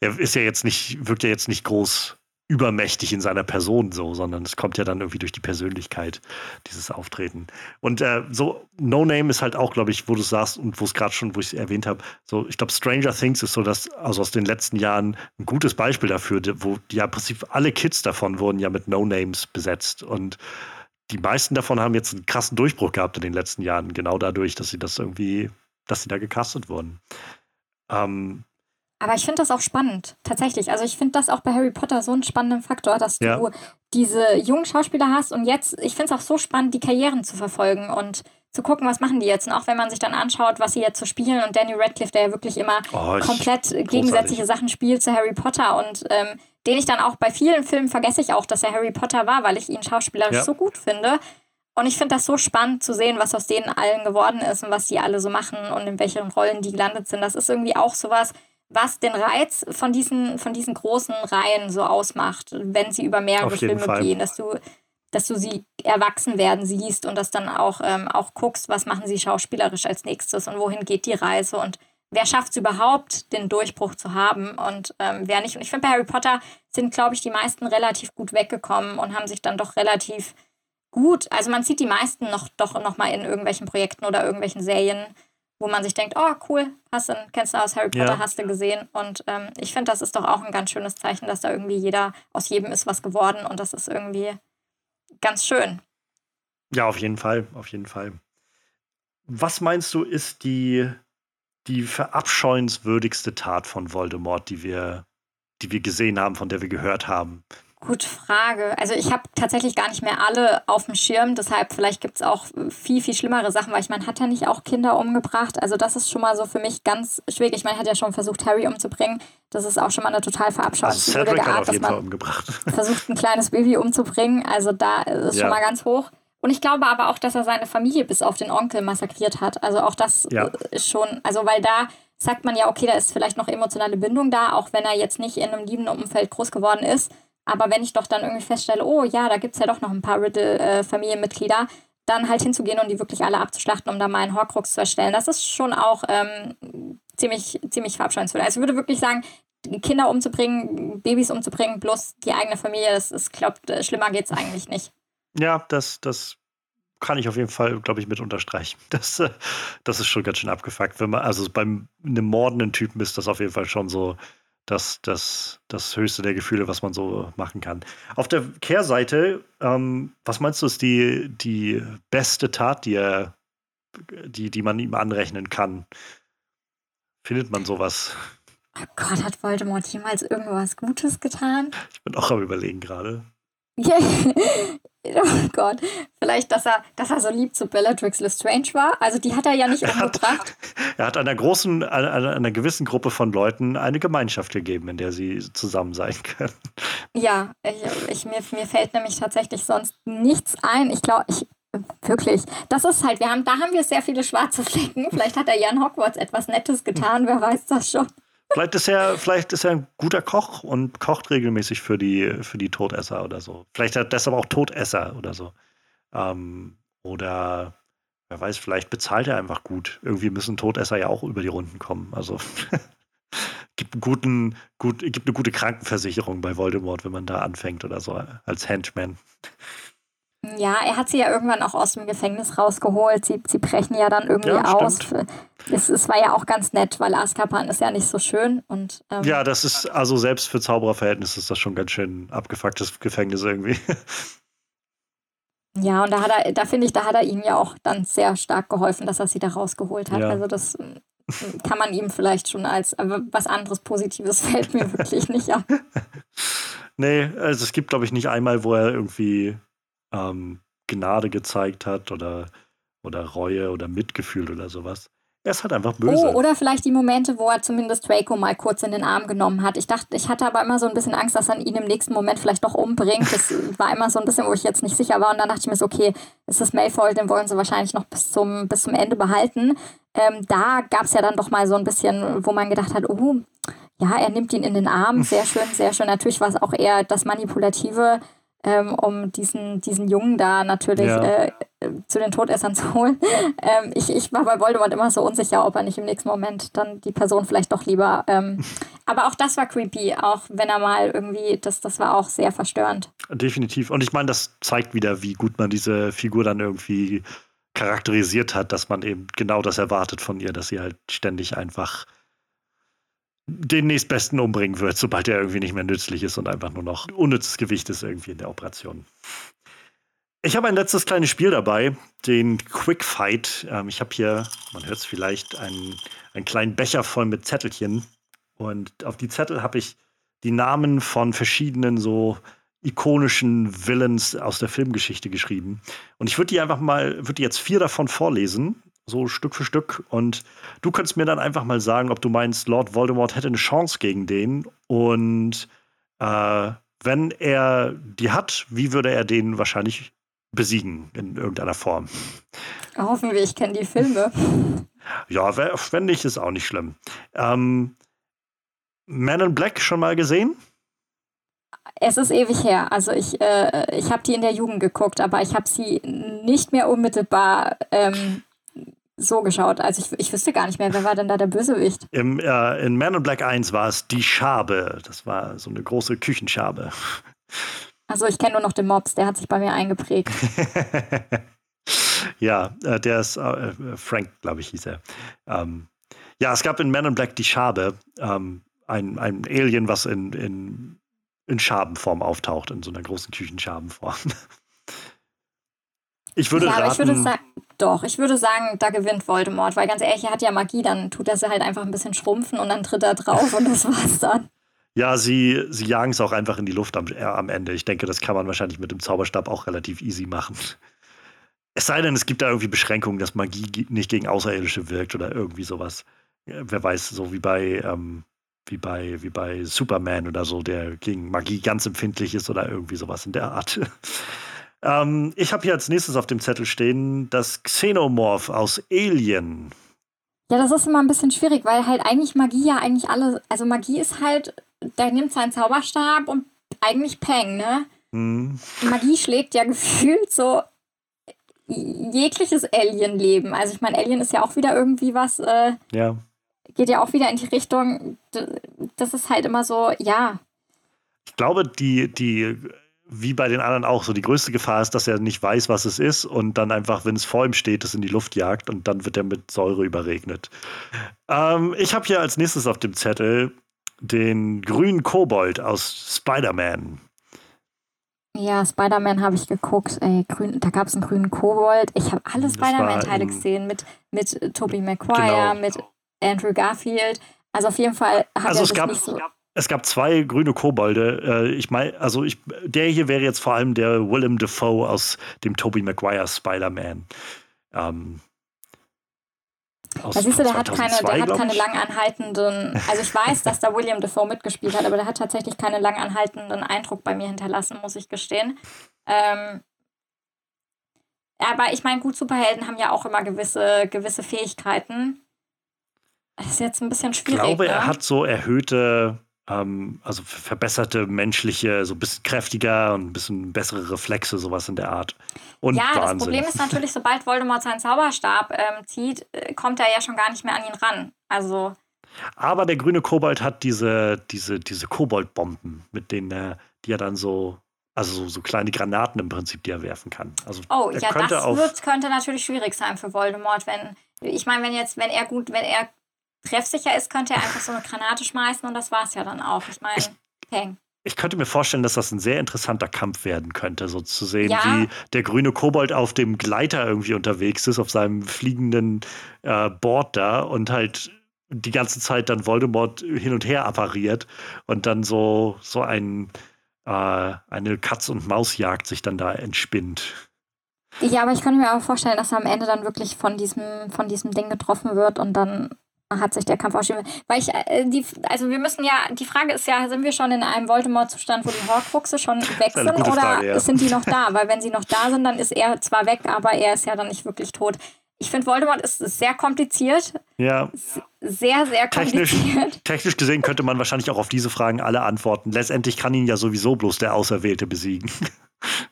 er ist ja jetzt nicht, wirkt ja jetzt nicht groß übermächtig in seiner Person so, sondern es kommt ja dann irgendwie durch die Persönlichkeit, dieses Auftreten. Und äh, so No Name ist halt auch, glaube ich, wo du sagst und wo es gerade schon, wo ich es erwähnt habe, so ich glaube Stranger Things ist so das, also aus den letzten Jahren ein gutes Beispiel dafür, wo ja im Prinzip alle Kids davon wurden ja mit No Names besetzt und die meisten davon haben jetzt einen krassen Durchbruch gehabt in den letzten Jahren, genau dadurch, dass sie das irgendwie, dass sie da gecastet wurden. Ähm, aber ich finde das auch spannend, tatsächlich. Also ich finde das auch bei Harry Potter so einen spannenden Faktor, dass ja. du diese jungen Schauspieler hast und jetzt, ich finde es auch so spannend, die Karrieren zu verfolgen und zu gucken, was machen die jetzt. Und auch wenn man sich dann anschaut, was sie jetzt so spielen und Danny Radcliffe, der ja wirklich immer oh, komplett gegensätzliche Sachen spielt zu Harry Potter und ähm, den ich dann auch bei vielen Filmen vergesse ich auch, dass er Harry Potter war, weil ich ihn schauspielerisch ja. so gut finde. Und ich finde das so spannend zu sehen, was aus denen allen geworden ist und was die alle so machen und in welchen Rollen die gelandet sind. Das ist irgendwie auch sowas, was den Reiz von diesen, von diesen großen Reihen so ausmacht, wenn sie über mehrere Filme Fall. gehen, dass du, dass du sie erwachsen werden siehst und dass dann auch, ähm, auch guckst, was machen sie schauspielerisch als nächstes und wohin geht die Reise und wer schafft es überhaupt, den Durchbruch zu haben und ähm, wer nicht. Und ich finde, bei Harry Potter sind, glaube ich, die meisten relativ gut weggekommen und haben sich dann doch relativ gut, also man sieht die meisten noch doch noch mal in irgendwelchen Projekten oder irgendwelchen Serien, wo man sich denkt, oh cool, hast du, kennst du aus Harry Potter, ja. hast du gesehen. Und ähm, ich finde, das ist doch auch ein ganz schönes Zeichen, dass da irgendwie jeder, aus jedem ist was geworden und das ist irgendwie ganz schön. Ja, auf jeden Fall, auf jeden Fall. Was meinst du, ist die die verabscheuenswürdigste Tat von Voldemort, die wir, die wir gesehen haben, von der wir gehört haben? Gute Frage. Also ich habe tatsächlich gar nicht mehr alle auf dem Schirm, deshalb vielleicht gibt es auch viel, viel schlimmere Sachen, weil ich meine, hat er nicht auch Kinder umgebracht? Also das ist schon mal so für mich ganz schwierig. Ich meine, er hat ja schon versucht, Harry umzubringen. Das ist auch schon mal eine total verabscheuenswürdige also Art, dass man umgebracht. versucht, ein kleines Baby umzubringen. Also da ist ja. schon mal ganz hoch. Und ich glaube aber auch, dass er seine Familie bis auf den Onkel massakriert hat. Also auch das ja. ist schon, also weil da sagt man ja, okay, da ist vielleicht noch emotionale Bindung da, auch wenn er jetzt nicht in einem liebenden Umfeld groß geworden ist. Aber wenn ich doch dann irgendwie feststelle, oh ja, da gibt es ja doch noch ein paar Riddle-Familienmitglieder, äh, dann halt hinzugehen und die wirklich alle abzuschlachten, um da mal einen Horcrux zu erstellen, das ist schon auch ähm, ziemlich, ziemlich verabscheuenswürdig. Also ich würde wirklich sagen, Kinder umzubringen, Babys umzubringen, bloß die eigene Familie, das ist, glaube schlimmer geht es eigentlich nicht. Ja, das, das kann ich auf jeden Fall, glaube ich, mit unterstreichen. Das, äh, das ist schon ganz schön abgefuckt. Wenn man, also beim einem mordenden Typen ist das auf jeden Fall schon so das, das, das höchste der Gefühle, was man so machen kann. Auf der Kehrseite, ähm, was meinst du, ist die, die beste Tat, die er, die, die man ihm anrechnen kann? Findet man sowas? Oh Gott, hat Voldemort jemals irgendwas Gutes getan? Ich bin auch am überlegen gerade. oh Gott, vielleicht, dass er, dass er so lieb zu Bellatrix Lestrange war. Also die hat er ja nicht er umgebracht. Hat, er hat einer großen, einer, einer gewissen Gruppe von Leuten eine Gemeinschaft gegeben, in der sie zusammen sein können. Ja, ich, ich, mir, mir fällt nämlich tatsächlich sonst nichts ein. Ich glaube, ich, Wirklich. Das ist halt, wir haben, da haben wir sehr viele schwarze Flecken. Vielleicht hat er Jan Hogwarts etwas Nettes getan, wer weiß das schon. Vielleicht ist er, vielleicht ist er ein guter Koch und kocht regelmäßig für die, für die Todesser oder so. Vielleicht hat deshalb auch Todesser oder so. Ähm, oder wer weiß, vielleicht bezahlt er einfach gut. Irgendwie müssen Todesser ja auch über die Runden kommen. Also gibt, guten, gut, gibt eine gute Krankenversicherung bei Voldemort, wenn man da anfängt oder so als Henchman. Ja, er hat sie ja irgendwann auch aus dem Gefängnis rausgeholt. Sie, sie brechen ja dann irgendwie ja, aus. Es, es, war ja auch ganz nett, weil Azkaban ist ja nicht so schön. Und, ähm, ja, das ist, also selbst für Zaubererverhältnisse ist das schon ganz schön abgefucktes Gefängnis irgendwie. Ja, und da hat er, da finde ich, da hat er ihm ja auch dann sehr stark geholfen, dass er sie da rausgeholt hat. Ja. Also das ähm, kann man ihm vielleicht schon als, aber was anderes Positives fällt mir wirklich nicht ab. Nee, also es gibt, glaube ich, nicht einmal, wo er irgendwie ähm, Gnade gezeigt hat oder, oder Reue oder Mitgefühl oder sowas. Er ist halt einfach böse. Oh, oder vielleicht die Momente, wo er zumindest Draco mal kurz in den Arm genommen hat. Ich dachte, ich hatte aber immer so ein bisschen Angst, dass er ihn im nächsten Moment vielleicht doch umbringt. Das war immer so ein bisschen, wo ich jetzt nicht sicher war. Und dann dachte ich mir so, okay, ist das Malfoy, den wollen sie wahrscheinlich noch bis zum, bis zum Ende behalten. Ähm, da gab es ja dann doch mal so ein bisschen, wo man gedacht hat, oh, ja, er nimmt ihn in den Arm. Sehr schön, sehr schön. Natürlich war es auch eher das Manipulative ähm, um diesen, diesen Jungen da natürlich ja. äh, zu den Todessern zu holen. Ähm, ich, ich war bei Voldemort immer so unsicher, ob er nicht im nächsten Moment dann die Person vielleicht doch lieber ähm, aber auch das war creepy, auch wenn er mal irgendwie, das, das war auch sehr verstörend. Definitiv. Und ich meine, das zeigt wieder, wie gut man diese Figur dann irgendwie charakterisiert hat, dass man eben genau das erwartet von ihr, dass sie halt ständig einfach den nächstbesten umbringen wird, sobald er irgendwie nicht mehr nützlich ist und einfach nur noch unnützes Gewicht ist irgendwie in der Operation. Ich habe ein letztes kleines Spiel dabei, den Quick Fight. Ähm, ich habe hier, man hört es vielleicht, einen, einen kleinen Becher voll mit Zettelchen. Und auf die Zettel habe ich die Namen von verschiedenen so ikonischen Villains aus der Filmgeschichte geschrieben. Und ich würde die einfach mal, würde jetzt vier davon vorlesen, so Stück für Stück. Und du könntest mir dann einfach mal sagen, ob du meinst, Lord Voldemort hätte eine Chance gegen den. Und äh, wenn er die hat, wie würde er den wahrscheinlich besiegen in irgendeiner Form? Hoffen wir, ich kenne die Filme. Ja, wenn nicht, ist auch nicht schlimm. Ähm, Man in Black schon mal gesehen? Es ist ewig her. Also ich, äh, ich habe die in der Jugend geguckt, aber ich habe sie nicht mehr unmittelbar ähm, so geschaut. Also ich, ich wüsste gar nicht mehr, wer war denn da der Bösewicht? Im, äh, in Man in Black 1 war es die Schabe. Das war so eine große Küchenschabe. Also ich kenne nur noch den Mops, der hat sich bei mir eingeprägt. ja, äh, der ist äh, Frank, glaube ich, hieß er. Ähm, ja, es gab in Man in Black die Schabe, ähm, ein, ein Alien, was in, in, in Schabenform auftaucht, in so einer großen Küchenschabenform. Ich würde ja, raten, ich würde sagen, doch, ich würde sagen, da gewinnt Voldemort, weil ganz ehrlich, er hat ja Magie, dann tut er sie halt einfach ein bisschen schrumpfen und dann tritt er drauf und das war's dann. Ja, sie, sie jagen es auch einfach in die Luft am, äh, am Ende. Ich denke, das kann man wahrscheinlich mit dem Zauberstab auch relativ easy machen. Es sei denn, es gibt da irgendwie Beschränkungen, dass Magie nicht gegen Außerirdische wirkt oder irgendwie sowas. Wer weiß, so wie bei, ähm, wie bei, wie bei Superman oder so, der gegen Magie ganz empfindlich ist oder irgendwie sowas in der Art. ähm, ich habe hier als nächstes auf dem Zettel stehen das Xenomorph aus Alien. Ja, das ist immer ein bisschen schwierig, weil halt eigentlich Magie ja eigentlich alle, also Magie ist halt der nimmt seinen Zauberstab und eigentlich Peng, ne? Mhm. Magie schlägt ja gefühlt so jegliches Alien-Leben. Also ich meine, Alien ist ja auch wieder irgendwie was, äh, ja. geht ja auch wieder in die Richtung, das ist halt immer so, ja. Ich glaube, die, die, wie bei den anderen auch, so die größte Gefahr ist, dass er nicht weiß, was es ist und dann einfach, wenn es vor ihm steht, es in die Luft jagt und dann wird er mit Säure überregnet. Ähm, ich habe hier als nächstes auf dem Zettel den grünen Kobold aus Spider-Man. Ja, Spider-Man habe ich geguckt. Ey, grün, da gab es einen grünen Kobold. Ich habe alle Spider-Man-Teile gesehen mit, mit Tobey Maguire, genau. mit Andrew Garfield. Also auf jeden Fall hat also er es gab, nicht so es gab zwei grüne Kobolde. Äh, ich meine, also ich, der hier wäre jetzt vor allem der Willem Dafoe aus dem Tobey Maguire Spider-Man. Ähm, aus, siehst du, der hat keine, der hat keine langanhaltenden, also ich weiß, dass da William Defoe mitgespielt hat, aber der hat tatsächlich keinen langanhaltenden Eindruck bei mir hinterlassen, muss ich gestehen. Ähm, aber ich meine, gut, Superhelden haben ja auch immer gewisse, gewisse Fähigkeiten. Das ist jetzt ein bisschen schwierig. Ich glaube, ne? er hat so erhöhte ähm, also verbesserte menschliche, so ein bisschen kräftiger und ein bisschen bessere Reflexe, sowas in der Art. Und ja, Wahnsinn. das Problem ist natürlich, sobald Voldemort seinen Zauberstab ähm, zieht, äh, kommt er ja schon gar nicht mehr an ihn ran. Also. Aber der grüne Kobold hat diese, diese, diese Koboldbomben, mit denen er, die er dann so also so, so, kleine Granaten im Prinzip, die er werfen kann. Also oh, ja, das wird, könnte natürlich schwierig sein für Voldemort, wenn, ich meine, wenn jetzt, wenn er gut, wenn er treffsicher ist, könnte er einfach so eine Granate schmeißen und das war es ja dann auch. Ich meine, peng. Ich könnte mir vorstellen, dass das ein sehr interessanter Kampf werden könnte, so zu sehen, ja. wie der grüne Kobold auf dem Gleiter irgendwie unterwegs ist, auf seinem fliegenden äh, Board da und halt die ganze Zeit dann Voldemort hin und her appariert und dann so, so ein, äh, eine Katz- und Mausjagd sich dann da entspinnt. Ja, aber ich könnte mir auch vorstellen, dass er am Ende dann wirklich von diesem, von diesem Ding getroffen wird und dann hat sich der Kampf ausgeschrieben. Weil ich, äh, die, also wir müssen ja, die Frage ist ja, sind wir schon in einem Voldemort-Zustand, wo die Horcruxe schon weg sind oder Frage, ja. sind die noch da? Weil wenn sie noch da sind, dann ist er zwar weg, aber er ist ja dann nicht wirklich tot. Ich finde, Voldemort ist sehr kompliziert. Ja. Sehr, sehr kompliziert. Technisch, technisch gesehen könnte man wahrscheinlich auch auf diese Fragen alle antworten. Letztendlich kann ihn ja sowieso bloß der Auserwählte besiegen.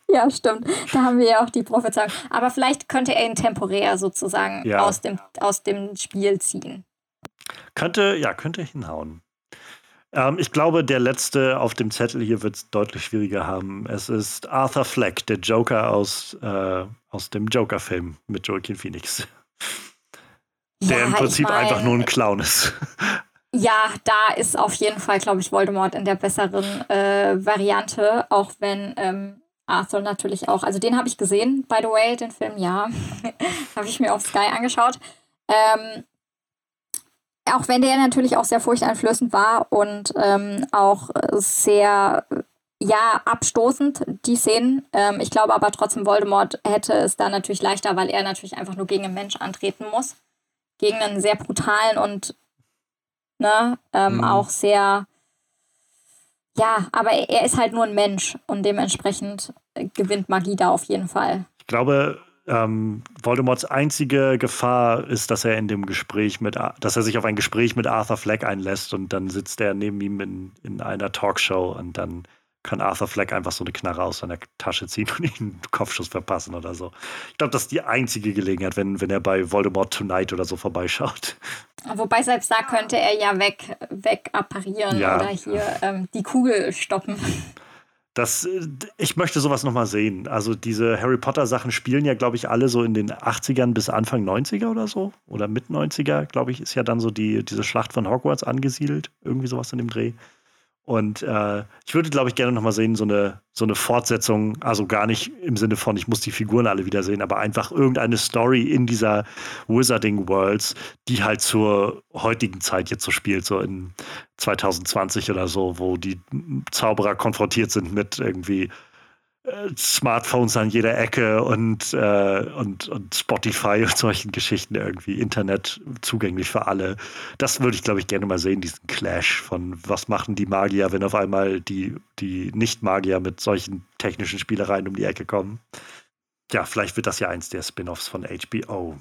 Ja, stimmt. Da haben wir ja auch die Prophezeiung. Aber vielleicht könnte er ihn temporär sozusagen ja. aus, dem, aus dem Spiel ziehen. Könnte, ja, könnte hinhauen. Ähm, ich glaube, der letzte auf dem Zettel hier wird es deutlich schwieriger haben. Es ist Arthur Fleck, der Joker aus, äh, aus dem Joker-Film mit Joaquin Phoenix. Der ja, im Prinzip ich mein, einfach nur ein Clown ist. Ja, da ist auf jeden Fall, glaube ich, Voldemort in der besseren äh, Variante, auch wenn ähm, Arthur natürlich auch. Also den habe ich gesehen, by the way, den Film, ja. habe ich mir auf Sky angeschaut. Ähm, auch wenn der natürlich auch sehr furchteinflößend war und ähm, auch sehr, ja, abstoßend, die Szenen. Ähm, ich glaube aber trotzdem, Voldemort hätte es da natürlich leichter, weil er natürlich einfach nur gegen einen Mensch antreten muss. Gegen einen sehr brutalen und ne, ähm, mhm. auch sehr, ja, aber er ist halt nur ein Mensch und dementsprechend gewinnt Magie da auf jeden Fall. Ich glaube, ähm, Voldemorts einzige Gefahr ist, dass er in dem Gespräch mit, dass er sich auf ein Gespräch mit Arthur Fleck einlässt und dann sitzt er neben ihm in, in einer Talkshow und dann kann Arthur Fleck einfach so eine Knarre aus seiner Tasche ziehen und ihn einen Kopfschuss verpassen oder so. Ich glaube, das ist die einzige Gelegenheit, wenn, wenn er bei Voldemort Tonight oder so vorbeischaut. Wobei selbst da könnte er ja weg, weg apparieren ja. oder hier ähm, die Kugel stoppen. Das, äh, ich möchte sowas nochmal sehen. Also diese Harry Potter-Sachen spielen ja, glaube ich, alle so in den 80ern bis Anfang 90er oder so. Oder mit 90er, glaube ich, ist ja dann so die, diese Schlacht von Hogwarts angesiedelt. Irgendwie sowas in dem Dreh. Und äh, ich würde, glaube ich, gerne nochmal sehen, so eine, so eine Fortsetzung, also gar nicht im Sinne von, ich muss die Figuren alle wiedersehen, aber einfach irgendeine Story in dieser Wizarding Worlds, die halt zur heutigen Zeit jetzt so spielt, so in 2020 oder so, wo die Zauberer konfrontiert sind mit irgendwie Smartphones an jeder Ecke und, äh, und, und Spotify und solchen Geschichten irgendwie, Internet zugänglich für alle. Das würde ich, glaube ich, gerne mal sehen, diesen Clash von was machen die Magier, wenn auf einmal die, die Nicht-Magier mit solchen technischen Spielereien um die Ecke kommen. Ja, vielleicht wird das ja eins der Spin-offs von HBO.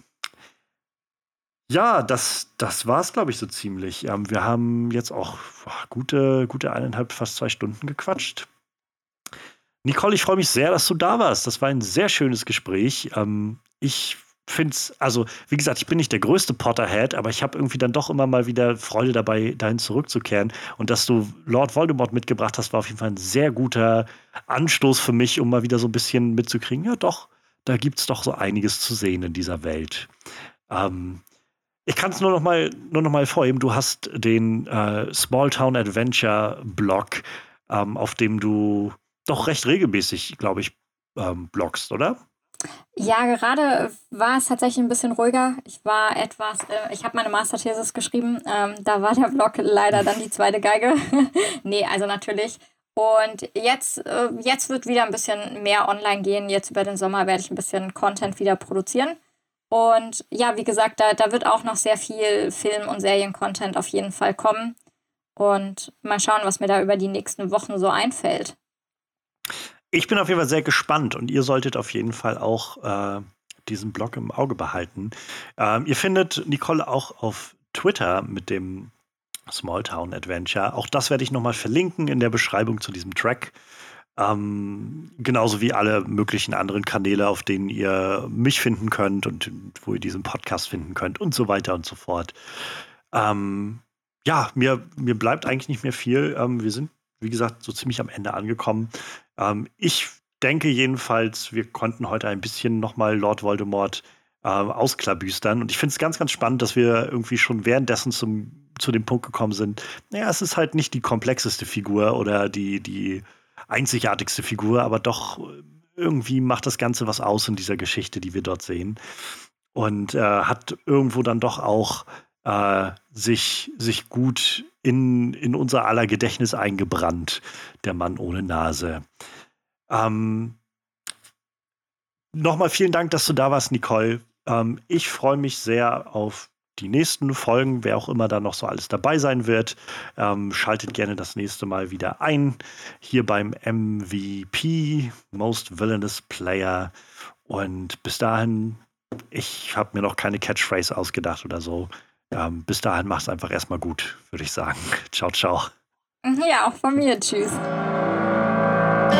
Ja, das, das war es, glaube ich, so ziemlich. Ähm, wir haben jetzt auch boah, gute, gute eineinhalb, fast zwei Stunden gequatscht. Nicole, ich freue mich sehr, dass du da warst. Das war ein sehr schönes Gespräch. Ähm, ich finde es, also wie gesagt, ich bin nicht der größte Potterhead, aber ich habe irgendwie dann doch immer mal wieder Freude dabei, dahin zurückzukehren. Und dass du Lord Voldemort mitgebracht hast, war auf jeden Fall ein sehr guter Anstoß für mich, um mal wieder so ein bisschen mitzukriegen. Ja, doch, da gibt es doch so einiges zu sehen in dieser Welt. Ähm, ich kann es nur noch mal mal vorheben. Du hast den äh, Small Town Adventure Blog, ähm, auf dem du doch recht regelmäßig, glaube ich, ähm, bloggst, oder? Ja, gerade war es tatsächlich ein bisschen ruhiger. Ich war etwas, äh, ich habe meine Masterthesis geschrieben. Ähm, da war der Blog leider dann die zweite Geige. nee, also natürlich. Und jetzt, äh, jetzt wird wieder ein bisschen mehr online gehen. Jetzt über den Sommer werde ich ein bisschen Content wieder produzieren. Und ja, wie gesagt, da, da wird auch noch sehr viel Film- und Serien-Content auf jeden Fall kommen. Und mal schauen, was mir da über die nächsten Wochen so einfällt. Ich bin auf jeden Fall sehr gespannt und ihr solltet auf jeden Fall auch äh, diesen Blog im Auge behalten. Ähm, ihr findet Nicole auch auf Twitter mit dem Smalltown Adventure. Auch das werde ich nochmal verlinken in der Beschreibung zu diesem Track. Ähm, genauso wie alle möglichen anderen Kanäle, auf denen ihr mich finden könnt und wo ihr diesen Podcast finden könnt und so weiter und so fort. Ähm, ja, mir, mir bleibt eigentlich nicht mehr viel. Ähm, wir sind wie gesagt, so ziemlich am Ende angekommen. Ähm, ich denke jedenfalls, wir konnten heute ein bisschen nochmal Lord Voldemort äh, ausklabüstern. Und ich finde es ganz, ganz spannend, dass wir irgendwie schon währenddessen zum, zu dem Punkt gekommen sind. Naja, es ist halt nicht die komplexeste Figur oder die, die einzigartigste Figur, aber doch irgendwie macht das Ganze was aus in dieser Geschichte, die wir dort sehen. Und äh, hat irgendwo dann doch auch äh, sich, sich gut in, in unser aller Gedächtnis eingebrannt, der Mann ohne Nase. Ähm, Nochmal vielen Dank, dass du da warst, Nicole. Ähm, ich freue mich sehr auf die nächsten Folgen, wer auch immer da noch so alles dabei sein wird. Ähm, schaltet gerne das nächste Mal wieder ein, hier beim MVP, Most Villainous Player. Und bis dahin, ich habe mir noch keine Catchphrase ausgedacht oder so. Ähm, bis dahin mach's einfach erstmal gut, würde ich sagen. Ciao, ciao. Ja, auch von mir. Tschüss.